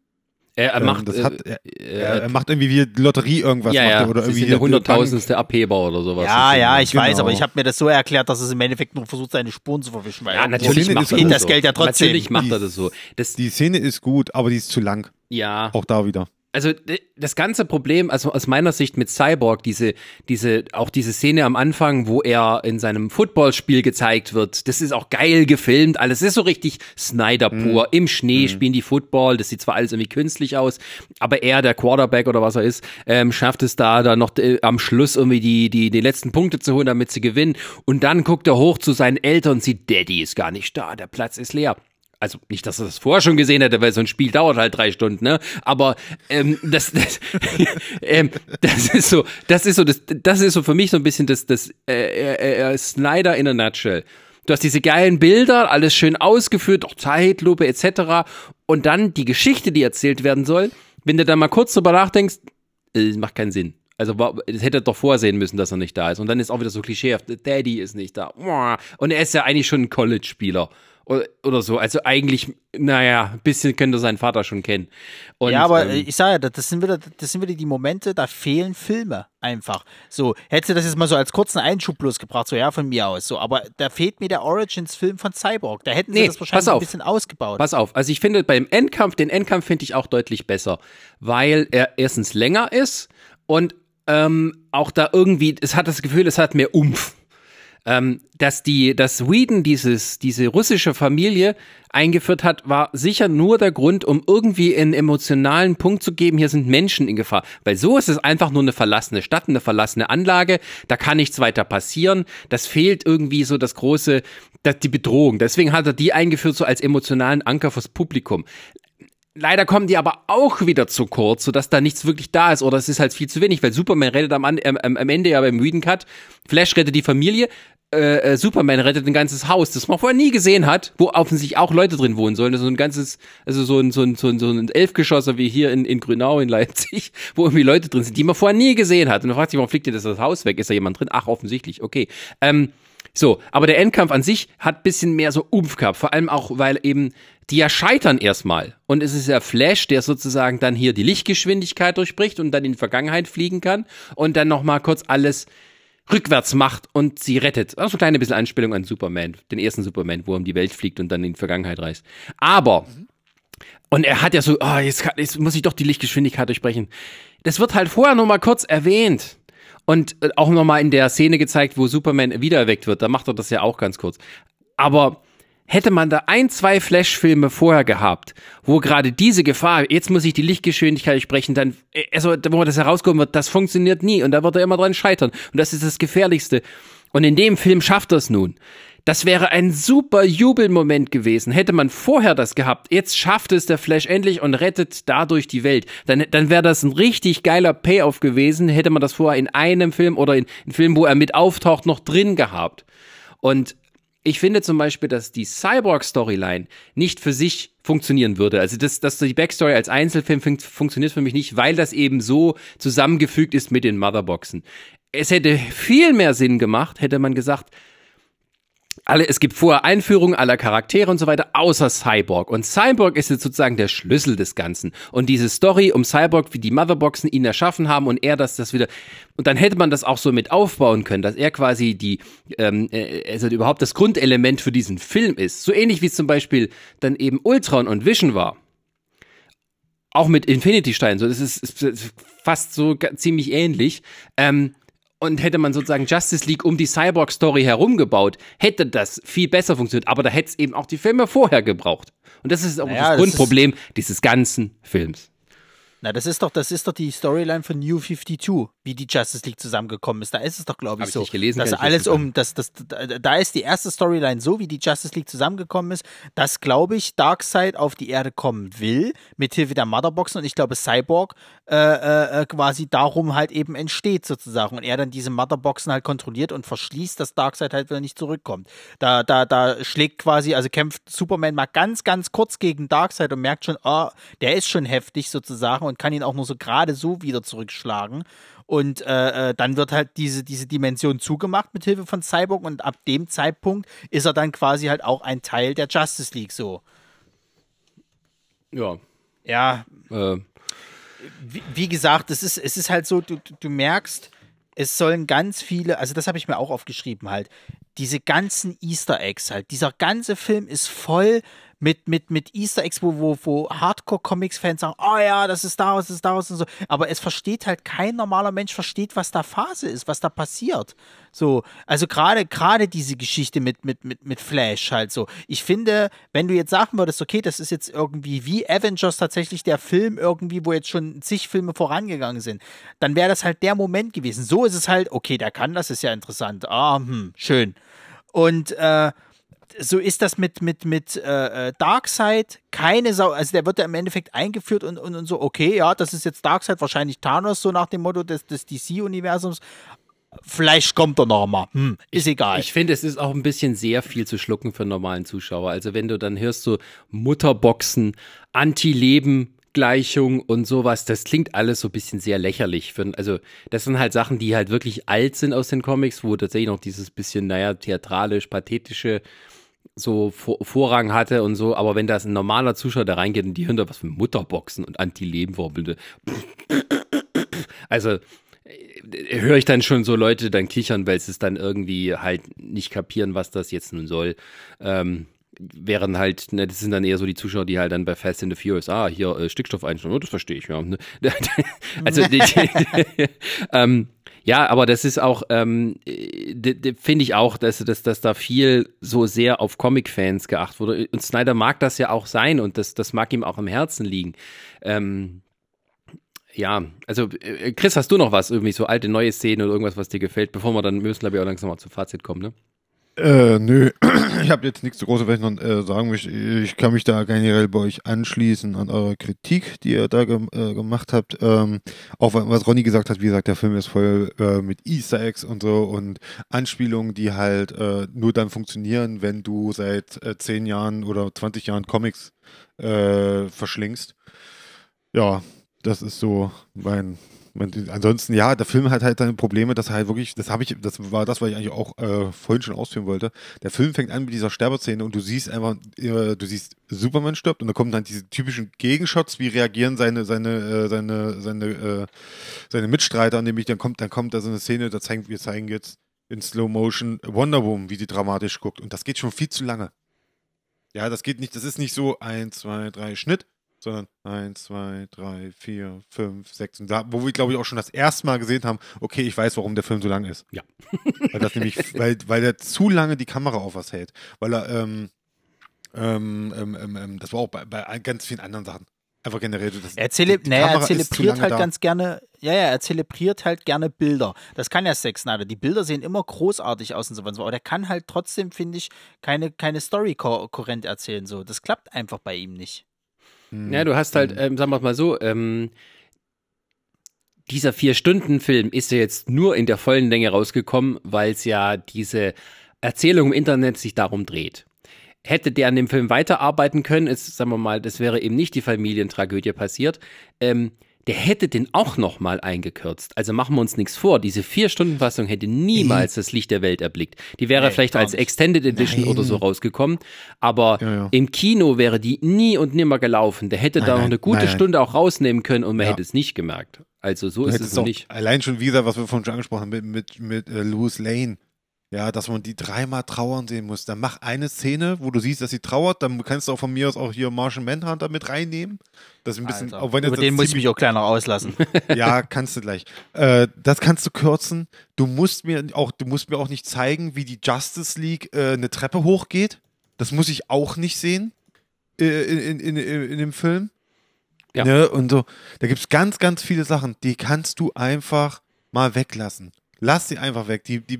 er, er Ähm, macht, das äh, hat, er, er, er macht irgendwie wie Lotterie irgendwas ja, macht ja, er, oder irgendwie der hunderttausendste Abheber oder sowas. Ja, ja, ich weiß, genau. aber ich habe mir das so erklärt, dass es im Endeffekt nur versucht, seine Spuren zu verwischen. Weil Ja, natürlich macht ist er das das so. Geld ja trotzdem. Natürlich macht er das so. Das, Die Szene ist gut, aber die ist zu lang. ja. Auch da wieder. Also das ganze Problem, also aus meiner Sicht mit Cyborg, diese, diese, auch diese Szene am Anfang, wo er in seinem Footballspiel gezeigt wird, das ist auch geil gefilmt, alles ist so richtig Snyder pur. Im Schnee spielen die Football, das sieht zwar alles irgendwie künstlich aus, aber er, der Quarterback oder was er ist, ähm, schafft es da dann noch äh, am Schluss irgendwie die, die, die letzten Punkte zu holen, damit sie gewinnen. Und dann guckt er hoch zu seinen Eltern und sieht, Daddy ist gar nicht da, der Platz ist leer also nicht, dass er das vorher schon gesehen hätte, weil so ein Spiel dauert halt drei Stunden, ne? Aber ähm, das, das, ähm, das ist so, das ist so, das, das ist so für mich so ein bisschen das, das äh, äh, äh, Snyder in a nutshell. Du hast diese geilen Bilder, alles schön ausgeführt, auch Zeitlupe etc. Und dann die Geschichte, die erzählt werden soll. Wenn du da mal kurz drüber nachdenkst, äh, macht keinen Sinn. Also das hätte er doch vorsehen müssen, dass er nicht da ist. Und dann ist auch wieder so klischeehaft, Daddy ist nicht da. Und er ist ja eigentlich schon ein College-Spieler. Oder, oder so. Also eigentlich, naja, ein bisschen könnte seinen Vater schon kennen. Und, ja, aber ähm, ich sage ja, das sind, wieder, das sind wieder die Momente, da fehlen Filme einfach. So, hättest du das jetzt mal so als kurzen Einschub bloß gebracht, so ja, von mir aus. So, aber da fehlt mir der Origins-Film von Cyborg. Da hätten sie Nee, das wahrscheinlich auf. ein bisschen ausgebaut. Pass auf, also ich finde beim Endkampf, den Endkampf finde ich auch deutlich besser, weil er erstens länger ist und ähm, auch da irgendwie, es hat das Gefühl, es hat mehr Umf. Ähm, dass die, dass Whedon dieses, diese russische Familie eingeführt hat, war sicher nur der Grund, um irgendwie einen emotionalen Punkt zu geben, hier sind Menschen in Gefahr. Weil so ist es einfach nur eine verlassene Stadt, eine verlassene Anlage, da kann nichts weiter passieren. Das fehlt irgendwie so das große, das, die Bedrohung. Deswegen hat er die eingeführt, so als emotionalen Anker fürs Publikum. Leider kommen die aber auch wieder zu kurz, sodass da nichts wirklich da ist oder es ist halt viel zu wenig, weil Superman rettet am, ähm, am Ende ja beim Whedon Cut, Flash rettet die Familie, äh, äh, Superman rettet ein ganzes Haus, das man vorher nie gesehen hat, wo offensichtlich auch Leute drin wohnen sollen. So ein ganzes, also so ein, so ein, so ein, so ein Elfgeschosser wie hier in, in Grünau in Leipzig, wo irgendwie Leute drin sind, die man vorher nie gesehen hat. Und man fragt sich, warum fliegt dir das, das Haus weg? Ist da jemand drin? Ach, offensichtlich, okay. Ähm, so, aber der Endkampf an sich hat bisschen mehr so Umf gehabt, vor allem auch, weil eben die ja scheitern erstmal. Und es ist ja Flash, der sozusagen dann hier die Lichtgeschwindigkeit durchbricht und dann in die Vergangenheit fliegen kann und dann nochmal kurz alles rückwärts macht und sie rettet. Also eine kleine bisschen Anspielung an Superman, den ersten Superman, wo er um die Welt fliegt und dann in die Vergangenheit reist. Aber, und er hat ja so, ah, jetzt, kann, jetzt muss ich doch die Lichtgeschwindigkeit durchbrechen. Das wird halt vorher nur mal kurz erwähnt. Und äh, auch nochmal in der Szene gezeigt, wo Superman wiedererweckt wird. Da macht er das ja auch ganz kurz. Aber hätte man da ein, zwei Flash-Filme vorher gehabt, wo gerade diese Gefahr, jetzt muss ich die Lichtgeschwindigkeit sprechen, dann, äh, also, wo das herauskommen wird, das funktioniert nie und da wird er immer dran scheitern. Und das ist das Gefährlichste. Und in dem Film schafft er es nun. Das wäre ein super Jubelmoment gewesen. Hätte man vorher das gehabt, jetzt schafft es der Flash endlich und rettet dadurch die Welt. Dann, dann wäre das ein richtig geiler Payoff gewesen, hätte man das vorher in einem Film oder in einem Film, wo er mit auftaucht, noch drin gehabt. Und ich finde zum Beispiel, dass die Cyborg-Storyline nicht für sich funktionieren würde. Also, dass, dass die Backstory als Einzelfilm fun funktioniert für mich nicht, weil das eben so zusammengefügt ist mit den Motherboxen. Es hätte viel mehr Sinn gemacht, hätte man gesagt, alle, es gibt vorher Einführungen aller Charaktere und so weiter, außer Cyborg. Und Cyborg ist jetzt sozusagen der Schlüssel des Ganzen. Und diese Story um Cyborg, wie die Motherboxen ihn erschaffen haben und er das, das wieder. Und dann hätte man das auch so mit aufbauen können, dass er quasi die, ähm, äh, also überhaupt das Grundelement für diesen Film ist. So ähnlich wie es zum Beispiel dann eben Ultron und Vision war. Auch mit Infinity Stein, so, das ist, ist fast so ziemlich ähnlich. Ähm, und hätte man sozusagen Justice League um die Cyborg-Story herumgebaut, hätte das viel besser funktioniert. Aber da hätte es eben auch die Filme vorher gebraucht. Und das ist auch naja, das Grundproblem dieses ganzen Films. Na, das ist doch, das ist doch die Storyline von New 52, wie die Justice League zusammengekommen ist. Da ist es doch, glaube ich, Hab so. Ich gelesen, dass alles um, das, das, da ist die erste Storyline so, wie die Justice League zusammengekommen ist, dass, glaube ich, Darkseid auf die Erde kommen will, mit Hilfe der Motherboxen und ich glaube, Cyborg äh, äh, äh, quasi darum halt eben entsteht, sozusagen. Und er dann diese Motherboxen halt kontrolliert und verschließt, dass Darkseid halt wieder nicht zurückkommt. Da, da, da schlägt quasi, also kämpft Superman mal ganz, ganz kurz gegen Darkseid und merkt schon, oh, der ist schon heftig sozusagen und kann ihn auch nur so gerade so wieder zurückschlagen. Und äh, äh, dann wird halt diese, diese Dimension zugemacht mit Hilfe von Cyborg und ab dem Zeitpunkt ist er dann quasi halt auch ein Teil der Justice League so. Ja. Ja. Äh. Wie, wie, gesagt, es ist, es ist halt so, du, du merkst, es sollen ganz viele, also das habe ich mir auch aufgeschrieben halt, diese ganzen Easter Eggs halt. Dieser ganze Film ist voll mit, mit, mit Easter Eggs, wo, wo, wo Hardcore-Comics-Fans sagen, oh ja, das ist daraus, das ist daraus und so. Aber es versteht halt kein normaler Mensch versteht, was da Phase ist, was da passiert. So, also gerade, gerade diese Geschichte mit, mit, mit, mit Flash halt so. Ich finde, wenn du jetzt sagen würdest, okay, das ist jetzt irgendwie wie Avengers tatsächlich der Film irgendwie, wo jetzt schon zig Filme vorangegangen sind, dann wäre das halt der Moment gewesen. So ist es halt, okay, der kann das, ist ja interessant. Ah, hm, schön. Und, äh, so ist das mit, mit, mit äh, äh, Darkseid. Keine Sau, also der wird ja im Endeffekt eingeführt und, und, und so, okay, ja, das ist jetzt Darkseid, wahrscheinlich Thanos, so nach dem Motto des, des DC-Universums. Vielleicht kommt er nochmal. Hm, ist egal. Ich finde, es ist auch ein bisschen sehr viel zu schlucken für einen normalen Zuschauer. Also wenn du dann hörst so Mutterboxen, Anti-Leben, Gleichung und sowas, das klingt alles so ein bisschen sehr lächerlich. Für, also, das sind halt Sachen, die halt wirklich alt sind aus den Comics, wo tatsächlich noch dieses bisschen, naja, theatralisch, pathetische so Vorrang hatte und so, aber wenn das ein normaler Zuschauer da reingeht und die hören da was von Mutterboxen und Anti-Leben-Vorbilder, also äh, höre ich dann schon so Leute dann kichern, weil sie es dann irgendwie halt nicht kapieren, was das jetzt nun soll. Ähm, wären halt, ne, das sind dann eher so die Zuschauer, die halt dann bei Fast and the Furious, ah, hier äh, Stickstoff einstellen, oh, das verstehe ich, ja. Also, die, die, ähm, ja, aber das ist auch, ähm, finde ich auch, dass, dass, dass da viel so sehr auf Comic-Fans geachtet wurde. Und Snyder mag das ja auch sein und das, das mag ihm auch im Herzen liegen. Ähm, ja, also äh, Chris, hast du noch was, irgendwie so alte, neue Szenen oder irgendwas, was dir gefällt, bevor wir dann müssen, glaube ich, auch langsam mal zum Fazit kommen, ne? Äh, nö, ich habe jetzt nichts großes, was ich noch äh, sagen möchte. Ich kann mich da generell bei euch anschließen an eure Kritik, die ihr da ge äh, gemacht habt. Ähm, auch was Ronny gesagt hat, wie gesagt, der Film ist voll äh, mit Easter Eggs und so und Anspielungen, die halt äh, nur dann funktionieren, wenn du seit äh, 10 Jahren oder 20 Jahren Comics äh, verschlingst. Ja, das ist so mein ansonsten, ja, der Film hat halt seine Probleme, dass er halt wirklich, das habe ich, das war das, was ich eigentlich auch äh, vorhin schon ausführen wollte. Der Film fängt an mit dieser Sterberszene und du siehst einfach, äh, du siehst, Superman stirbt und dann kommen dann diese typischen Gegenshots, wie reagieren seine, seine, äh, seine, seine, äh, seine Mitstreiter, nämlich dann kommt, dann kommt da so eine Szene, da zeigen, wir zeigen jetzt in Slow Motion Wonder Woman, wie die dramatisch guckt. Und das geht schon viel zu lange. Ja, das geht nicht, das ist nicht so ein, zwei, drei Schnitt, sondern 1, 2, 3, 4, 5, 6. Und da, wo wir, glaube ich, auch schon das erste Mal gesehen haben, okay, ich weiß, warum der Film so lang ist. Ja. weil das nämlich, weil, weil er zu lange die Kamera auf was hält. Weil er, ähm, ähm, ähm, ähm, ähm das war auch bei, bei ganz vielen anderen Sachen. Einfach generell. Das, er, zele die, die naja, er zelebriert halt da. ganz gerne, ja, ja, er zelebriert halt gerne Bilder. Das kann ja Zack Snyder. Die Bilder sehen immer großartig aus und so weiter. Aber der kann halt trotzdem, finde ich, keine, keine Story kohärent erzählen. So. Das klappt einfach bei ihm nicht. Ja, du hast halt, hm. ähm, sagen wir mal so, ähm, dieser Vier-Stunden-Film ist ja jetzt nur in der vollen Länge rausgekommen, weil es ja diese Erzählung im Internet sich darum dreht. Hätte der an dem Film weiterarbeiten können, ist, sagen wir mal, das wäre eben nicht die Familientragödie passiert, ähm, der hätte den auch nochmal eingekürzt. Also machen wir uns nichts vor. Diese Vier-Stunden-Fassung hätte niemals das Licht der Welt erblickt. Die wäre Nee, vielleicht als. Extended Edition Nein. oder so rausgekommen. Aber Ja, ja. im Kino wäre die nie und nimmer gelaufen. Der hätte da noch nein, eine gute nein, nein. Stunde auch rausnehmen können und man Ja. hätte es nicht gemerkt. Also so Du ist es auch nicht. Allein schon, wie gesagt, was wir vorhin schon angesprochen haben, mit, mit, mit äh, Louis Lane. Ja, dass man die dreimal trauern sehen muss. Dann mach eine Szene, wo du siehst, dass sie trauert. Dann kannst du auch von mir aus auch hier Martian Manhunter mit reinnehmen. Das ist ein bisschen, Alter, auch wenn über den muss ich mich auch noch auslassen. Ja, kannst du gleich. Äh, das kannst du kürzen. Du musst mir auch, du musst mir auch nicht zeigen, wie die Justice League äh, eine Treppe hochgeht. Das muss ich auch nicht sehen äh, in, in, in, in dem Film. Ja. Ne? Und so, da gibt es ganz, ganz viele Sachen, die kannst du einfach mal weglassen. Lass sie einfach weg. Die, die,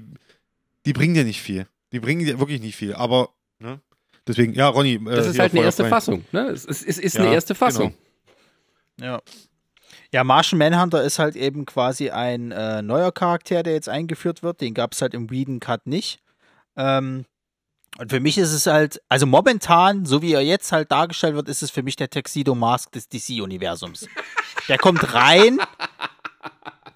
die bringen dir nicht viel. Die bringen dir wirklich nicht viel. Aber, ne? Deswegen, ja, Ronny. Äh, Das ist halt eine erste frei. Fassung. Ne? Es, es, es ist Ja, eine erste Fassung. Ja. Ja, Martian Manhunter ist halt eben quasi ein äh, neuer Charakter, der jetzt eingeführt wird. Den gab es halt im Whedon Cut nicht. Ähm, und für mich ist es halt, also momentan, so wie er jetzt halt dargestellt wird, ist es für mich der Tuxedo Mask des DC-Universums. Der kommt rein.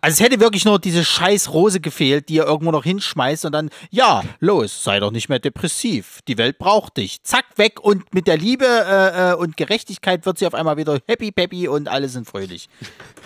Also es hätte wirklich nur diese scheiß Rose gefehlt, die er irgendwo noch hinschmeißt und dann, ja, los, sei doch nicht mehr depressiv. Die Welt braucht dich. Zack, weg und mit der Liebe äh, äh, und Gerechtigkeit wird sie auf einmal wieder happy peppy und alle sind fröhlich.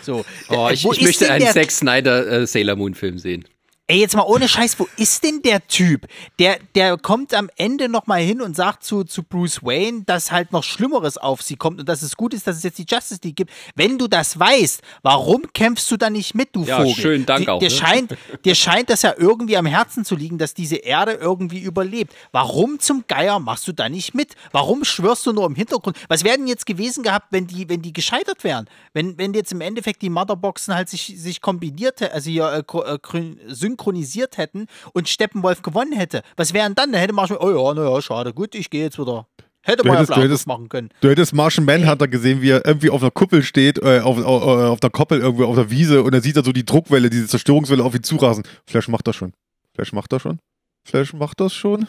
So. Oh, Äh, ich ich möchte einen Zack Snyder äh, Sailor Moon Film sehen. Ey, jetzt mal ohne Scheiß, wo ist denn der Typ? Der, der kommt am Ende nochmal hin und sagt zu, zu Bruce Wayne, dass halt noch Schlimmeres auf sie kommt und dass es gut ist, dass es jetzt die Justice League gibt. Wenn du das weißt, warum kämpfst du da nicht mit, du Ja, Vogel? schönen Dank auch, Dir, ne? scheint, dir scheint das ja irgendwie am Herzen zu liegen, dass diese Erde irgendwie überlebt. Warum zum Geier machst du da nicht mit? Warum schwörst du nur im Hintergrund? Was wäre denn jetzt gewesen gehabt, wenn die, wenn die gescheitert wären? Wenn, wenn jetzt im Endeffekt die Motherboxen halt sich, sich kombiniert, hä- also hier äh, ko- äh, grün- synchronisiert hätten und Steppenwolf gewonnen hätte? Was wären dann? Da hätte schon, oh ja, naja, schade, gut, ich gehe jetzt wieder. Hätte man ja hättest- vielleicht hättest- machen können. Du hättest Martian Manhunter gesehen, wie er irgendwie auf einer Kuppel steht, äh, auf, auf, auf der Koppel irgendwo auf der Wiese und er sieht da so die Druckwelle, diese Zerstörungswelle auf ihn zurasen. Flash macht das schon. Flash macht das schon. Flash macht das schon.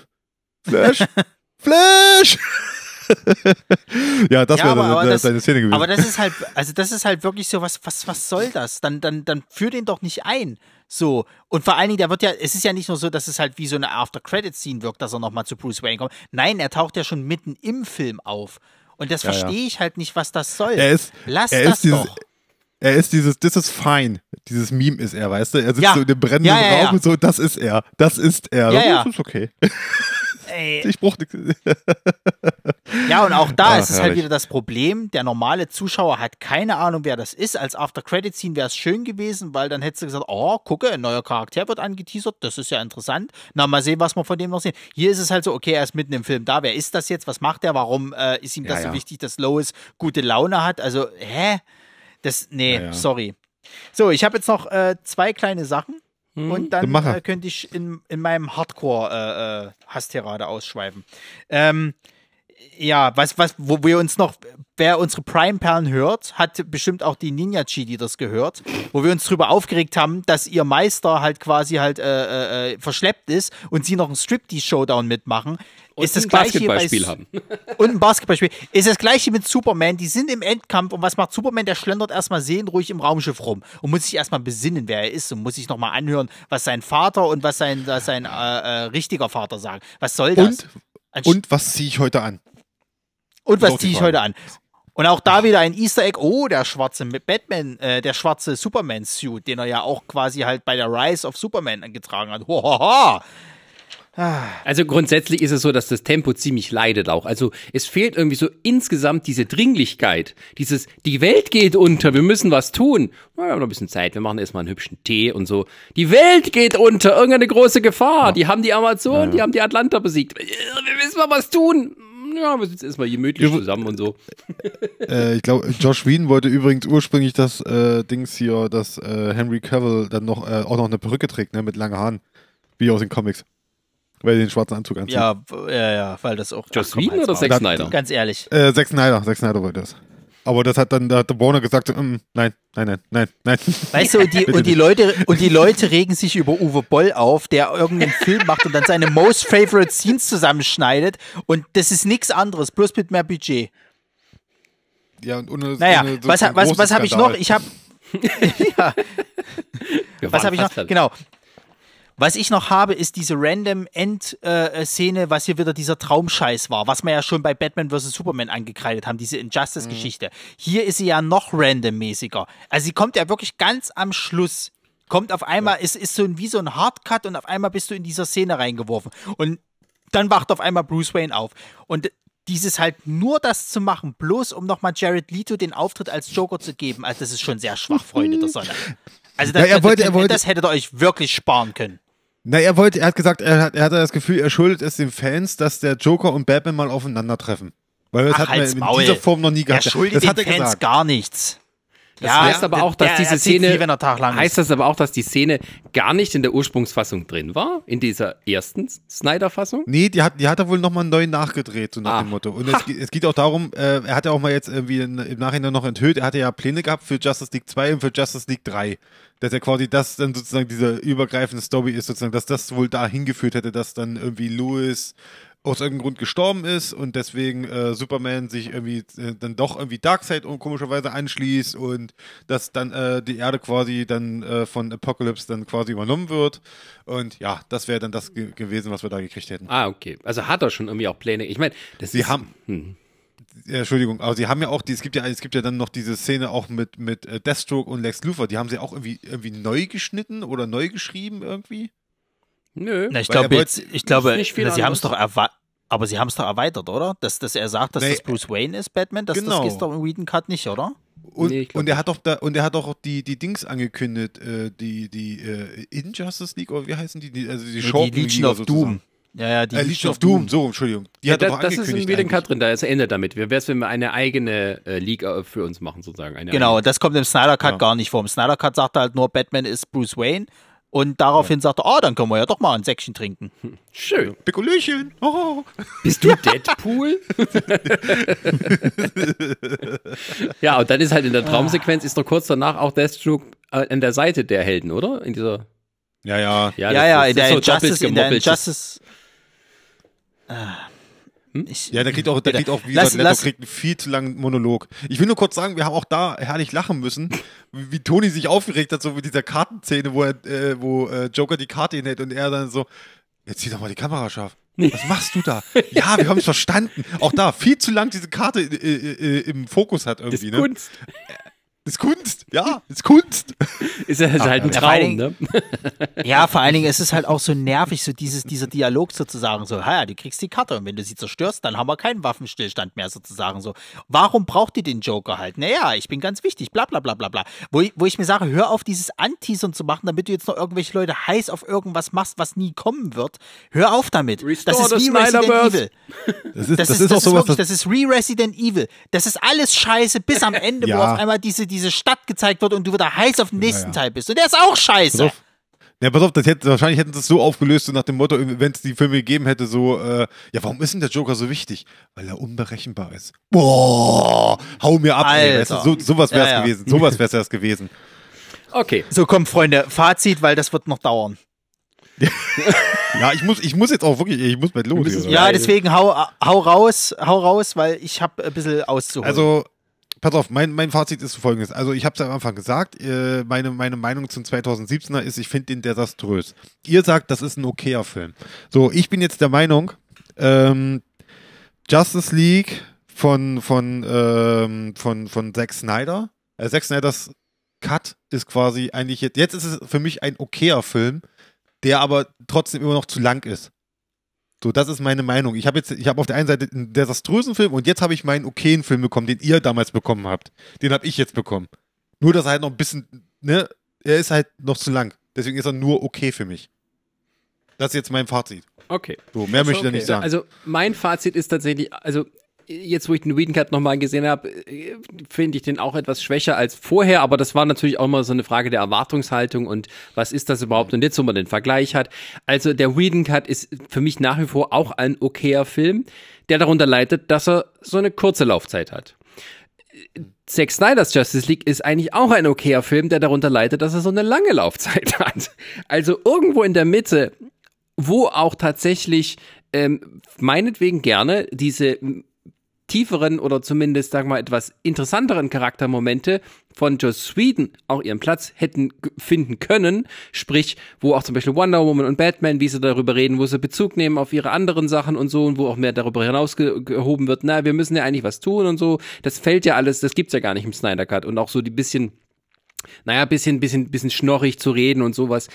Flash! Flash! ja, das Ja, wäre seine Szene gewesen. Aber das ist halt, also das ist halt wirklich so, was, was, was soll das? Dann, dann, dann führ den doch nicht ein. So. Und vor allen Dingen, der wird ja, es ist ja nicht nur so, dass es halt wie so eine After-Credit-Scene wirkt, dass er nochmal zu Bruce Wayne kommt. Nein, er taucht ja schon mitten im Film auf. Und das Ja, ja. verstehe ich halt nicht, was das soll. er ist, Lass er das ist dieses, doch. er ist dieses, this is fine. Dieses Meme ist er, weißt du? Er sitzt Ja. so in dem brennenden Ja, ja, ja. Raum und so, das ist er. Das ist er. Ja, ja. Das ist okay. Ey, Ich brauch nichts. Ja, und auch da Ach, ist es halt herrlich. wieder das Problem, der normale Zuschauer hat keine Ahnung, wer das ist. Als After-Credit-Scene wäre es schön gewesen, weil dann hättest du gesagt, oh, gucke, ein neuer Charakter wird angeteasert, das ist ja interessant. Na, mal sehen, was wir von dem noch sehen. Hier ist es halt so, okay, er ist mitten im Film da, wer ist das jetzt, was macht er, warum äh, ist ihm das Ja, so ja. wichtig, dass Lois gute Laune hat? Also, hä? Das, nee, Ja, ja. sorry. So, ich habe jetzt noch äh, zwei kleine Sachen. Und dann äh, könnte ich in, in meinem Hardcore-Hasstirade ausschweifen. Ähm, ja, was, was, wo wir uns noch, wer unsere Prime-Perlen hört, hat bestimmt auch die Ninja-Chi, die das gehört, wo wir uns drüber aufgeregt haben, dass ihr Meister halt quasi halt äh, äh, verschleppt ist und sie noch einen Striptease-Showdown mitmachen. Und ist das ein gleiche Basketballspiel haben. und ein Basketballspiel. Ist das gleiche mit Superman. Die sind im Endkampf und was macht Superman? Der schlendert erstmal seelenruhig im Raumschiff rum und muss sich erstmal besinnen, wer er ist und muss sich nochmal anhören, was sein Vater und was sein, was sein äh, äh, richtiger Vater sagen. Was soll das? Und, Anst- und was ziehe ich heute an? Und was ziehe ich heute an? Und auch da wieder ein Easter Egg. Oh, der schwarze Batman, äh, der schwarze Superman-Suit, den er ja auch quasi halt bei der Rise of Superman getragen hat. Hohoho. Also grundsätzlich ist es so, dass das Tempo ziemlich leidet auch. Also es fehlt irgendwie so insgesamt diese Dringlichkeit. Dieses, die Welt geht unter, wir müssen was tun. Na, wir haben noch ein bisschen Zeit, wir machen erstmal einen hübschen Tee und so. Die Welt geht unter, irgendeine große Gefahr. Die haben die Amazonen, die haben die Atlanta besiegt. Wir müssen mal was tun. Ja, wir sitzen erstmal gemütlich zusammen und so. Äh, ich glaube, Josh Whedon wollte übrigens ursprünglich das äh, Dings hier, dass äh, Henry Cavill dann noch äh, auch noch eine Perücke trägt, ne, mit langen Haaren. Wie aus den Comics. Weil er den schwarzen Anzug anzieht. Ja, ja, ja, weil das auch. Whedon halt's oder. Zack Snyder? Ganz ehrlich. Äh, Zack Snyder, Zack Snyder wollte das. Aber das hat dann da hat der Warner gesagt, mm, nein, nein, nein, nein, nein. Weißt du, und die, und die. Leute, und die Leute regen sich über Uwe Boll auf, der irgendeinen Film macht und dann seine Most Favorite Scenes zusammenschneidet. Und das ist nichts anderes, bloß mit mehr Budget. Ja, und ohne, Naja, ohne so was, was, was habe ich noch? Ich habe. ja, was habe ich noch? Genau. Was ich noch habe, ist diese random End-Szene, was hier wieder dieser Traumscheiß war, was wir ja schon bei Batman vs. Superman angekreidet haben, diese Injustice-Geschichte. Hier ist sie ja noch randommäßiger. Also sie kommt ja wirklich ganz am Schluss. Kommt auf einmal, ist, ist so ein, wie so ein Hardcut und auf einmal bist du in dieser Szene reingeworfen. Und dann wacht auf einmal Bruce Wayne auf. Und dieses halt nur das zu machen, bloß um nochmal Jared Leto den Auftritt als Joker zu geben, also das ist schon sehr schwach, Freunde der Sonne. Also das, Ja, er wollte- er das, wollte- das hättet ihr euch wirklich sparen können. Na, er wollte, er hat gesagt, er, hat, er hatte das Gefühl, er schuldet es den Fans, dass der Joker und Batman mal aufeinandertreffen. Weil das Ach, hat man in Maul. dieser Form noch nie Er gehabt. schuldet das den hat er Fans gesagt. gar nichts. Das heißt aber auch, dass der diese Szene nie, heißt das aber auch, dass die Szene gar nicht in der Ursprungsfassung drin war, in dieser ersten Snyder-Fassung. Nee, die hat, die hat er wohl nochmal neu nachgedreht, so nach Ah. dem Motto. Und es, geht- es geht auch darum, äh, er hat ja auch mal jetzt irgendwie in, im Nachhinein noch enthüllt, er hatte ja Pläne gehabt für Justice League 2 und für Justice League 3. Dass er quasi das dann sozusagen diese übergreifende Story ist, sozusagen, dass das wohl da hingeführt hätte, dass dann irgendwie Louis aus irgendeinem Grund gestorben ist und deswegen äh, Superman sich irgendwie äh, dann doch irgendwie Darkseid und komischerweise anschließt und dass dann äh, die Erde quasi dann äh, von Apocalypse dann quasi übernommen wird. Und ja, das wäre dann das ge gewesen, was wir da gekriegt hätten. Ah, okay. Also hat er schon irgendwie auch Pläne. Ich meine, das Sie ist, haben- Hm. Ja, Entschuldigung, aber sie haben ja auch, die, es gibt ja, es gibt ja dann noch diese Szene auch mit, mit äh, Deathstroke und Lex Luthor, die haben sie auch irgendwie, irgendwie neu geschnitten oder neu geschrieben irgendwie. Nö. Na, ich glaube jetzt, ich glaube, nicht viel na, sie haben es doch erweitert. Aber sie haben es doch erweitert, oder? Dass, dass er sagt, dass Nee. das Bruce Wayne ist, Batman. Das, Genau. das ist doch im Whedon Cut nicht, oder? Und, Nee, und er hat doch da, und er hat doch die, die Dings angekündigt, äh, die, die äh, Injustice League, oder wie heißen die? die also die, Nee, die Legion of sozusagen. Doom. Ja, ja, die Äh, Legion of Doom, so, Entschuldigung. Die Ja, hat das, doch das ist in angekündigt. Whedon. Cut drin, da ist Ende damit. Wäre es, wenn wir eine eigene äh, Liga für uns machen, sozusagen? Eine Genau, das kommt im Snyder Cut Ja. gar nicht vor. Im Snyder Cut sagt er halt nur, Batman ist Bruce Wayne. Und daraufhin sagt er, oh, dann können wir ja doch mal ein Säckchen trinken. Eigene. Schön. Pikolöchen. Oh. Bist du Deadpool? ja, und dann ist halt in der Traumsequenz, ist doch kurz danach auch Deathstroke äh, an der Seite der Helden, oder? In dieser. Ja, ja. Ja, ja, in ist der so Injustice, in der. Injustice. Äh, ich, Ja, der kriegt auch, der Bitte. kriegt auch, wie Lass- gesagt, lass- kriegt einen viel zu langen Monolog. Ich will nur kurz sagen, wir haben auch da herrlich lachen müssen, wie, wie Toni sich aufgeregt hat, so mit dieser Kartenszene, wo, er, äh, wo äh, Joker die Karte hinhält und er dann so, jetzt zieh doch mal die Kamera scharf. Was machst du da? ja, wir haben es verstanden. Auch da, viel zu lang diese Karte äh, äh, äh, im Fokus hat Das irgendwie. ist ne? Kunst. Das ist Kunst. Ja, ist Kunst. Ist ja ist halt ein Traum, ne? Ja, vor allen Dingen ist es halt auch so nervig, so dieses, dieser Dialog sozusagen, so, ja, du kriegst die Karte und wenn du sie zerstörst, dann haben wir keinen Waffenstillstand mehr sozusagen so. Warum braucht ihr den Joker halt? Naja, ich bin ganz wichtig, bla bla bla bla bla. Wo ich, wo ich mir sage, hör auf, dieses Anteasern zu machen, damit du jetzt noch irgendwelche Leute heiß auf irgendwas machst, was nie kommen wird. Hör auf damit. Restore das ist the wie Resident. Evil. Das ist, Das, ist, das ist wirklich, das ist Re-Resident Evil. Das ist alles scheiße, bis am Ende, wo Ja. auf einmal diese, diese Stadt gezeigt wird und du wieder heiß auf den nächsten ja. Teil bist. Und der ist auch scheiße. Ja, pass auf, das hätte, wahrscheinlich hätten sie es so aufgelöst, so nach dem Motto, wenn es die Filme gegeben hätte, so, äh, ja, warum ist denn der Joker so wichtig? Weil er unberechenbar ist. Boah, hau mir ab, ey, Alter. weißt du, so, sowas wär's Ja, ja. gewesen, sowas wär's erst gewesen. Okay. So, komm, Freunde, Fazit, weil das wird noch dauern. Ja, ich muss, ich muss jetzt auch wirklich, ich muss bald los. Ja, deswegen hau, hau raus, hau raus, weil ich habe ein bisschen auszuholen. Also, pass auf, mein, mein Fazit ist folgendes. Also, ich habe es am Anfang gesagt, äh, meine, meine Meinung zum 2017er ist, ich finde den desaströs. Ihr sagt, das ist ein okayer Film. So, ich bin jetzt der Meinung, ähm, Justice League von, von, ähm, von, von Zack Snyder, äh, Zack Snyders Cut ist quasi eigentlich jetzt, jetzt ist es für mich ein okayer Film, der aber trotzdem immer noch zu lang ist. So, das ist meine Meinung. Ich habe jetzt, ich habe auf der einen Seite einen desaströsen Film und jetzt habe ich meinen okayen Film bekommen, den ihr damals bekommen habt. Den habe ich jetzt bekommen. Nur, dass er halt noch ein bisschen, ne, er ist halt noch zu lang. Deswegen ist er nur okay für mich. Das ist jetzt mein Fazit. Okay. So, mehr möchte ich da okay. nicht sagen. Also mein Fazit ist tatsächlich, also jetzt wo ich den Whedon Cut nochmal gesehen habe, äh, finde ich den auch etwas schwächer als vorher, aber das war natürlich auch immer so eine Frage der Erwartungshaltung und was ist das überhaupt und jetzt, wo man den Vergleich hat. Also der Whedon Cut ist für mich nach wie vor auch ein okayer Film, der darunter leidet, dass er so eine kurze Laufzeit hat. Zack Snyder's Justice League ist eigentlich auch ein okayer Film, der darunter leidet, dass er so eine lange Laufzeit hat. Also irgendwo in der Mitte, wo auch tatsächlich ähm, meinetwegen gerne diese tieferen oder zumindest, sagen wir mal, etwas interessanteren Charaktermomente von Joss Sweden auch ihren Platz hätten finden können. Sprich, wo auch zum Beispiel Wonder Woman und Batman, wie sie darüber reden, wo sie Bezug nehmen auf ihre anderen Sachen und so und wo auch mehr darüber hinausgehoben wird, na, wir müssen ja eigentlich was tun und so. Das fällt ja alles, das gibt's ja gar nicht im Snyder Cut und auch so die bisschen naja, bisschen, bisschen, bisschen schnorrig zu reden und sowas.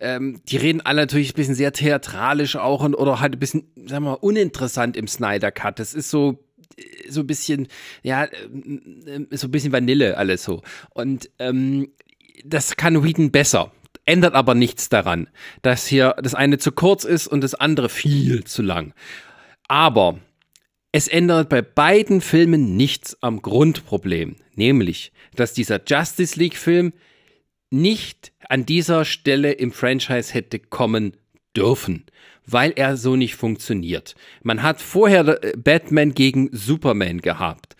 Ähm, die reden alle natürlich ein bisschen sehr theatralisch auch und, oder halt ein bisschen, sagen wir mal, uninteressant im Snyder Cut. Das ist so, so ein bisschen, ja, äh, so ein bisschen Vanille alles so. Und ähm, das kann Whedon besser. Ändert aber nichts daran, dass hier das eine zu kurz ist und das andere viel zu lang. Aber es ändert bei beiden Filmen nichts am Grundproblem, nämlich, dass dieser Justice League-Film nicht an dieser Stelle im Franchise hätte kommen dürfen weil er so nicht funktioniert. Man hat vorher äh, Batman gegen Superman gehabt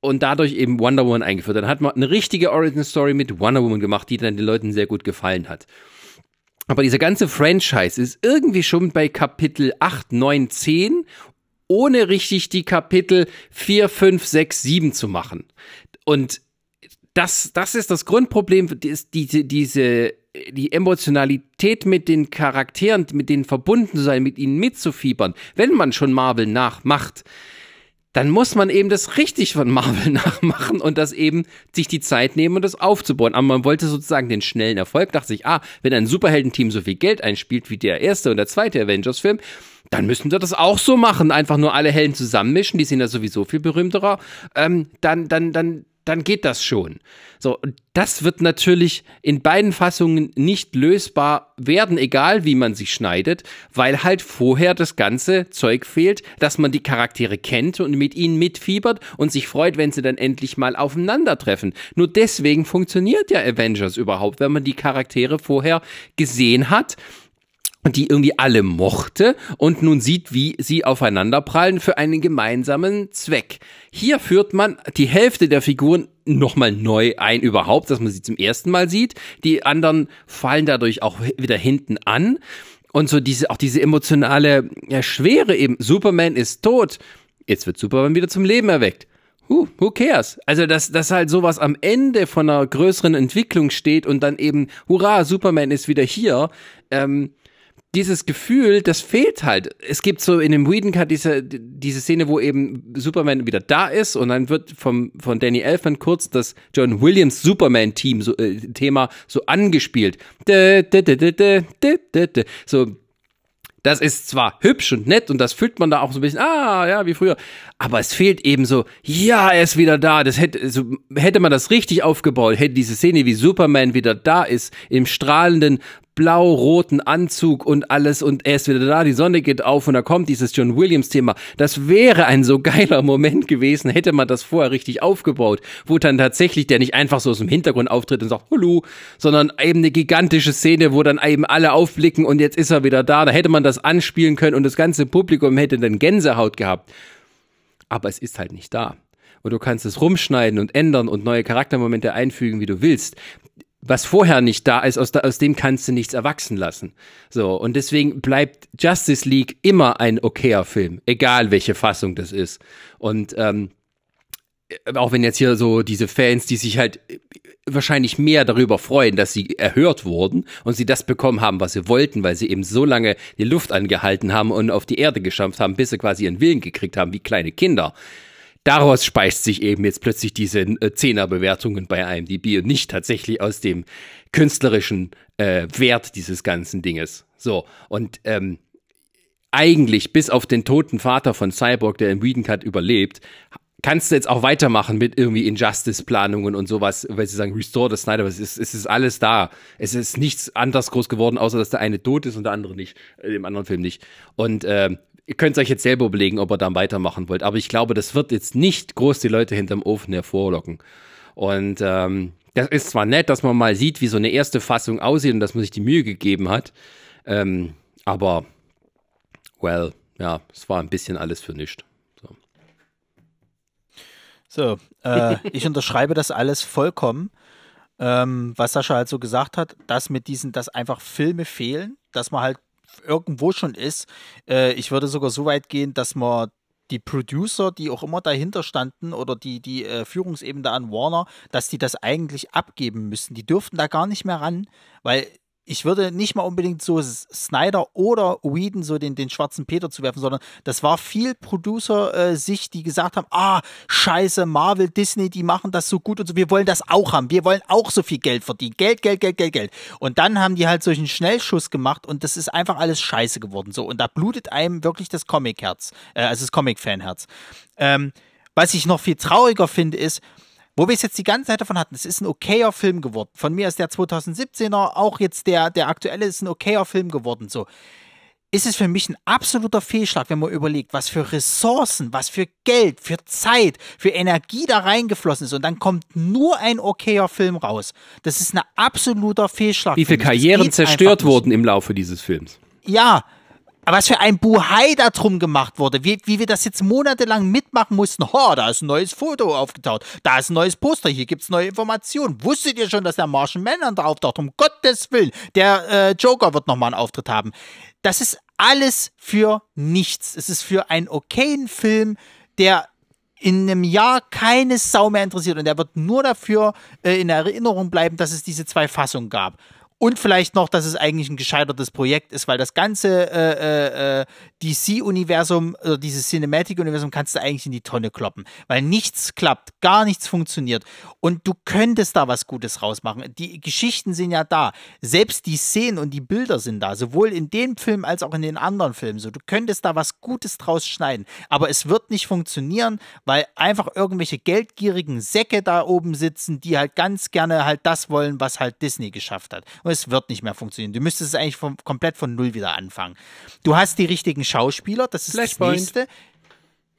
und dadurch eben Wonder Woman eingeführt. Dann hat man eine richtige Origin Story mit Wonder Woman gemacht, die dann den Leuten sehr gut gefallen hat. Aber dieser ganze Franchise ist irgendwie schon bei Kapitel 8, 9, 10, ohne richtig die Kapitel 4, 5, 6, 7 zu machen. Und das, das ist das Grundproblem, diese, diese die Emotionalität mit den Charakteren, mit denen verbunden zu sein, mit ihnen mitzufiebern, wenn man schon Marvel nachmacht, dann muss man eben das richtig von Marvel nachmachen und das eben sich die Zeit nehmen und das aufzubauen. Aber man wollte sozusagen den schnellen Erfolg, dachte sich, ah, wenn ein Superheldenteam so viel Geld einspielt wie der erste und der zweite Avengers-Film, dann müssen wir das auch so machen. Einfach nur alle Helden zusammenmischen, die sind ja sowieso viel berühmterer. Ähm, dann, dann, dann, dann geht das schon. So, das wird natürlich in beiden Fassungen nicht lösbar werden, egal wie man sich schneidet, weil halt vorher das ganze Zeug fehlt, dass man die Charaktere kennt und mit ihnen mitfiebert und sich freut, wenn sie dann endlich mal aufeinandertreffen. Nur deswegen funktioniert ja Avengers überhaupt, wenn man die Charaktere vorher gesehen hat die irgendwie alle mochte und nun sieht, wie sie aufeinanderprallen für einen gemeinsamen Zweck. Hier führt man die Hälfte der Figuren nochmal neu ein überhaupt, dass man sie zum ersten Mal sieht. Die anderen fallen dadurch auch wieder hinten an. Und so diese, auch diese emotionale ja, Schwere eben. Superman ist tot. Jetzt wird Superman wieder zum Leben erweckt. Who, who cares? Also, dass, dass halt sowas am Ende von einer größeren Entwicklung steht und dann eben, hurra, Superman ist wieder hier. Ähm, dieses Gefühl, das fehlt halt. Es gibt so in dem Whedon Cut diese, diese Szene, wo eben Superman wieder da ist und dann wird vom, von Danny Elfman kurz das John Williams Superman-Team so, äh, Thema so angespielt. So, das ist zwar hübsch und nett und das fühlt man da auch so ein bisschen, ah, ja, wie früher. Aber es fehlt eben so, ja, er ist wieder da. Das hätte, so, hätte man das richtig aufgebaut, hätte diese Szene, wie Superman wieder da ist, im strahlenden blau-roten Anzug und alles und er ist wieder da, die Sonne geht auf und da kommt dieses John Williams Thema. Das wäre ein so geiler Moment gewesen, hätte man das vorher richtig aufgebaut, wo dann tatsächlich der nicht einfach so aus dem Hintergrund auftritt und sagt, Hallo, sondern eben eine gigantische Szene, wo dann eben alle aufblicken und jetzt ist er wieder da. Da hätte man das anspielen können und das ganze Publikum hätte dann Gänsehaut gehabt. Aber es ist halt nicht da und du kannst es rumschneiden und ändern und neue Charaktermomente einfügen, wie du willst was vorher nicht da ist, aus, aus, dem kannst du nichts erwachsen lassen. So, und deswegen bleibt Justice League immer ein okayer Film, egal welche Fassung das ist. Und ähm, auch wenn jetzt hier so diese Fans, die sich halt wahrscheinlich mehr darüber freuen, dass sie erhört wurden und sie das bekommen haben, was sie wollten, weil sie eben so lange die Luft angehalten haben und auf die Erde geschampft haben, bis sie quasi ihren Willen gekriegt haben, wie kleine Kinder daraus speist sich eben jetzt plötzlich diese äh, Zehnerbewertungen bei IMDb und nicht tatsächlich aus dem künstlerischen äh, Wert dieses ganzen Dinges. So, und ähm, eigentlich, bis auf den toten Vater von Cyborg, der im Whedon Cut überlebt, kannst du jetzt auch weitermachen mit irgendwie Injustice-Planungen und sowas, weil sie sagen, Restore the Snyder, es ist, es ist alles da. Es ist nichts anders groß geworden, außer dass der eine tot ist und der andere nicht, äh, im anderen Film nicht. Und äh, Ihr könnt es euch jetzt selber überlegen, ob ihr dann weitermachen wollt. Aber ich glaube, das wird jetzt nicht groß die Leute hinterm Ofen hervorlocken. Und ähm, das ist zwar nett, dass man mal sieht, wie so eine erste Fassung aussieht und dass man sich die Mühe gegeben hat. Ähm, aber, well, ja, es war ein bisschen alles für nichts. So. So, äh, ich unterschreibe das alles vollkommen, ähm, was Sascha halt so gesagt hat, dass mit diesen, dass einfach Filme fehlen, dass man halt irgendwo schon ist. Äh, ich würde sogar so weit gehen, dass man die Producer, die auch immer dahinter standen oder die, die äh, Führungsebene an Warner, dass die das eigentlich abgeben müssen. Die dürften da gar nicht mehr ran, weil ich würde nicht mal unbedingt so Snyder oder Whedon so den, den schwarzen Peter zu werfen, sondern das war viel Producer-Sicht, äh, die gesagt haben, ah, scheiße, Marvel, Disney, die machen das so gut und so, wir wollen das auch haben, wir wollen auch so viel Geld verdienen, Geld, Geld, Geld, Geld, Geld. Und dann haben die halt solchen Schnellschuss gemacht und das ist einfach alles scheiße geworden, so. Und da blutet einem wirklich das Comic-Herz, äh, also das Comic-Fan-Herz. Ähm, was ich noch viel trauriger finde, ist, wo wir es jetzt die ganze Zeit davon hatten, es ist ein okayer Film geworden. Von mir ist der 2017er, auch jetzt der, der aktuelle ist ein okayer Film geworden. So ist es für mich ein absoluter Fehlschlag, wenn man überlegt, was für Ressourcen, was für Geld, für Zeit, für Energie da reingeflossen ist und dann kommt nur ein okayer Film raus. Das ist ein absoluter Fehlschlag. Wie viele Karrieren zerstört wurden im Laufe dieses Films? Ja, was für ein Buhai da drum gemacht wurde, wie, wie wir das jetzt monatelang mitmachen mussten. Oh, da ist ein neues Foto aufgetaucht, da ist ein neues Poster, hier gibt es neue Informationen. Wusstet ihr schon, dass der Martian Manhunter auftaucht? Um Gottes Willen, der äh, Joker wird nochmal einen Auftritt haben. Das ist alles für nichts. Es ist für einen okayen Film, der in einem Jahr keine Sau mehr interessiert und der wird nur dafür äh, in Erinnerung bleiben, dass es diese zwei Fassungen gab. Und vielleicht noch, dass es eigentlich ein gescheitertes Projekt ist, weil das ganze äh, äh, äh DC-Universum oder dieses Cinematic-Universum kannst du eigentlich in die Tonne kloppen, weil nichts klappt, gar nichts funktioniert. Und du könntest da was Gutes rausmachen. Die Geschichten sind ja da. Selbst die Szenen und die Bilder sind da, sowohl in dem Film als auch in den anderen Filmen. So, du könntest da was Gutes draus schneiden. Aber es wird nicht funktionieren, weil einfach irgendwelche geldgierigen Säcke da oben sitzen, die halt ganz gerne halt das wollen, was halt Disney geschafft hat es wird nicht mehr funktionieren. Du müsstest es eigentlich vom, komplett von Null wieder anfangen. Du hast die richtigen Schauspieler, das ist das nächste.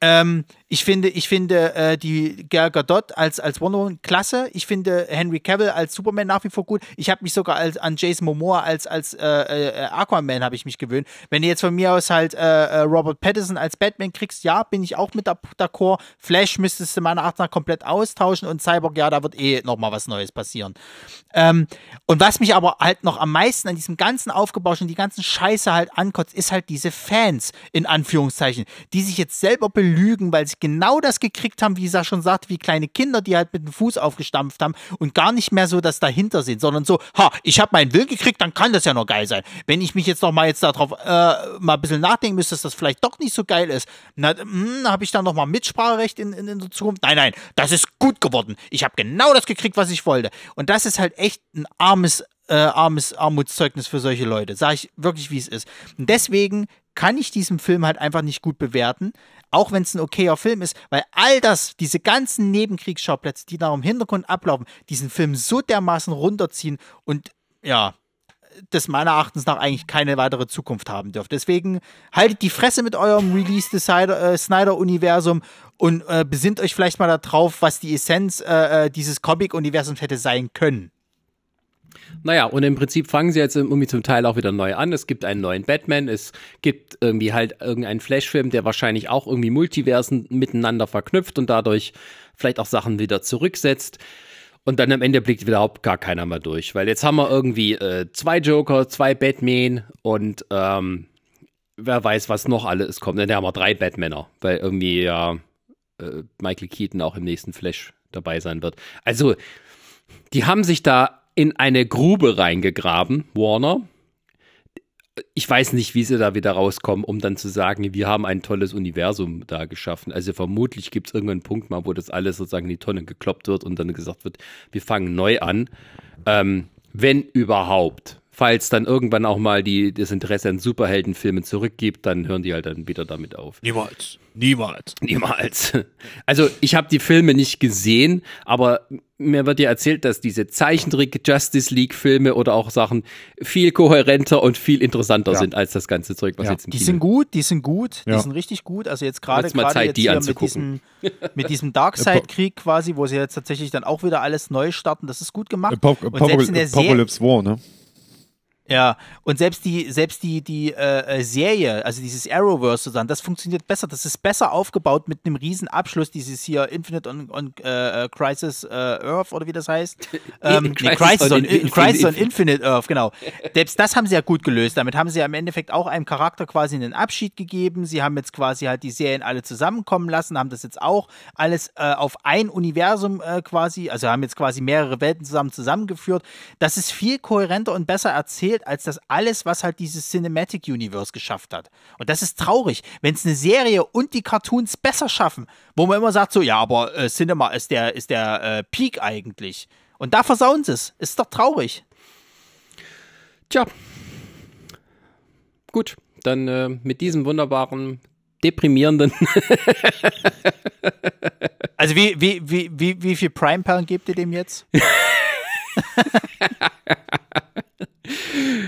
Ähm, ich finde, ich finde äh, die Gal Gadot als, als Wonder Woman klasse. Ich finde Henry Cavill als Superman nach wie vor gut. Ich habe mich sogar als, an Jason Momoa als, als äh, äh, Aquaman habe ich mich gewöhnt. Wenn du jetzt von mir aus halt äh, äh Robert Pattinson als Batman kriegst, ja, bin ich auch mit d'accord. Flash müsstest du meiner Art nach komplett austauschen und Cyborg, ja, da wird eh nochmal was Neues passieren. Ähm, und was mich aber halt noch am meisten an diesem ganzen Aufgebauschen, die ganzen Scheiße halt ankotzt, ist halt diese Fans, in Anführungszeichen, die sich jetzt selber belügen, weil sie genau das gekriegt haben, wie Isa schon sagt, wie kleine Kinder, die halt mit dem Fuß aufgestampft haben und gar nicht mehr so das dahinter sind, sondern so, ha, ich habe meinen Willen gekriegt, dann kann das ja noch geil sein. Wenn ich mich jetzt noch mal jetzt darauf äh, mal ein bisschen nachdenken müsste, dass das vielleicht doch nicht so geil ist, hm, habe ich dann noch mal Mitspracherecht in, in, in der Zukunft? Nein, nein, das ist gut geworden. Ich habe genau das gekriegt, was ich wollte. Und das ist halt echt ein armes äh, armes Armutszeugnis für solche Leute. Sage ich wirklich, wie es ist. Und deswegen kann ich diesen Film halt einfach nicht gut bewerten, auch wenn es ein okayer Film ist, weil all das, diese ganzen Nebenkriegsschauplätze, die da im Hintergrund ablaufen, diesen Film so dermaßen runterziehen und ja, das meiner Erachtens nach eigentlich keine weitere Zukunft haben dürfte. Deswegen haltet die Fresse mit eurem Release äh, Snyder-Universum und äh, besinnt euch vielleicht mal darauf, was die Essenz äh, äh dieses Comic-Universums hätte sein können. Naja, und im Prinzip fangen sie jetzt irgendwie zum Teil auch wieder neu an. Es gibt einen neuen Batman, es gibt irgendwie halt irgendeinen Flashfilm, der wahrscheinlich auch irgendwie Multiversen miteinander verknüpft und dadurch vielleicht auch Sachen wieder zurücksetzt. Und dann am Ende blickt überhaupt gar keiner mehr durch, weil jetzt haben wir irgendwie äh, zwei Joker, zwei Batman und ähm, wer weiß, was noch alles kommt. Dann haben wir drei Batmaner, weil irgendwie ja äh, Michael Keaton auch im nächsten Flash dabei sein wird. Also, die haben sich da in eine Grube reingegraben, Warner. Ich weiß nicht, wie sie da wieder rauskommen, um dann zu sagen, wir haben ein tolles Universum da geschaffen. Also vermutlich gibt es irgendwann einen Punkt mal, wo das alles sozusagen in die Tonne gekloppt wird und dann gesagt wird, wir fangen neu an. Ähm, wenn überhaupt falls dann irgendwann auch mal die, das Interesse an Superheldenfilmen zurückgibt, dann hören die halt dann wieder damit auf. Niemals. Niemals. Niemals. Also ich habe die Filme nicht gesehen, aber mir wird ja erzählt, dass diese Zeichentrick Justice League Filme oder auch Sachen viel kohärenter und viel interessanter ja. sind als das ganze Zeug, was ja. jetzt im Die Kino sind gut, die sind gut, ja. die sind richtig gut. Also jetzt gerade mal Zeit, die mit diesem, mit diesem Darkseid-Krieg quasi, wo sie jetzt tatsächlich dann auch wieder alles neu starten, das ist gut gemacht. Apop Apocalypse War, ne? Ja, und selbst die, selbst die, die äh, äh, Serie, also dieses Arrowverse sozusagen, das funktioniert besser. Das ist besser aufgebaut mit einem riesen Abschluss, dieses hier Infinite on, on äh, Crisis äh, Earth oder wie das heißt. Ähm, nee, Crisis, on, on, Crisis on Infinite Earth, genau. Selbst das haben sie ja gut gelöst. Damit haben sie ja im Endeffekt auch einem Charakter quasi einen Abschied gegeben. Sie haben jetzt quasi halt die Serien alle zusammenkommen lassen, haben das jetzt auch alles äh, auf ein Universum äh, quasi, also haben jetzt quasi mehrere Welten zusammen zusammengeführt. Das ist viel kohärenter und besser erzählt als das alles, was halt dieses Cinematic Universe geschafft hat. Und das ist traurig, wenn es eine Serie und die Cartoons besser schaffen, wo man immer sagt so, ja, aber äh, Cinema ist der, ist der äh, Peak eigentlich. Und da versauen sie es. Ist doch traurig. Tja. Gut, dann äh, mit diesem wunderbaren, deprimierenden. also wie, wie, wie, wie, wie viel Prime-Perlen gebt ihr dem jetzt?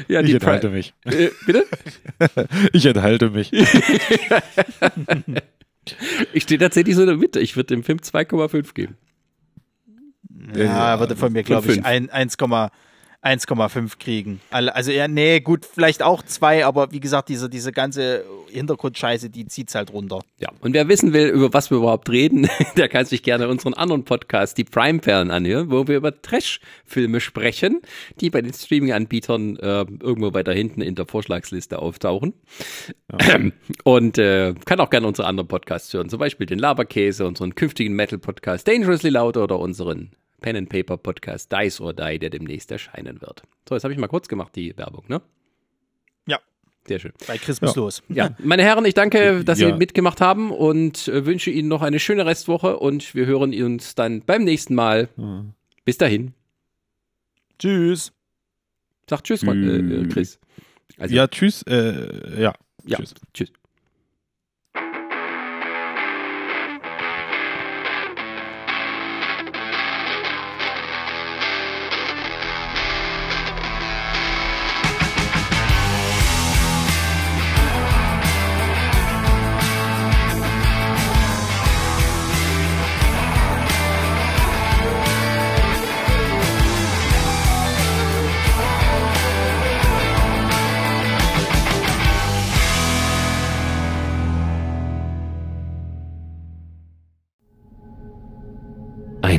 ja, ich enthalte Pri mich. Äh, bitte? ich enthalte mich. ich stehe tatsächlich so in der Mitte. Ich würde dem Film 2,5 geben. Ja, er würde von mir, glaube ich, 1,5 1,5 kriegen. Also ja, nee, gut, vielleicht auch zwei, aber wie gesagt, diese, diese ganze Hintergrundscheiße, die zieht's halt runter. Ja, und wer wissen will, über was wir überhaupt reden, der kann sich gerne unseren anderen Podcast, die Prime-Perlen, anhören, wo wir über Trash-Filme sprechen, die bei den Streaming-Anbietern äh, irgendwo weiter hinten in der Vorschlagsliste auftauchen. Ja. Und äh, kann auch gerne unsere anderen Podcasts hören, zum Beispiel den Laberkäse, unseren künftigen Metal-Podcast Dangerously Loud oder unseren Pen and Paper Podcast Dice or Die, der demnächst erscheinen wird. So, jetzt habe ich mal kurz gemacht, die Werbung, ne? Ja. Sehr schön. Bei Christmas ja. los. Ja, meine Herren, ich danke, dass ja. Sie mitgemacht haben und äh, wünsche Ihnen noch eine schöne Restwoche und wir hören uns dann beim nächsten Mal. Mhm. Bis dahin. Tschüss. Sag Tschüss, äh, Chris. Also, ja, tschüss. Äh, ja. ja. Tschüss. Tschüss.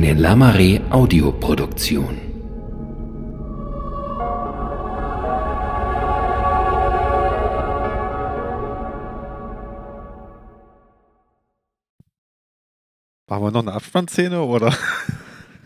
Eine Lamare Audioproduktion. Machen wir noch eine Abspannszene oder?